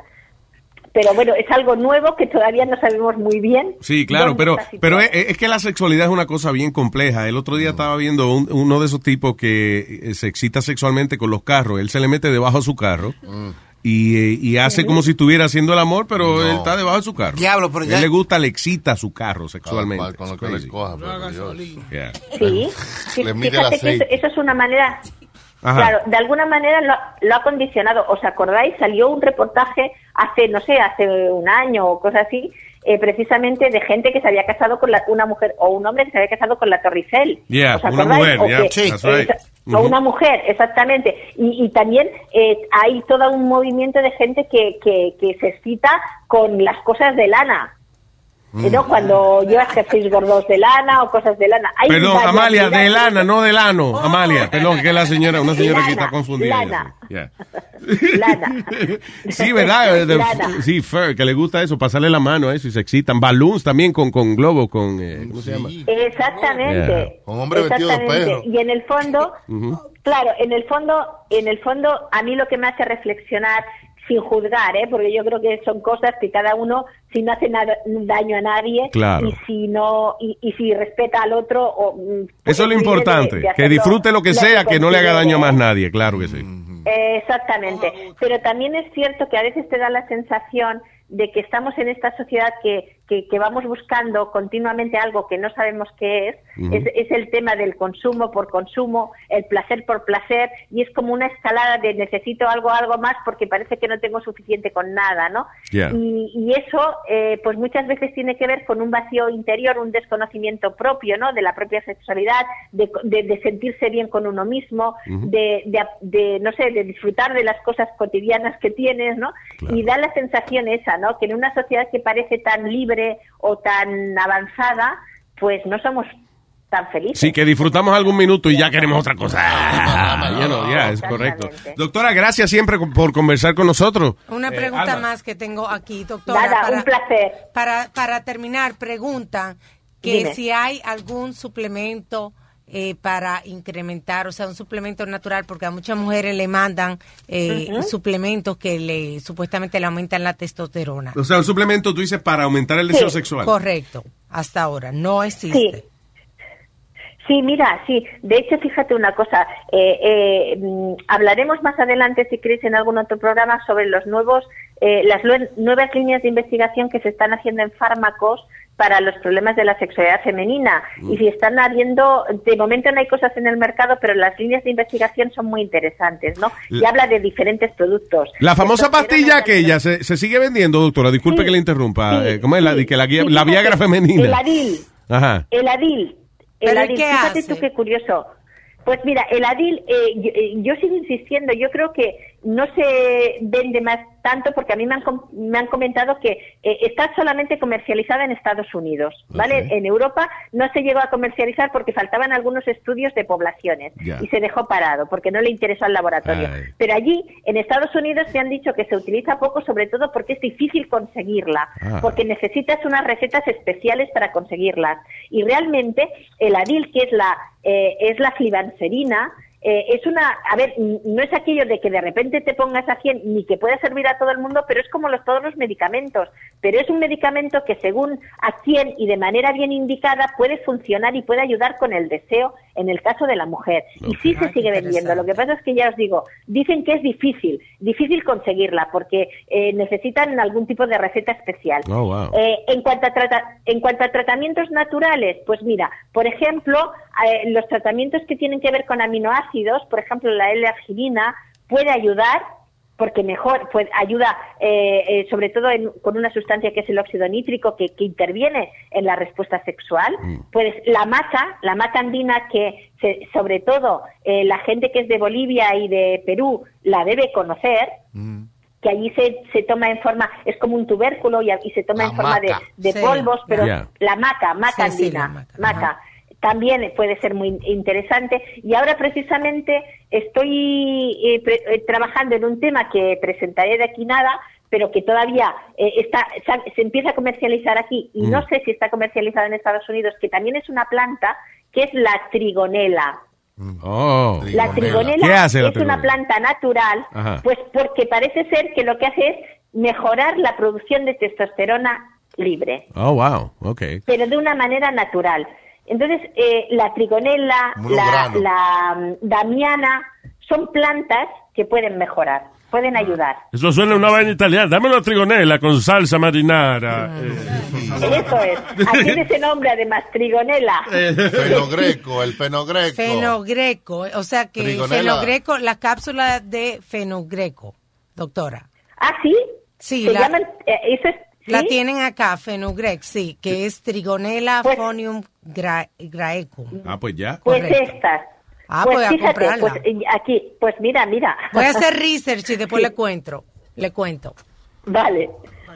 Speaker 19: Pero bueno, es algo nuevo que todavía no sabemos muy bien.
Speaker 3: Sí, claro, pero, pero es, es que la sexualidad es una cosa bien compleja. El otro día estaba viendo un- uno de esos tipos que eh, se excita sexualmente con los carros. Él se le mete debajo de su carro y, eh, y hace como si estuviera haciendo el amor, pero él está debajo de su carro.
Speaker 9: Diablo, pero
Speaker 3: A
Speaker 9: ya-
Speaker 3: él le gusta, le excita su carro sexualmente.
Speaker 4: Con lo
Speaker 3: It's
Speaker 4: que le coja, por Dios.
Speaker 3: Yeah.
Speaker 19: Sí, sí,
Speaker 4: Le mide el
Speaker 19: fíjate que eso,
Speaker 4: aceite.
Speaker 19: eso es una manera,
Speaker 3: Ajá.
Speaker 19: claro, de alguna manera lo, lo ha condicionado. ¿Os acordáis? Salió un reportaje hace, no sé, hace un año o cosas así, eh, precisamente de gente que se había casado con la- una mujer o un hombre que se había casado con la Torre Eiffel.
Speaker 3: Yeah,
Speaker 19: ¿Os
Speaker 3: una mujer,
Speaker 19: O
Speaker 3: yeah,
Speaker 19: que-
Speaker 3: Sí. that's right.
Speaker 19: esa- O
Speaker 3: Ujú.
Speaker 19: una mujer, exactamente. Y, y también eh, hay todo un movimiento de gente que, que, que se excita con las cosas de lana.
Speaker 3: Mm.
Speaker 19: ¿no? Cuando llevas jerseys gordos de lana o cosas de lana. Hay
Speaker 3: Perdón, Amalia, de lana, no de lano. Amalia, perdón, que es la señora, una señora que
Speaker 19: Lana,
Speaker 3: está confundida.
Speaker 19: lana.
Speaker 3: Yeah.
Speaker 19: Lana.
Speaker 3: Sí, ¿verdad?
Speaker 19: Lana.
Speaker 3: sí, fur, que le gusta eso, pasarle la mano a eso y se excitan. Balloons también con, con globos, con, eh, ¿cómo se llama?
Speaker 19: Exactamente.
Speaker 3: Yeah.
Speaker 4: Un hombre vestido de
Speaker 19: Exactamente.
Speaker 4: perro.
Speaker 19: Y en el fondo,
Speaker 3: Ujú.
Speaker 19: claro, en el fondo, en el fondo, a mí lo que me hace reflexionar sin juzgar, ¿eh? porque yo creo que son cosas que cada uno, si no hace nada, daño a nadie
Speaker 3: Claro.
Speaker 19: y si no y, y si respeta al otro, o, mm, pues
Speaker 3: Eso es lo
Speaker 19: de-
Speaker 3: importante,
Speaker 19: de
Speaker 3: que disfrute lo que sea, que no le haga daño a más
Speaker 19: considere.
Speaker 3: nadie, claro que sí.
Speaker 19: Eh, Exactamente, pero también es cierto que a veces te da la sensación de que estamos en esta sociedad que, que, que vamos buscando continuamente algo que no sabemos qué es. Es, es el tema del consumo por consumo, el placer por placer, y es como una escalada de necesito algo, algo más porque parece que no tengo suficiente con nada, ¿no? Y, y eso, eh, pues muchas veces tiene que ver con un vacío interior, un desconocimiento propio, ¿no? De la propia sexualidad, de, de- de sentirse bien con uno mismo, de, de, de, no sé, de disfrutar de las cosas cotidianas que tienes, ¿no? Y da la sensación esa, ¿no? Que en una sociedad que parece tan libre o tan avanzada, pues no somos tan felices.
Speaker 3: Sí, que disfrutamos algún minuto y ya queremos otra cosa. Ya no, ya, es correcto. Doctora, gracias siempre por conversar con nosotros.
Speaker 6: Una
Speaker 3: Eh,
Speaker 6: pregunta
Speaker 3: Alma.
Speaker 6: más que tengo aquí, doctora.
Speaker 19: Nada,
Speaker 6: para,
Speaker 19: un placer.
Speaker 6: Para, para terminar, pregunta que
Speaker 19: Dime.
Speaker 6: si hay algún suplemento eh, para incrementar, o sea, un suplemento natural, porque a muchas mujeres le mandan eh, suplementos que le supuestamente le aumentan la testosterona.
Speaker 3: O sea, un suplemento, tú dices, para aumentar el deseo sexual.
Speaker 6: Correcto, hasta ahora, no existe.
Speaker 19: Sí. Sí, mira, sí. De hecho, fíjate una cosa. eh, eh, mm, hablaremos más adelante, si queréis, en algún otro programa sobre los nuevos, eh, las nuevas líneas de investigación que se están haciendo en fármacos para los problemas de la sexualidad femenina. Y si están habiendo, de momento no hay cosas en el mercado, pero las líneas de investigación son muy interesantes, ¿no? Y
Speaker 3: La-
Speaker 19: habla de diferentes productos.
Speaker 3: La famosa pastilla aquella se, se sigue vendiendo, doctora. Disculpe
Speaker 19: Sí,
Speaker 3: que le interrumpa.
Speaker 19: sí,
Speaker 3: Eh, ¿Cómo es la,
Speaker 19: sí.
Speaker 3: que la, guía-
Speaker 19: Sí,
Speaker 3: la Viagra femenina?
Speaker 19: El Adil.
Speaker 3: Ajá.
Speaker 19: El Adil. El
Speaker 6: ¿Pero y
Speaker 19: Adil.
Speaker 6: qué
Speaker 19: Fíjate
Speaker 6: hace?
Speaker 19: tú qué curioso. Pues mira, el Adil, eh, yo, eh, yo sigo insistiendo, yo creo que no se vende más tanto porque a mí me han, me han comentado que eh, está solamente comercializada en Estados Unidos, ¿vale? En Europa no se llegó a comercializar porque faltaban algunos estudios de poblaciones y se dejó parado porque no le interesó al laboratorio.
Speaker 21: Ay.
Speaker 19: Pero allí, en Estados Unidos, se han dicho que se utiliza poco, sobre todo porque es difícil conseguirla,
Speaker 21: Ah.
Speaker 19: porque necesitas unas recetas especiales para conseguirlas. Y realmente el adil, que es la, eh, es la flibanserina, eh, es una, a ver, no es aquello de que de repente te pongas a 100 ni que pueda servir a todo el mundo, pero es como los, todos los medicamentos. Pero es un medicamento que según a quién y de manera bien indicada puede funcionar y puede ayudar con el deseo en el caso de la mujer. Y sí se sigue vendiendo. Lo que pasa es que ya os digo, dicen que es difícil, difícil conseguirla porque eh, necesitan algún tipo de receta especial.
Speaker 3: Oh, wow.
Speaker 19: Eh, en, cuanto a trata- en cuanto a tratamientos naturales, pues mira, por ejemplo, eh, los tratamientos que tienen que ver con aminoácidos, por ejemplo, la L-arginina, puede ayudar porque mejor pues ayuda eh, eh, sobre todo en- con una sustancia que es el óxido nítrico que, que interviene en la respuesta sexual. Pues la maca la maca andina que se- sobre todo eh, la gente que es de Bolivia y de Perú la debe conocer que allí se, se toma en forma, es como un tubérculo y, y se toma
Speaker 21: La
Speaker 19: en forma de,
Speaker 21: Sí.
Speaker 19: polvos, pero la maca, maca
Speaker 21: Sí, sí,
Speaker 19: andina,
Speaker 21: la maca,
Speaker 19: maca. También puede ser muy interesante. Y ahora precisamente estoy eh, pre- eh, trabajando en un tema que presentaré de aquí nada, pero que todavía eh, está, se, empieza a comercializar aquí y no
Speaker 21: Mm.
Speaker 19: sé si está comercializado en Estados Unidos, que también es una planta que es la trigonela.
Speaker 3: Oh.
Speaker 19: La trigonela
Speaker 3: ¿Qué hace la
Speaker 19: es una planta natural,
Speaker 3: Ajá.
Speaker 19: pues porque parece ser que lo que hace es mejorar la producción de testosterona libre,
Speaker 3: Oh, wow. Ok.
Speaker 19: pero de una manera natural. Entonces, eh, la trigonela, la, la mm, damiana, son plantas que pueden mejorar, pueden ayudar.
Speaker 7: Eso suena una vaina italiana. Dame una trigonela con salsa marinara. eh.
Speaker 19: Eso es. Aquí de ese nombre, además, trigonela.
Speaker 4: Fenogreco, el fenogreco.
Speaker 6: Fenogreco, o sea que
Speaker 4: Trigonela.
Speaker 6: fenogreco, la cápsula de fenogreco, doctora.
Speaker 19: ¿Ah, sí?
Speaker 6: Sí,
Speaker 19: Se
Speaker 6: la,
Speaker 19: llaman, eh, eso es,
Speaker 6: la tienen acá, fenogrex, sí, que es Trigonella
Speaker 19: Pues
Speaker 6: phonium gra- graecum.
Speaker 3: Ah, pues ya.
Speaker 19: Pues
Speaker 6: Correcto.
Speaker 19: estas.
Speaker 6: Ah,
Speaker 19: pues
Speaker 6: pues a
Speaker 19: fíjate,
Speaker 6: comprarla.
Speaker 19: pues eh, aquí, pues mira, mira.
Speaker 6: Voy a hacer research y después
Speaker 19: Sí.
Speaker 6: le cuento, le cuento.
Speaker 19: Vale,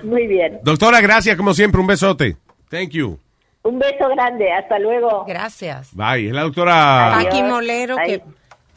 Speaker 19: muy bien.
Speaker 3: Doctora, gracias como siempre. Un besote. Thank you.
Speaker 19: Un beso grande, hasta luego.
Speaker 6: Gracias.
Speaker 3: Bye. Es la doctora.
Speaker 6: Paqui Molero, que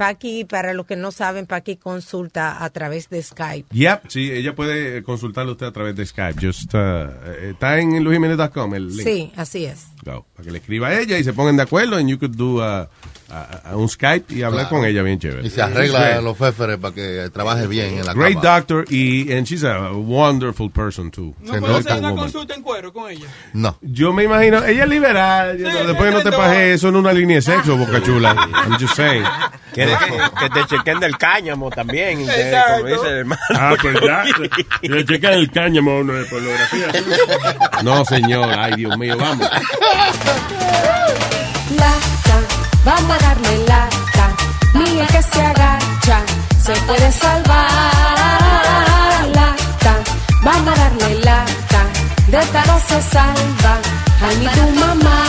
Speaker 6: Paqui, para los que no saben, Paqui consulta a través de Skype.
Speaker 3: Yep, sí, ella puede consultarlo usted a través de Skype. Just, uh, eh, está en luisjimenez.com el link.
Speaker 6: Sí, así es.
Speaker 3: Go, para que le escriba a ella y se pongan de acuerdo and you could do uh, a, a un Skype y hablar
Speaker 4: Claro.
Speaker 3: con ella bien chévere.
Speaker 4: Y se arregla los féferes para que trabaje bien en la
Speaker 3: Great
Speaker 4: cama.
Speaker 3: doctor y and she's a wonderful person too.
Speaker 12: ¿No puedo hacer una consulta en cuero con ella?
Speaker 4: No.
Speaker 3: Yo me imagino, ella es liberal, you know, después que no te pajes eso en una línea de sexo, boca chula. I'm just saying.
Speaker 8: Que, que te chequen del cáñamo también,
Speaker 12: Exacto.
Speaker 8: como dice el hermano.
Speaker 7: Ah, pues ya. Le checan el cáñamo a uno de pornografía.
Speaker 3: No, señor, ay Dios mío, vamos.
Speaker 21: Lata, vamos a darle lata. El que se agacha se puede salvar. Lata, vamos a darle lata. De esta no se salva. Ay, ni tu mamá.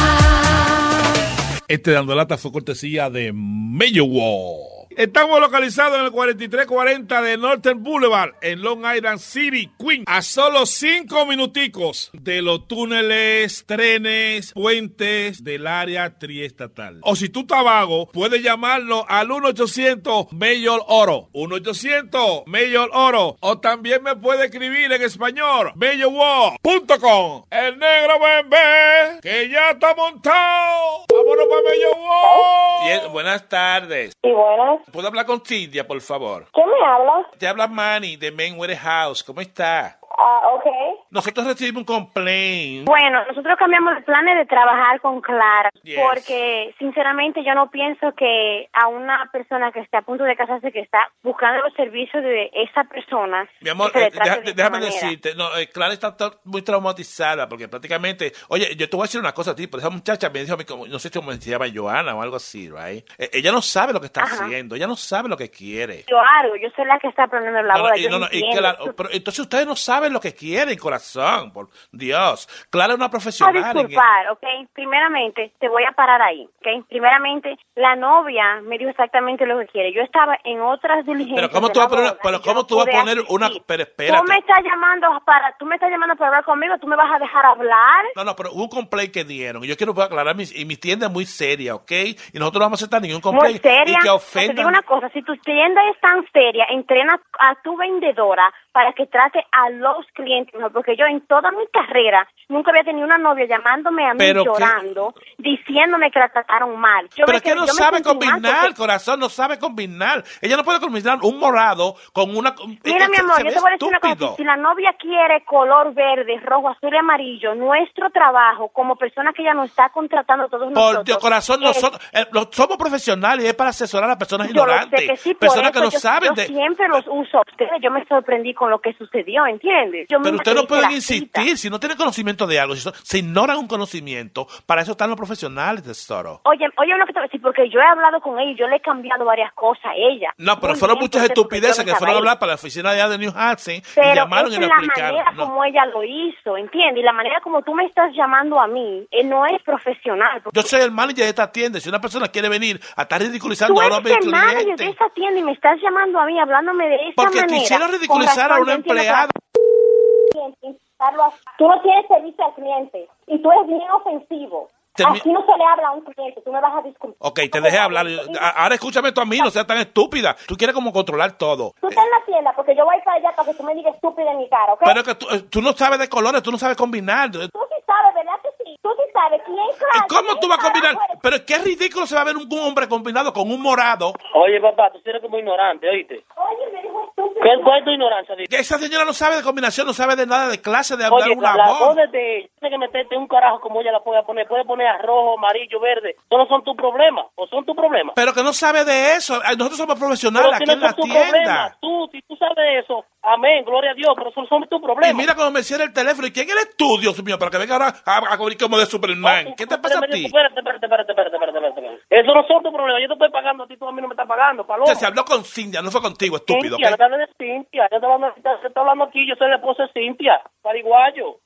Speaker 20: Este dando lata fue cortesía de Wall. Estamos localizados en el 4340 de Northern Boulevard, en Long Island City, Queens, a solo cinco minuticos de los túneles, trenes, puentes del área triestatal. O si tú estás vago, puedes llamarnos al 1-800 Mayor Oro, 1-800 Mayor Oro, o también me puede escribir en español, mayorwall.com. El negro bebé, que ya está montado. Vámonos para Mayor Wall. Bien, buenas tardes.
Speaker 15: Y buenas.
Speaker 20: ¿Puedo hablar con Cintia, por favor?
Speaker 15: ¿Quién me habla?
Speaker 20: Te habla Manny de Main Warehouse. ¿Cómo está?
Speaker 15: Ah, ok.
Speaker 20: Nosotros recibimos un complaint.
Speaker 15: Bueno, nosotros cambiamos de planes de trabajar con Clara
Speaker 20: Yes.
Speaker 15: porque sinceramente yo no pienso que a una persona que esté a punto de casarse que está buscando los servicios de esa persona
Speaker 20: Mi amor, eh, deja-
Speaker 15: de
Speaker 20: déjame
Speaker 15: manera.
Speaker 20: decirte, no, eh, Clara está muy traumatizada porque prácticamente, oye, yo te voy a decir una cosa a ti, pero esa muchacha me dijo, a mí como- no sé si se llama Joana o algo así, right? Eh, ella no sabe lo que está
Speaker 15: Ajá.
Speaker 20: haciendo, ella no sabe lo que quiere.
Speaker 15: Yo hago, yo soy la que está planeando la
Speaker 20: No,
Speaker 15: boda,
Speaker 20: y
Speaker 15: yo
Speaker 20: no, no, y
Speaker 15: entiendo.
Speaker 20: claro, pero entonces ustedes no saben saben lo que quieren, corazón, por Dios. Clara es una
Speaker 22: a
Speaker 20: profesional. en
Speaker 22: disculpar, ¿ok? Primeramente, te voy a parar ahí, ¿ok? Primeramente, la novia me dijo exactamente lo que quiere. Yo estaba en otras diligencias.
Speaker 20: Pero cómo tú vas a poner, pero cómo
Speaker 22: no
Speaker 20: tú vas a poner una, pero
Speaker 22: Tú me estás llamando para, tú me estás llamando para hablar conmigo, tú me vas a dejar hablar.
Speaker 20: No, no, pero hubo un complaint que dieron. Y yo quiero aclarar, mi, y mi tienda es muy seria, ¿ok? Y nosotros no vamos a aceptar ningún
Speaker 22: Muy
Speaker 20: complaint.
Speaker 22: seria.
Speaker 20: Y que
Speaker 22: Te digo una cosa, si tu tienda es tan seria, entrena a tu vendedora para que trate a los clientes mejor, porque yo en toda mi carrera nunca había tenido una novia llamándome a mí
Speaker 20: Pero que-
Speaker 22: llorando, diciéndome que la trataron mal. Yo
Speaker 20: Pero es que no sabe combinar, corazón, no sabe combinar. Ella no puede combinar un morado con una...
Speaker 22: Mira,
Speaker 20: es
Speaker 22: mi
Speaker 20: que
Speaker 22: amor, yo te voy a decir una cosa. Si la novia quiere color verde, rojo, azul y amarillo, nuestro trabajo como persona que ya nos está contratando todos
Speaker 20: Por
Speaker 22: nosotros.
Speaker 20: Dios, corazón,
Speaker 22: es-
Speaker 20: nosotros eh, somos profesionales y es para asesorar a las personas
Speaker 22: Yo
Speaker 20: ignorantes.
Speaker 22: sé que sí, por
Speaker 20: personas
Speaker 22: eso
Speaker 20: que no
Speaker 22: yo,
Speaker 20: saben
Speaker 22: yo
Speaker 20: de...
Speaker 22: siempre los uso a ustedes. Yo me sorprendí con lo que sucedió, ¿entiendes? Yo
Speaker 20: Pero ustedes no pueden
Speaker 22: la cita.
Speaker 20: insistir. Si no tienen conocimiento de algo, si so- se ignoran un conocimiento, para eso están los profesionales de Storo.
Speaker 22: Oye, oye, decir, porque yo he hablado con ella y yo le he cambiado varias cosas a ella.
Speaker 20: No, pero
Speaker 22: Muy
Speaker 20: fueron
Speaker 22: bien,
Speaker 20: muchas
Speaker 22: porque- porque
Speaker 20: estupideces
Speaker 22: no
Speaker 20: que fueron a hablar para la oficina de de New Hampshire y
Speaker 22: Pero
Speaker 20: llamaron y
Speaker 22: es
Speaker 20: le
Speaker 22: la
Speaker 20: explicaron.
Speaker 22: manera
Speaker 20: No.
Speaker 22: como ella lo hizo, ¿entiendes? Y la manera como tú me estás llamando a mí eh, no es profesional. porque
Speaker 20: Yo soy el manager de esta tienda. Si una persona quiere venir a estar ridiculizando a los
Speaker 22: el manager de esa tienda y me estás llamando a mí, hablándome de esa
Speaker 20: porque
Speaker 22: manera.
Speaker 20: quisieron
Speaker 22: Con
Speaker 20: ridiculizar a
Speaker 22: razón,
Speaker 20: un empleado.
Speaker 22: Tú no tienes servicio al cliente y tú eres bien ofensivo.
Speaker 20: Termi-
Speaker 22: Así no se le habla a un cliente, tú me vas a disculpar.
Speaker 20: Ok, te dejé hablar. Ahora escúchame tú a mí, no seas tan estúpida. Tú quieres como controlar todo.
Speaker 22: Tú estás en la tienda porque yo voy para allá para que tú me digas estúpida en mi cara, ¿ok?
Speaker 20: Pero que tú, eh, tú no sabes de colores, tú no sabes combinar.
Speaker 22: Tú sí sabes, ¿verdad que sí? Tú sí sabes quién claro,
Speaker 20: ¿Cómo tú vas a combinar? Pero qué ridículo se va a ver un, hombre combinado con un morado.
Speaker 23: Oye, papá, tú eres como ignorante, ¿oíste?
Speaker 22: Oye, me dijo estúpido.
Speaker 23: ¿Qué, ¿Cuál es tu ignorancia?
Speaker 20: Que esa señora no sabe de combinación, no sabe de nada de clase, de hablar
Speaker 23: Oye,
Speaker 20: una
Speaker 23: la
Speaker 20: voz.
Speaker 23: voz de tiene que meterte un carajo como ella la puede poner. Puede poner a rojo, amarillo, verde. Eso no son tus problemas, o son tus problemas.
Speaker 20: Pero que no sabe de eso. Nosotros somos profesionales
Speaker 23: Pero
Speaker 20: aquí en la
Speaker 23: son tus
Speaker 20: tienda.
Speaker 23: problemas. Tú, si tú sabes de eso, amén, gloria a Dios, pero esos son tus
Speaker 20: Y
Speaker 23: problemas.
Speaker 20: mira cómo me cierra el teléfono. ¿Y quién eres tú, Dios mío? Para que venga ahora a, a como de Superman. ¿Qué te pasa a ti?
Speaker 23: Espérate, espérate, espérate, espérate, espérate. Eso no son tus problemas. Yo te estoy pagando a ti, tú a mí no me estás pagando, paloma.
Speaker 20: Se habló con Cintia, no fue contigo, estúpido.
Speaker 23: Cintia,
Speaker 20: ¿ok?
Speaker 23: no de Cintia. Yo te estoy hablando aquí, yo soy el esposo de Cintia, pariguayo.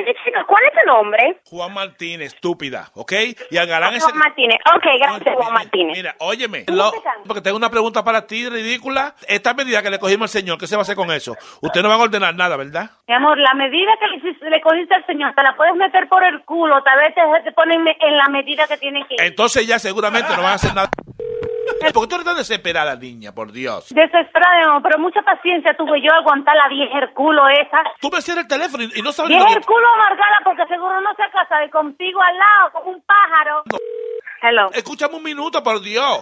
Speaker 22: Oye, chica, ¿cuál es tu nombre?
Speaker 20: Juan Martínez, estúpida, ¿ok? Y al galán ese...
Speaker 22: Juan Martínez. Ok, gracias, Juan Martínez.
Speaker 20: Mira, óyeme, lo- porque tengo una pregunta para ti, ridícula. Esta medida que le cogimos al señor, ¿qué se va a hacer con eso? Usted no va a ordenar nada, ¿verdad?
Speaker 22: Mi amor, la medida que le, hiciste- le cogiste al señor, te la puedes meter por el culo, tal vez te, te ponen en la medida que tiene que ir.
Speaker 20: Entonces ya seguramente no van a hacer nada. ¿Por qué tú eres tan desesperada, niña? Por Dios.
Speaker 22: Desesperada, pero mucha paciencia tuve yo a aguantar la vieja el culo esa.
Speaker 20: Tú me cierras el teléfono y, y no sabes
Speaker 22: Vieja el culo amargada porque seguro no se casa de contigo al lado como un pájaro. Hello.
Speaker 20: Escúchame un minuto, por Dios.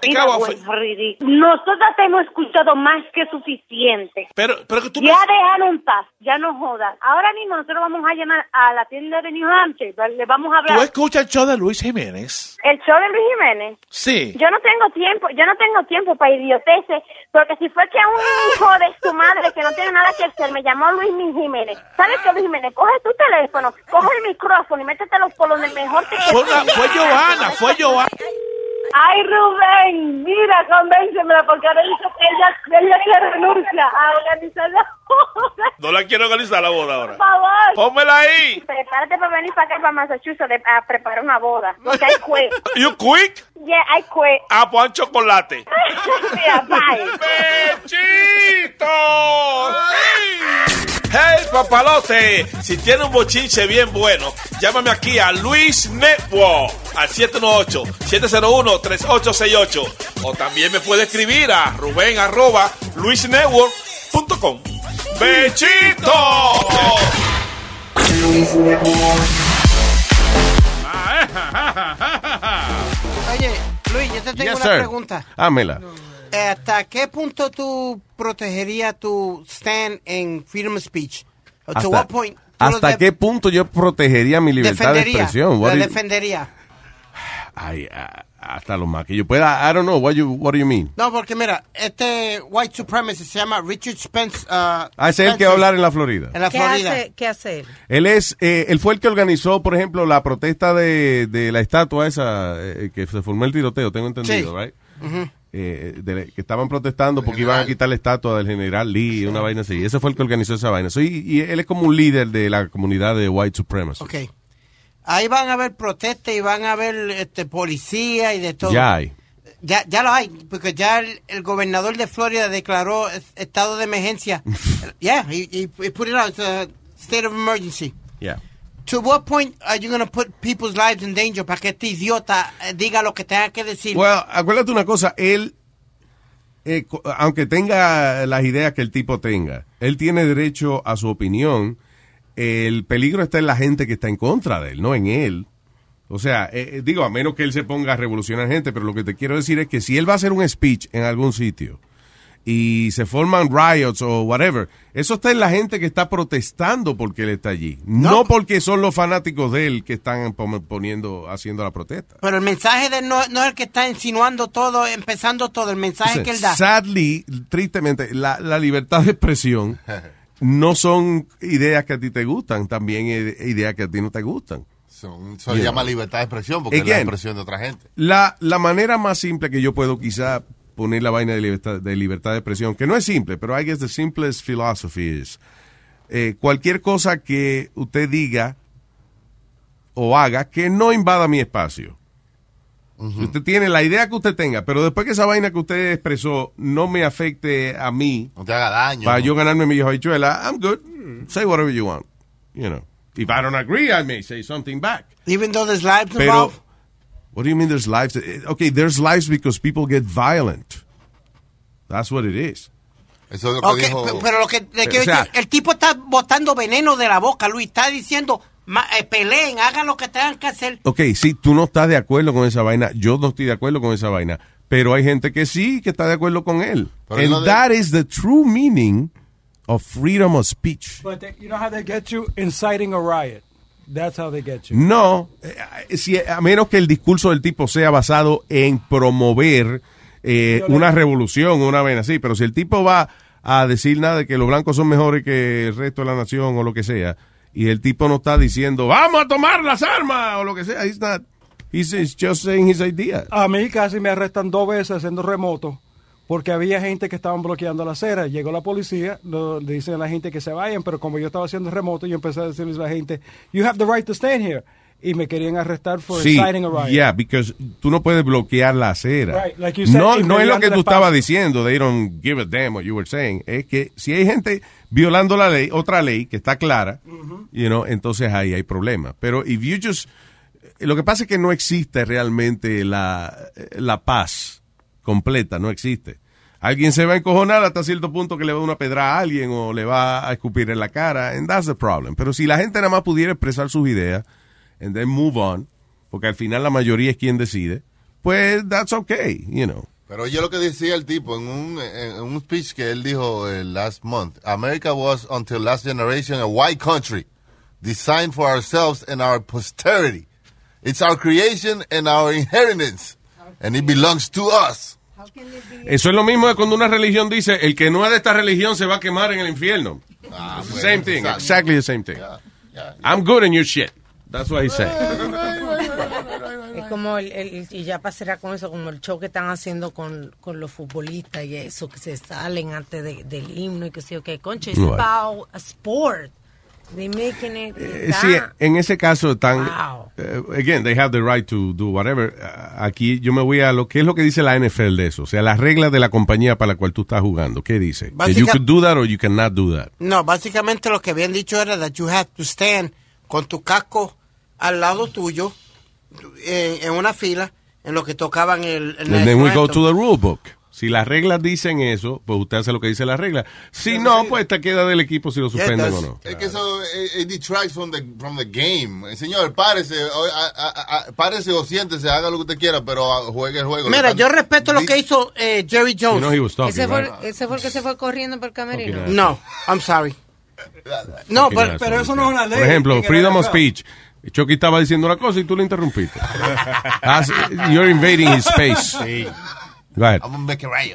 Speaker 22: Nosotras te hemos escuchado más que suficiente.
Speaker 20: Pero, pero que tú
Speaker 22: Ya
Speaker 20: me...
Speaker 22: déjalo en paz, ya no jodas. Ahora mismo nosotros vamos a llamar a la tienda de New Hampshire, le vamos a hablar.
Speaker 20: ¿Tú escuchas el show de Luis Jiménez?
Speaker 22: El show de Luis Jiménez.
Speaker 20: Sí.
Speaker 22: Yo no tengo tiempo, yo no tengo tiempo para idioteces, porque si fue que a un hijo de su madre que no tiene nada que hacer me llamó Luis Jiménez, ¿sabes qué, Luis Jiménez? Coge tu teléfono, coge el micrófono y métetelo por donde mejor te
Speaker 20: Fue, fue Johanna, fue Johanna.
Speaker 22: Ay, Rubén, mira, convéncemela, porque ahora dice que ella, ella se renuncia a organizar la boda.
Speaker 20: No la quiero organizar la boda ahora.
Speaker 22: Por favor.
Speaker 20: Pónmela ahí.
Speaker 22: Prepárate para venir para acá, para Massachusetts, a preparar una boda. Porque hay quit.
Speaker 20: You quick?
Speaker 22: Yeah, I quit.
Speaker 20: Ah, pues chocolate.
Speaker 22: Mira, bye.
Speaker 20: ¡Bechito! Hey, papalote, si tiene un bochinche bien bueno, llámame aquí a Luis Network al 718-701-3868. O también me puede escribir a Rubén arroba luisnetwork.com. ¡Bechito!
Speaker 9: Oye, Luis, yo te tengo
Speaker 3: Yes,
Speaker 9: una
Speaker 3: sir.
Speaker 9: pregunta.
Speaker 3: Hámela.
Speaker 9: ¿Hasta qué punto tú protegerías tu stand en freedom of speech? To
Speaker 3: ¿Hasta,
Speaker 9: what point
Speaker 3: qué punto yo protegería mi libertad de expresión? What
Speaker 9: Lo
Speaker 3: do you-
Speaker 9: defendería.
Speaker 3: Ay, hasta lo más que yo pueda. I don't know. What, you, what do you mean?
Speaker 9: No, porque mira, este white supremacist se llama Richard Spence. uh,
Speaker 3: Ah, ese es el que va a hablar en la Florida.
Speaker 9: En la
Speaker 6: ¿Qué
Speaker 9: Florida.
Speaker 6: hace, ¿Qué hace él?
Speaker 3: Él es, eh, él fue el que organizó, por ejemplo, la protesta de, de la estatua esa eh, que se formó el tiroteo, tengo entendido,
Speaker 9: Sí.
Speaker 3: right? Eh, de- que estaban protestando porque iban a quitar la estatua del general Lee, una vaina así. Ese fue el que organizó esa vaina. So, y, y él es como un líder de la comunidad de White Supremacy.
Speaker 9: Ok. Ahí van a haber protestas y van a haber este, policía y de todo.
Speaker 3: Ya hay.
Speaker 9: Ya, ya lo hay, porque ya el, el gobernador de Florida declaró es- estado de emergencia. yeah, he put it out, it's a state of emergency.
Speaker 3: Yeah.
Speaker 9: To what point are you going to put people's lives in danger para que este idiota eh, diga lo que tenga que decir?
Speaker 3: Well, acuérdate una cosa, él, eh, aunque tenga las ideas que el tipo tenga, él tiene derecho a su opinión. El peligro está en la gente que está en contra de él, no en él. O sea, eh, digo, a menos que él se ponga a revolucionar gente, pero lo que te quiero decir es que si él va a hacer un speech en algún sitio y se forman riots o whatever, eso está en la gente que está protestando porque él está allí, no, porque son los fanáticos de él que están poniendo, haciendo la protesta.
Speaker 9: Pero el mensaje de él no, no es el que está insinuando todo, empezando todo, el mensaje que él da.
Speaker 3: Sadly, tristemente, la, la libertad de expresión no son ideas que a ti te gustan, también ideas que a ti no te gustan.
Speaker 4: Son- Eso se
Speaker 3: Yeah.
Speaker 4: llama libertad de expresión porque es la expresión de otra gente.
Speaker 3: La, la manera más simple que yo puedo quizá poner la vaina de libertad, de libertad de expresión, que no es simple, pero I guess the simplest philosophy is eh, cualquier cosa que usted diga o haga que no invada mi espacio. Usted tiene la idea que usted tenga, pero después que esa vaina que usted expresó no me afecte a mí,
Speaker 4: No te haga daño.
Speaker 3: para
Speaker 4: ¿no?
Speaker 3: yo ganarme mi habichuela, I'm good. Say whatever you want. You know. If I don't agree, I may say something back.
Speaker 9: Even though there's lives
Speaker 3: Pero,
Speaker 9: involved.
Speaker 3: What do you mean there's lives? Okay, there's lives because people get violent. That's what it is.
Speaker 4: Eso es lo
Speaker 9: Ok, pe- pero lo que le quiero
Speaker 3: O sea-
Speaker 9: decir, el tipo está botando veneno de la boca, Luis, está diciendo, eh, peleen, hagan lo que tengan que hacer.
Speaker 3: Ok, sí, tú no estás de acuerdo con esa vaina. Yo no estoy de acuerdo con esa vaina. Pero hay gente que sí, que está de acuerdo con él.
Speaker 11: Pero
Speaker 3: And
Speaker 11: no de-
Speaker 3: that is the true meaning of freedom of speech.
Speaker 11: But they, you know how they get you? Inciting a riot. That's how they get you.
Speaker 3: No, eh, si, a menos que el discurso del tipo sea basado en promover eh, una revolución o una vaina así, pero si el tipo va a decir nada de que los blancos son mejores que el resto de la nación o lo que sea, y el tipo no está diciendo, vamos a tomar las armas o lo que sea, he's not, he's, he's just saying his idea.
Speaker 11: A mí casi me arrestan dos veces haciendo remoto porque había gente que estaban bloqueando la acera. Llegó la policía, lo- le dicen a la gente que se vayan, pero como yo estaba haciendo remoto, yo empecé a decirles a la gente, you have the right to stand here. Y me querían arrestar por
Speaker 3: Sí,
Speaker 11: inciting a riot.
Speaker 3: yeah, because tú no puedes bloquear la acera.
Speaker 11: Right, like you said,
Speaker 3: no, no es lo que tú estabas diciendo, they don't give a damn what you were saying. Es que si hay gente violando la ley, otra ley que está clara, you know, entonces ahí hay problema. Pero if you just, lo que pasa es que no existe realmente la, la paz completa, no existe. Alguien se va a encojonar hasta cierto punto que le va a una pedra a alguien o le va a escupir en la cara, and that's the problem. Pero si la gente nada más pudiera expresar sus ideas, and then move on, porque al final la mayoría es quien decide, pues that's okay, you know.
Speaker 4: Pero yo lo que decía el tipo en un, en un speech que él dijo el last month, America was until last generation a white country designed for ourselves and our posterity. It's our creation and our inheritance, and it belongs to us.
Speaker 3: Eso es lo mismo de cuando una religión dice, el que no es de esta religión se va a quemar en el infierno. same thing,
Speaker 4: exacto.
Speaker 3: exactly the same thing. I'm good in your shit. That's what he said.
Speaker 6: Es como el, el- y ya pasará con eso, como el show que están haciendo con, con los futbolistas y eso, que se salen antes de- del himno y que sé yo qué, concha, it's
Speaker 3: Right.
Speaker 6: about a sport. They making it
Speaker 3: Eh. Sí, en ese caso están,
Speaker 6: Wow.
Speaker 3: eh, again, they have the right to do whatever. Ah, Aquí yo me voy a lo que es lo que dice la NFL de eso, o sea, las reglas de la compañía para la cual tú estás jugando. ¿Qué dice? That you
Speaker 9: Básica-
Speaker 3: could do that or you cannot do that.
Speaker 9: No, básicamente lo que habían dicho era that you have to stand con tu casco al lado tuyo en, en una fila en lo que tocaban el, el
Speaker 3: And then we go to the rule book. Si las reglas dicen eso, pues usted hace lo que dice la regla. Si no, pues te queda del equipo si lo suspenden o no.
Speaker 4: Es que eso eh, it detracts from the, from the game. Eh, Señor, párese, o, a- a- a- párese o siéntese, haga lo que usted quiera, pero ah, juegue el juego.
Speaker 9: Mira,
Speaker 4: Le
Speaker 9: yo respeto lo que hizo eh, Jerry Jones.
Speaker 3: You know he was talking,
Speaker 6: ese, fue,
Speaker 3: right?
Speaker 6: ese fue el que se fue corriendo por el camerino.
Speaker 9: No, I'm sorry. No, pero, pero eso no es una ley.
Speaker 3: Por ejemplo, freedom of speech. Chucky estaba diciendo una cosa y tú lo interrumpiste. You're invading his space. Go ahead.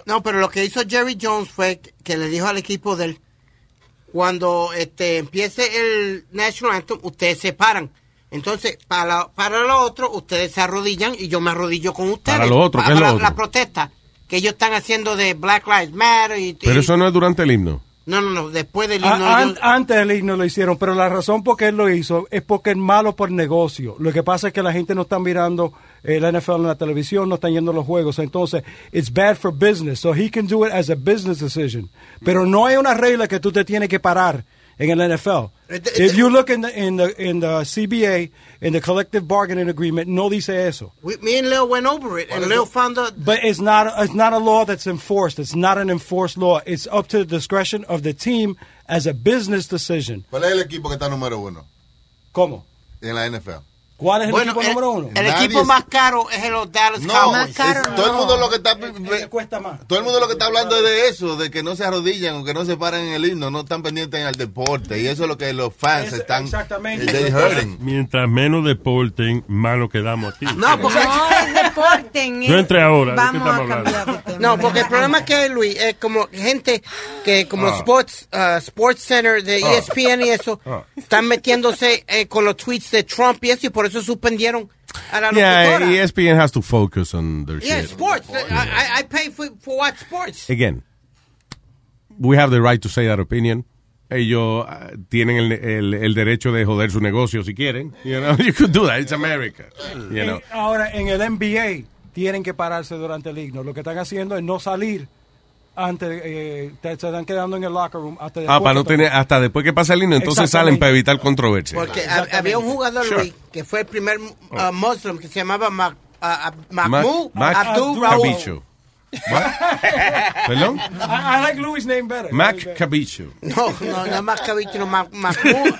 Speaker 9: No, pero lo que hizo Jerry Jones fue que le dijo al equipo de él, cuando este empiece el National Anthem, ustedes se paran. Entonces, para, para lo otro, ustedes se arrodillan y yo me arrodillo con ustedes.
Speaker 3: Para lo otro, ¿qué es lo
Speaker 9: la,
Speaker 3: otro?
Speaker 9: la protesta. que ellos están haciendo de Black Lives Matter y,
Speaker 3: Pero
Speaker 9: y-
Speaker 3: eso no es durante el himno.
Speaker 9: no, no, no, después del
Speaker 11: A-
Speaker 9: himno
Speaker 11: an-
Speaker 9: ellos-
Speaker 11: antes del himno lo hicieron, pero la razón por qué él lo hizo es porque es malo por negocio. Lo que pasa es que la gente no está mirando eh, la NFL en la televisión, no están yendo a los juegos. Entonces, it's bad for business. So he can do it as a business decision. Pero no hay una regla que tú te tienes que parar en el NFL. If you look in the, in the, in the CBA, in the collective bargaining agreement, no dice eso.
Speaker 9: we- me and Leo went over it, and Leo found out
Speaker 11: But it's not it's not a law that's enforced. It's not an enforced law. It's up to the discretion of the team as a business decision.
Speaker 4: ¿Cuál es el equipo que está número uno
Speaker 11: ¿Cómo?
Speaker 4: en la NFL?
Speaker 11: ¿Cuál es el
Speaker 9: Bueno,
Speaker 11: equipo
Speaker 9: el-
Speaker 11: número uno?
Speaker 9: El
Speaker 4: Nadie
Speaker 9: equipo
Speaker 4: es-
Speaker 9: más caro es el los Dallas
Speaker 4: No,
Speaker 9: Cowboys.
Speaker 4: es- todo el mundo lo que está
Speaker 11: cuesta más.
Speaker 4: todo el mundo lo que está hablando es de eso, de que no se arrodillan o que no se paran en el himno, no están pendientes al deporte y eso es lo que los fans están
Speaker 11: exactamente.
Speaker 7: Mientras menos deporten, más lo quedamos aquí.
Speaker 9: No, porque
Speaker 6: deporten.
Speaker 7: Yo entré ahora, ¿de qué
Speaker 6: Vamos a cambiar de.
Speaker 9: No, porque el problema que hay, Luis, es como gente que como
Speaker 7: Ah.
Speaker 9: Sports uh, Sports Center de E
Speaker 7: Ah.
Speaker 9: ESPN y eso,
Speaker 7: Ah.
Speaker 9: están metiéndose eh, con los tweets de Trump y eso, y por eso suspendieron a la
Speaker 3: Yeah,
Speaker 9: locutora.
Speaker 3: ESPN has to focus on their
Speaker 9: Yeah,
Speaker 3: shit.
Speaker 9: sports. I, I, I pay for, for watch sports.
Speaker 3: Again, we have the right to say that opinion. Ellos ah, tienen el, el, el derecho de joder su negocio si quieren. You know, you could do that. It's America. You know.
Speaker 11: En- ahora, en el NBA tienen que pararse durante el himno. Lo que están haciendo es no salir antes, eh, te- se están quedando en el locker room hasta
Speaker 3: Ah,
Speaker 11: después
Speaker 3: para no
Speaker 11: que
Speaker 3: tener, hasta después que pasa el himno, entonces salen para evitar controversia.
Speaker 9: Porque hab- había un jugador,
Speaker 3: Sure.
Speaker 9: Luis, que fue el primer uh, muslim que se llamaba Mac, uh, uh,
Speaker 3: Mac-
Speaker 9: Mahmoud
Speaker 3: Mac
Speaker 9: Abdul Rauf.
Speaker 3: ¿Perdón?
Speaker 11: I, I like Louis' name better.
Speaker 3: Mac Cabicho.
Speaker 9: No, no, no es Mac Cabicho, no, Mac- Mahmoud.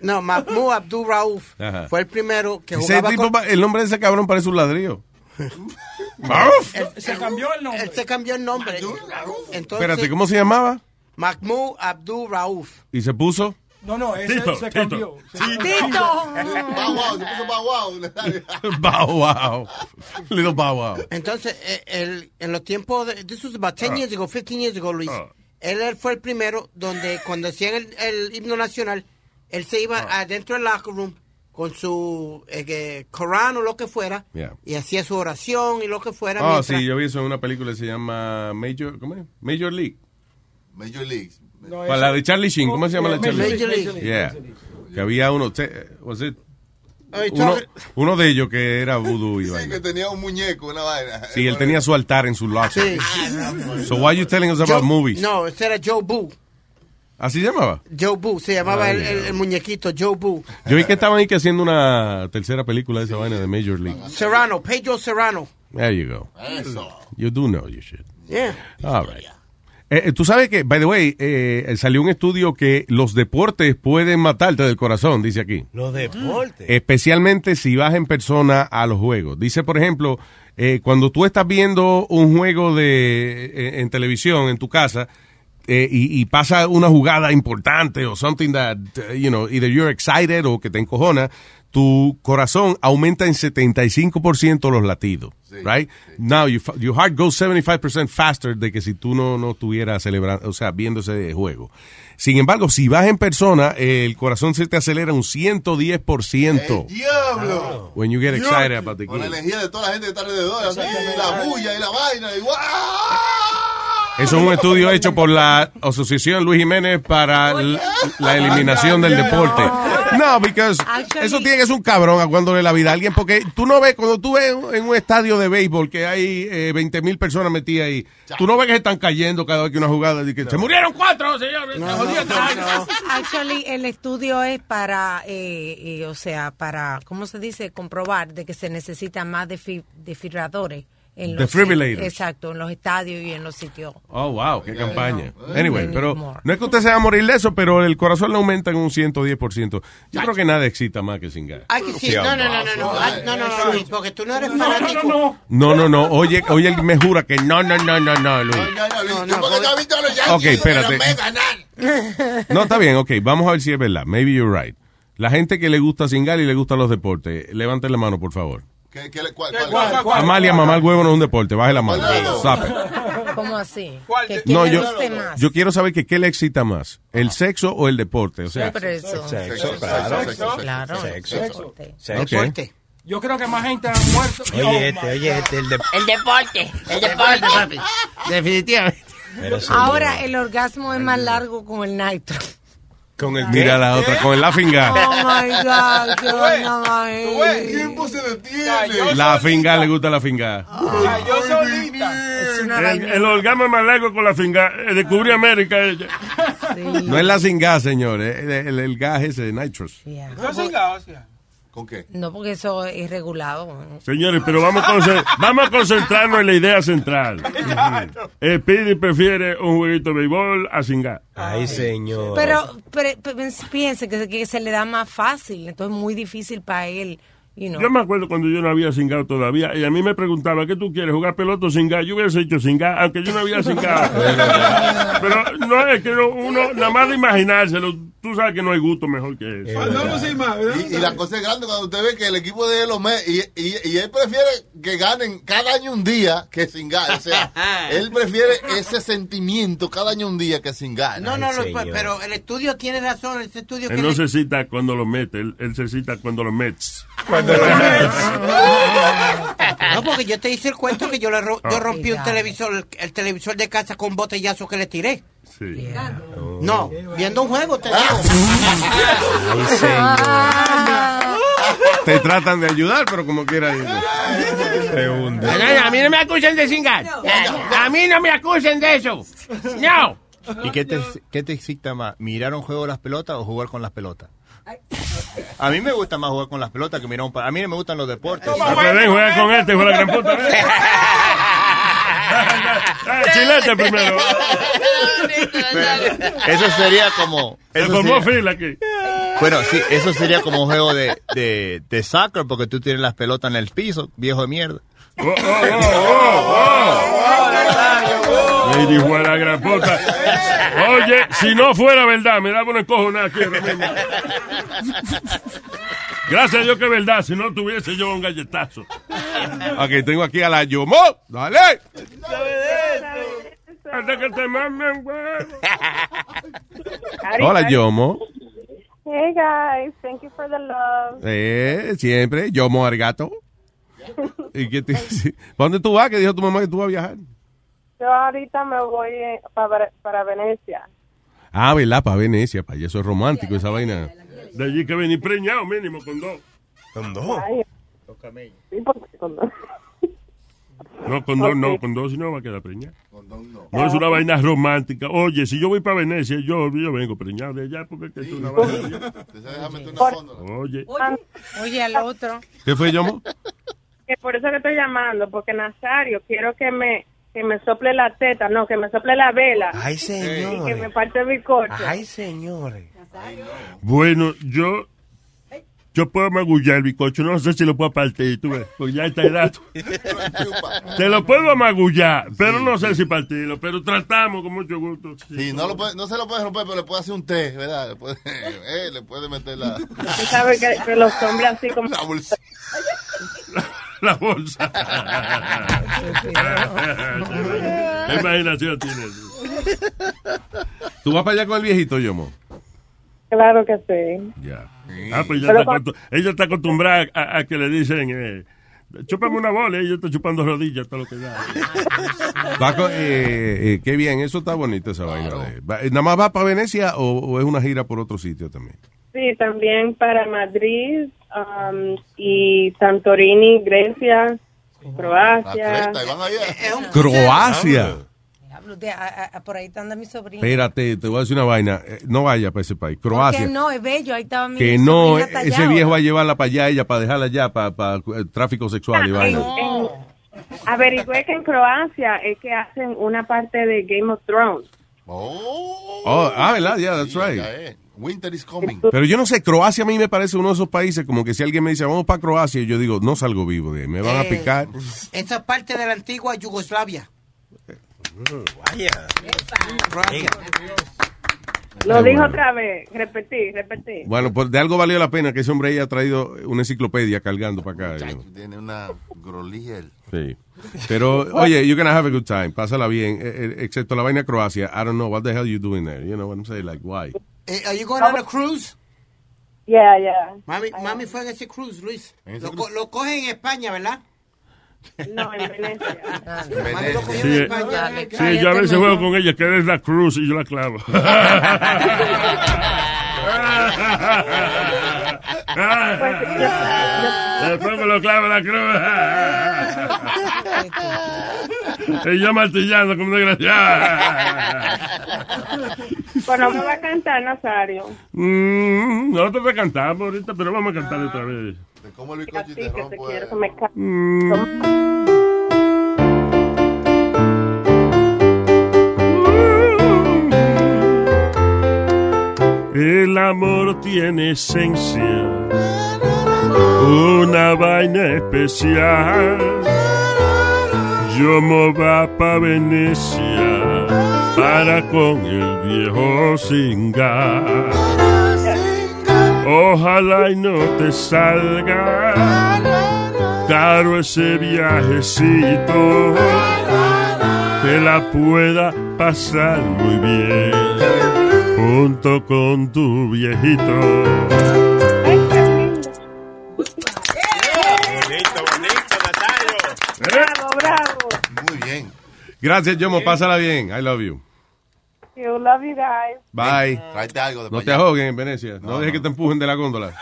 Speaker 9: No, Mahmoud Abdul Rauf
Speaker 3: Ajá.
Speaker 9: fue el primero que
Speaker 3: Ese
Speaker 9: jugaba
Speaker 3: tipo,
Speaker 9: con...
Speaker 3: el nombre de ese cabrón parece un ladrillo.
Speaker 9: Él-
Speaker 11: se cambió el nombre.
Speaker 9: Él se cambió el nombre. Entonces,
Speaker 3: Espérate, ¿cómo se llamaba?
Speaker 9: Mahmoud Abdul Rauf.
Speaker 3: Y se puso.
Speaker 11: No, no, ese
Speaker 7: Tito,
Speaker 11: se
Speaker 7: Tito.
Speaker 11: cambió.
Speaker 9: Tito.
Speaker 4: Bow wow, se puso bow wow.
Speaker 3: Bow wow. Little bow wow.
Speaker 9: Entonces, eh, el- en los tiempos, de, this was about 10
Speaker 3: Ah.
Speaker 9: years ago, 15 years ago, Luis.
Speaker 3: Ah.
Speaker 9: Él, fue el primero donde cuando hacían el, el himno nacional, él se iba
Speaker 3: Ah.
Speaker 9: adentro del locker room con su eh, Corán o lo que fuera
Speaker 3: Yeah.
Speaker 9: y hacía su oración y lo que fuera.
Speaker 3: Oh,
Speaker 9: mientras-
Speaker 3: sí, yo vi eso en una película que se llama Major, ¿cómo es? Major League.
Speaker 4: Major League.
Speaker 3: Para la de Charlie Sheen, ¿cómo se llama la de Charlie
Speaker 9: Major
Speaker 3: Sheen?
Speaker 9: League.
Speaker 3: Yeah. Que había uno, was it- uno, de ellos que era vudú y
Speaker 4: Sí,
Speaker 3: vaina.
Speaker 4: que tenía un muñeco, una vaina.
Speaker 3: Sí, él tenía su altar en su locker.
Speaker 9: Sí.
Speaker 3: So why you telling us about
Speaker 9: Joe-
Speaker 3: movies?
Speaker 9: No, ese era Joe Boo.
Speaker 3: ¿Así se llamaba?
Speaker 9: Joe Boo, se llamaba
Speaker 3: Ay,
Speaker 9: el, el- el muñequito Joe Boo.
Speaker 3: Yo vi que estaban ahí que haciendo una tercera película de esa vaina de Major League.
Speaker 9: Serrano, Pedro Serrano.
Speaker 3: There you go.
Speaker 4: Eso.
Speaker 3: You do know your shit.
Speaker 9: Yeah.
Speaker 3: All right. Eh, eh, Tú sabes que, by the way, eh, salió un estudio que los deportes pueden matarte del corazón, dice aquí.
Speaker 8: Los deportes.
Speaker 3: Especialmente si vas en persona a los juegos. Dice, por ejemplo, eh, cuando tú estás viendo un juego de en televisión en tu casa y, y pasa una jugada importante o something that, you know, either you're excited o que te encojona, tu corazón aumenta en 75% los latidos, right? Now you, your heart goes 75% faster de que si tú no, no estuvieras celebrando, o sea, viendo ese juego. Sin embargo, si vas en persona, el corazón se te acelera un 110%.
Speaker 4: ¡Diablo!
Speaker 3: When you get excited about the
Speaker 4: Con la
Speaker 3: game.
Speaker 4: energía de toda la gente que está alrededor, así, y la bulla y la vaina, y ¡guau!
Speaker 3: Eso es un estudio hecho por la Asociación Luis Jiménez para la eliminación del deporte. No, because eso tiene que ser un cabrón aguándole la vida a alguien, porque tú no ves, cuando tú ves en un estadio de béisbol que hay eh, 20 mil personas metidas ahí, tú no ves que se están cayendo cada vez que una jugada, y que se murieron cuatro, señores. se jodió todo.
Speaker 6: Actually, el estudio es para, eh, eh, o sea, para, ¿cómo se dice? Comprobar de que se necesitan más desfibriladores. En los,
Speaker 3: Defibrillators.
Speaker 6: exacto, en los estadios y en los sitios.
Speaker 3: Oh, wow, qué campaña. Anyway,
Speaker 6: Mm,
Speaker 3: pero no es que usted se va a morir de eso, pero el corazón le aumenta en un 110%. Yo creo que nada excita más que sin gas.
Speaker 9: Ay, sí. No, no, no, no, no, no, no, no, Luis, porque tú no eres fanático.
Speaker 3: No, no, no. Oye, oye, él me jura que no, no, no, no, no, Luis.
Speaker 4: No, no, porque no has visto a los Yankees,
Speaker 3: Ok, espérate. No, está bien, ok. Vamos a ver si es verdad. Maybe you're right. La gente que le gusta Singal y le gustan los deportes, levanten la mano, por favor.
Speaker 4: ¿Qué- qué le- cuál- cuál-
Speaker 3: Amalia, mamá, el huevo no es un deporte. Baje la mano.
Speaker 6: ¿Cómo así? Que
Speaker 3: No, yo,
Speaker 6: más.
Speaker 3: yo quiero saber que qué le excita más, el sexo o el deporte. O sea,
Speaker 6: eso.
Speaker 8: Sexo, claro.
Speaker 6: Claro.
Speaker 8: Sexo.
Speaker 6: Deporte.
Speaker 8: Sexo.
Speaker 9: Deporte.
Speaker 11: Yo creo que más gente ha muerto. Oh,
Speaker 8: Oye, este, oye, este, el de...
Speaker 10: El deporte, el deporte, papi. Definitivamente.
Speaker 6: Ahora el orgasmo es más largo con el nitro.
Speaker 8: Con el
Speaker 3: Mira la otra, con el laughing gas.
Speaker 6: Oh my God, qué vaina
Speaker 4: El tiempo se detiene.
Speaker 3: La finga, le gusta la finga.
Speaker 12: Yo solita.
Speaker 6: Es una
Speaker 7: El, orgasmo es más largo con la finga. Eh, Descubrí América ella.
Speaker 3: No es la sin gas, señores. El, el- el gas ese, nitrous.
Speaker 12: Yo cingado, o sea.
Speaker 4: ¿Con qué?
Speaker 6: No, porque eso es regulado.
Speaker 7: Señores, pero vamos a, vamos a concentrarnos en la idea central. Eh, Pidi prefiere un jueguito de béisbol a singar.
Speaker 8: Ay, señor.
Speaker 6: Pero, pero, pero piense que, que se le da más fácil, entonces es muy difícil para él. You know.
Speaker 7: Yo me acuerdo cuando yo no había cingado todavía y a mí me preguntaba, ¿qué tú quieres? ¿Jugar pelota o cingar? Yo hubiese hecho cingar, aunque yo no había cingado. Pero no es que no- uno, nada más de imaginárselo, tú sabes que no hay gusto mejor que eso.
Speaker 12: ¿verdad?
Speaker 4: Y, y la cosa es grande cuando usted ve que el equipo de él lo me y, y, y él prefiere que ganen cada año un día que sin gas. O sea, él prefiere ese sentimiento cada año un día que sin gas.
Speaker 9: No, no, no, pero el estudio tiene razón. Este estudio que
Speaker 7: Él no
Speaker 9: le-
Speaker 7: se cita cuando lo mete, él, él se cita cuando lo metes.
Speaker 9: No, porque yo te hice el cuento que yo le ro- yo
Speaker 7: Ah.
Speaker 9: rompí un televisor, el, el televisor de casa con un botellazo que le tiré.
Speaker 7: Sí.
Speaker 9: No, viendo un juego te digo.
Speaker 3: Te tratan de ayudar, pero como quiera. Hunde.
Speaker 10: A mí no me acusen de cingar. A mí no me acusen de eso. No.
Speaker 16: ¿Y qué te, qué te excita más? ¿Mirar un juego de las pelotas o jugar con las pelotas? A mí me gusta más jugar con las pelotas que mirar un... A mí no me gustan los deportes.
Speaker 7: Ah, juega con este, puta. Chilete primero.
Speaker 16: Eso sería como...
Speaker 7: Se
Speaker 16: Eso
Speaker 7: formó
Speaker 16: sería-
Speaker 7: fila aquí.
Speaker 16: bueno, sí, eso sería como un juego de, de, de soccer porque tú tienes las pelotas en el piso, viejo de mierda.
Speaker 7: Oh, oh, oh, oh, oh. Lady hijo de la gran puta. Oye, si no fuera verdad, me daba una encojonada aquí ahora mismo. Gracias a Dios que es verdad, si no tuviese yo un galletazo.
Speaker 3: Ok, tengo aquí a la Yomo. Dale.
Speaker 7: Hasta que te mamen, güey.
Speaker 3: Hola, Yomo.
Speaker 22: Hey guys, thank you for the love.
Speaker 3: Eh, siempre. Yomo Argato. ¿Y qué te ¿Para dónde tú vas? Que dijo tu mamá que tú vas a viajar.
Speaker 22: Yo ahorita me voy para, para Venecia.
Speaker 3: Ah, ¿verdad? Para Venecia, para allá. Eso es romántico, esa vaina.
Speaker 7: De allí que venir preñado mínimo con dos.
Speaker 8: ¿Con dos?
Speaker 22: Ay, sí, porque con dos.
Speaker 7: No, con dos no, con dos si no va a quedar preñado. No es una vaina romántica. Oye, si yo voy para Venecia, yo, yo vengo preñado de allá porque es que es una vaina. Oye,
Speaker 6: Oye, al otro.
Speaker 3: ¿Qué fue, Yomo?
Speaker 22: Que por eso que estoy llamando, porque Nazario, quiero que me que me sople la teta, no, que me sople la vela.
Speaker 8: Ay, señor.
Speaker 22: Y que me parte mi coche.
Speaker 8: Ay, señores.
Speaker 7: Bueno, yo yo puedo magullar el bicocho, no sé si lo puedo partir, tú ves, porque ya está edad. Te lo puedo magullar, pero no sé si partirlo, pero tratamos con mucho gusto.
Speaker 4: Sí, no, lo puede- no se lo puede romper, pero le puede hacer un té, ¿verdad? Le puede, eh, le puede meter la...
Speaker 22: Tú sabes que, que los hombres así como...
Speaker 4: La bolsa.
Speaker 7: La bolsa. ¿Qué imaginación tienes?
Speaker 3: ¿Tú vas para allá con el viejito, Yomo?
Speaker 22: Claro que sí.
Speaker 7: Ya. Ah, pues ella
Speaker 22: Pero
Speaker 7: está, ella acostumbrada a, a que le dicen, eh, chúpame una bola y ella está chupando rodillas, todo lo que da.
Speaker 3: Eh, eh, qué bien, eso está bonito esa vaina. de- ¿Nada más va para Venecia o, o es una gira por otro sitio también?
Speaker 22: Sí, también para Madrid um, y Santorini, Grecia, Croacia.
Speaker 3: Croacia.
Speaker 6: Diablo, de- a- a- por ahí anda mi sobrina.
Speaker 3: Espérate, te voy a decir una vaina. Eh, No vaya para ese país. Croacia.
Speaker 6: Que no, es bello, ahí estaba mi
Speaker 3: Que no,
Speaker 6: sobrina
Speaker 3: ese viejo va a llevarla para allá, ella para dejarla allá, para, para eh, tráfico sexual y
Speaker 22: En-
Speaker 3: vaina.
Speaker 22: en- averigüé que en Croacia es que hacen una parte de Game of Thrones.
Speaker 3: Oh, ah, ¿verdad? Yeah, that's right.
Speaker 4: Winter is coming.
Speaker 3: Pero yo no sé, Croacia a mí me parece uno de esos países como que si alguien me dice, vamos para Croacia, yo digo, no salgo vivo de ahí, me van a
Speaker 9: Eh,
Speaker 3: picar.
Speaker 9: Esa es parte de la antigua Yugoslavia.
Speaker 8: Vaya.
Speaker 22: Lo
Speaker 3: Ay,
Speaker 22: dijo
Speaker 3: bueno.
Speaker 22: otra vez, repetí, repetí.
Speaker 3: Bueno, pues de algo valió la pena que ese hombre haya traído una enciclopedia cargando para acá.
Speaker 4: Tiene una groliel.
Speaker 3: Sí. Pero, oye, you're gonna have a good time. Pásala bien. Eh, eh, excepto la vaina Croacia. I don't know what the hell you doing there. You know what I'm saying? Like, why?
Speaker 9: Eh, are you going on a cruise?
Speaker 22: Yeah, yeah.
Speaker 9: Mami, mami fue en ese cruise, Luis.
Speaker 4: ¿En ese
Speaker 9: Lo, co- lo cogen en España, ¿verdad?
Speaker 22: No, en Venecia.
Speaker 9: Cogió
Speaker 7: Sí,
Speaker 9: en España.
Speaker 7: sí, yo a veces juego con ella, que eres la cruz y yo la clavo. Después me lo clavo la cruz. y yo martillando como desgraciada.
Speaker 22: Pues no me va a cantar, Nazario.
Speaker 7: Mm, nosotros te cantamos ahorita, pero vamos a cantar otra vez.
Speaker 4: ¿Cómo el
Speaker 22: te quiero que me ca-
Speaker 7: El amor tiene esencia, una vaina especial. Yo me va pa' Venecia para con el viejo singar. Ojalá y no te salga caro ese viajecito, que la pueda pasar muy bien junto con tu viejito.
Speaker 8: Bonito, bonito, Nazario.
Speaker 22: Bravo, bravo.
Speaker 3: Gracias, Yomo. Pásala bien. I love you.
Speaker 22: You love you guys.
Speaker 3: Bye.
Speaker 4: Tráete algo de
Speaker 3: No te ahoguen en Venecia. No,
Speaker 4: No,
Speaker 3: dejes
Speaker 4: no.
Speaker 3: que te empujen de la góndola.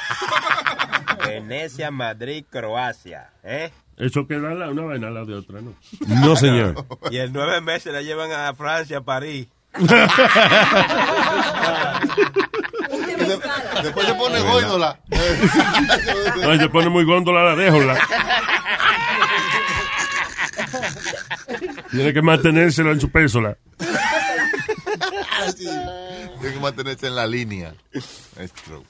Speaker 8: Venecia, Madrid, Croacia. ¿eh?
Speaker 7: Eso queda la- una vaina lado de otra, ¿no?
Speaker 3: No, señor.
Speaker 8: Y en nueve meses la llevan a Francia, a París.
Speaker 4: Después se pone góndola.
Speaker 7: No, se pone muy góndola la déjola. Tiene que mantenérsela en su pésola.
Speaker 4: Tiene que mantenerse en la línea. Es true.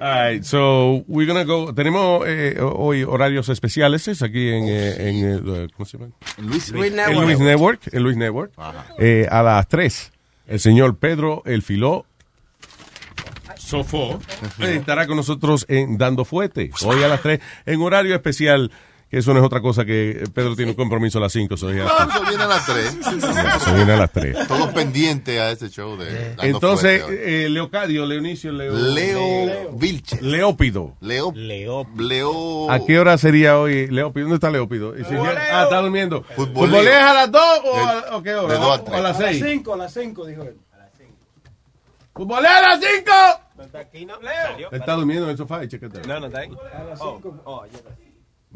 Speaker 3: All right, so we're gonna go. Tenemos eh, hoy horarios especiales es aquí en, eh, en el, eh, ¿cómo se llama?
Speaker 4: Luis,
Speaker 9: Luis
Speaker 3: En
Speaker 9: Network.
Speaker 3: Luis Network, en Luis Network. Eh, a las 3, el señor Pedro El Filó Sofó estará con nosotros en Dando Fuete. Hoy a las 3, en horario especial. Que eso no es otra cosa que Pedro tiene un compromiso a las 5. So
Speaker 4: No, eso viene a las 3.
Speaker 3: Eso viene a las 3.
Speaker 4: Todos pendientes a ese show de Dando
Speaker 3: Entonces, eh, Leocadio, Leonicio, Leo,
Speaker 4: Leo Vilches.
Speaker 3: Leópido.
Speaker 4: Leo.
Speaker 8: Leo.
Speaker 4: Leo.
Speaker 3: ¿A qué hora sería hoy Leópido? ¿Dónde está Leópido? Ah, está durmiendo.
Speaker 4: ¿Futboleo
Speaker 3: a las 2 o, a, qué hora?
Speaker 4: a
Speaker 3: ¿O
Speaker 4: tres.
Speaker 3: a las
Speaker 11: A las
Speaker 3: 6?
Speaker 11: 5, a las 5, dijo él.
Speaker 3: ¡Futboleo a las 5!
Speaker 8: ¿Está aquí, no? Salió.
Speaker 3: Está durmiendo en el sofá y.
Speaker 8: No, no está ahí.
Speaker 11: A las
Speaker 8: Oh,
Speaker 11: 5.
Speaker 8: oh, está.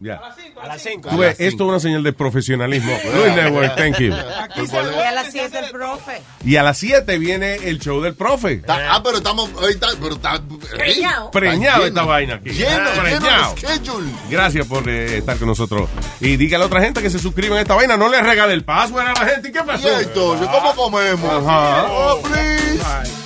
Speaker 3: Ya.
Speaker 8: A las 5.
Speaker 3: Tú ves, esto es una señal de profesionalismo. Luis Network, thank you.
Speaker 6: Y a las 7 el profe.
Speaker 3: Y a las 7 viene el show del profe.
Speaker 4: Ah, pero estamos. pero está.
Speaker 6: Preñado.
Speaker 3: Preñado
Speaker 4: lleno.
Speaker 3: esta vaina aquí.
Speaker 4: Lleno, lleno
Speaker 3: Preñado. Gracias por eh, estar con nosotros. Y dígale a otra gente que se suscriban a esta vaina. No le regale el password a la gente. ¿Y qué pasó?
Speaker 4: Y esto, ¿cómo comemos?
Speaker 3: Ajá.
Speaker 4: Oh, please.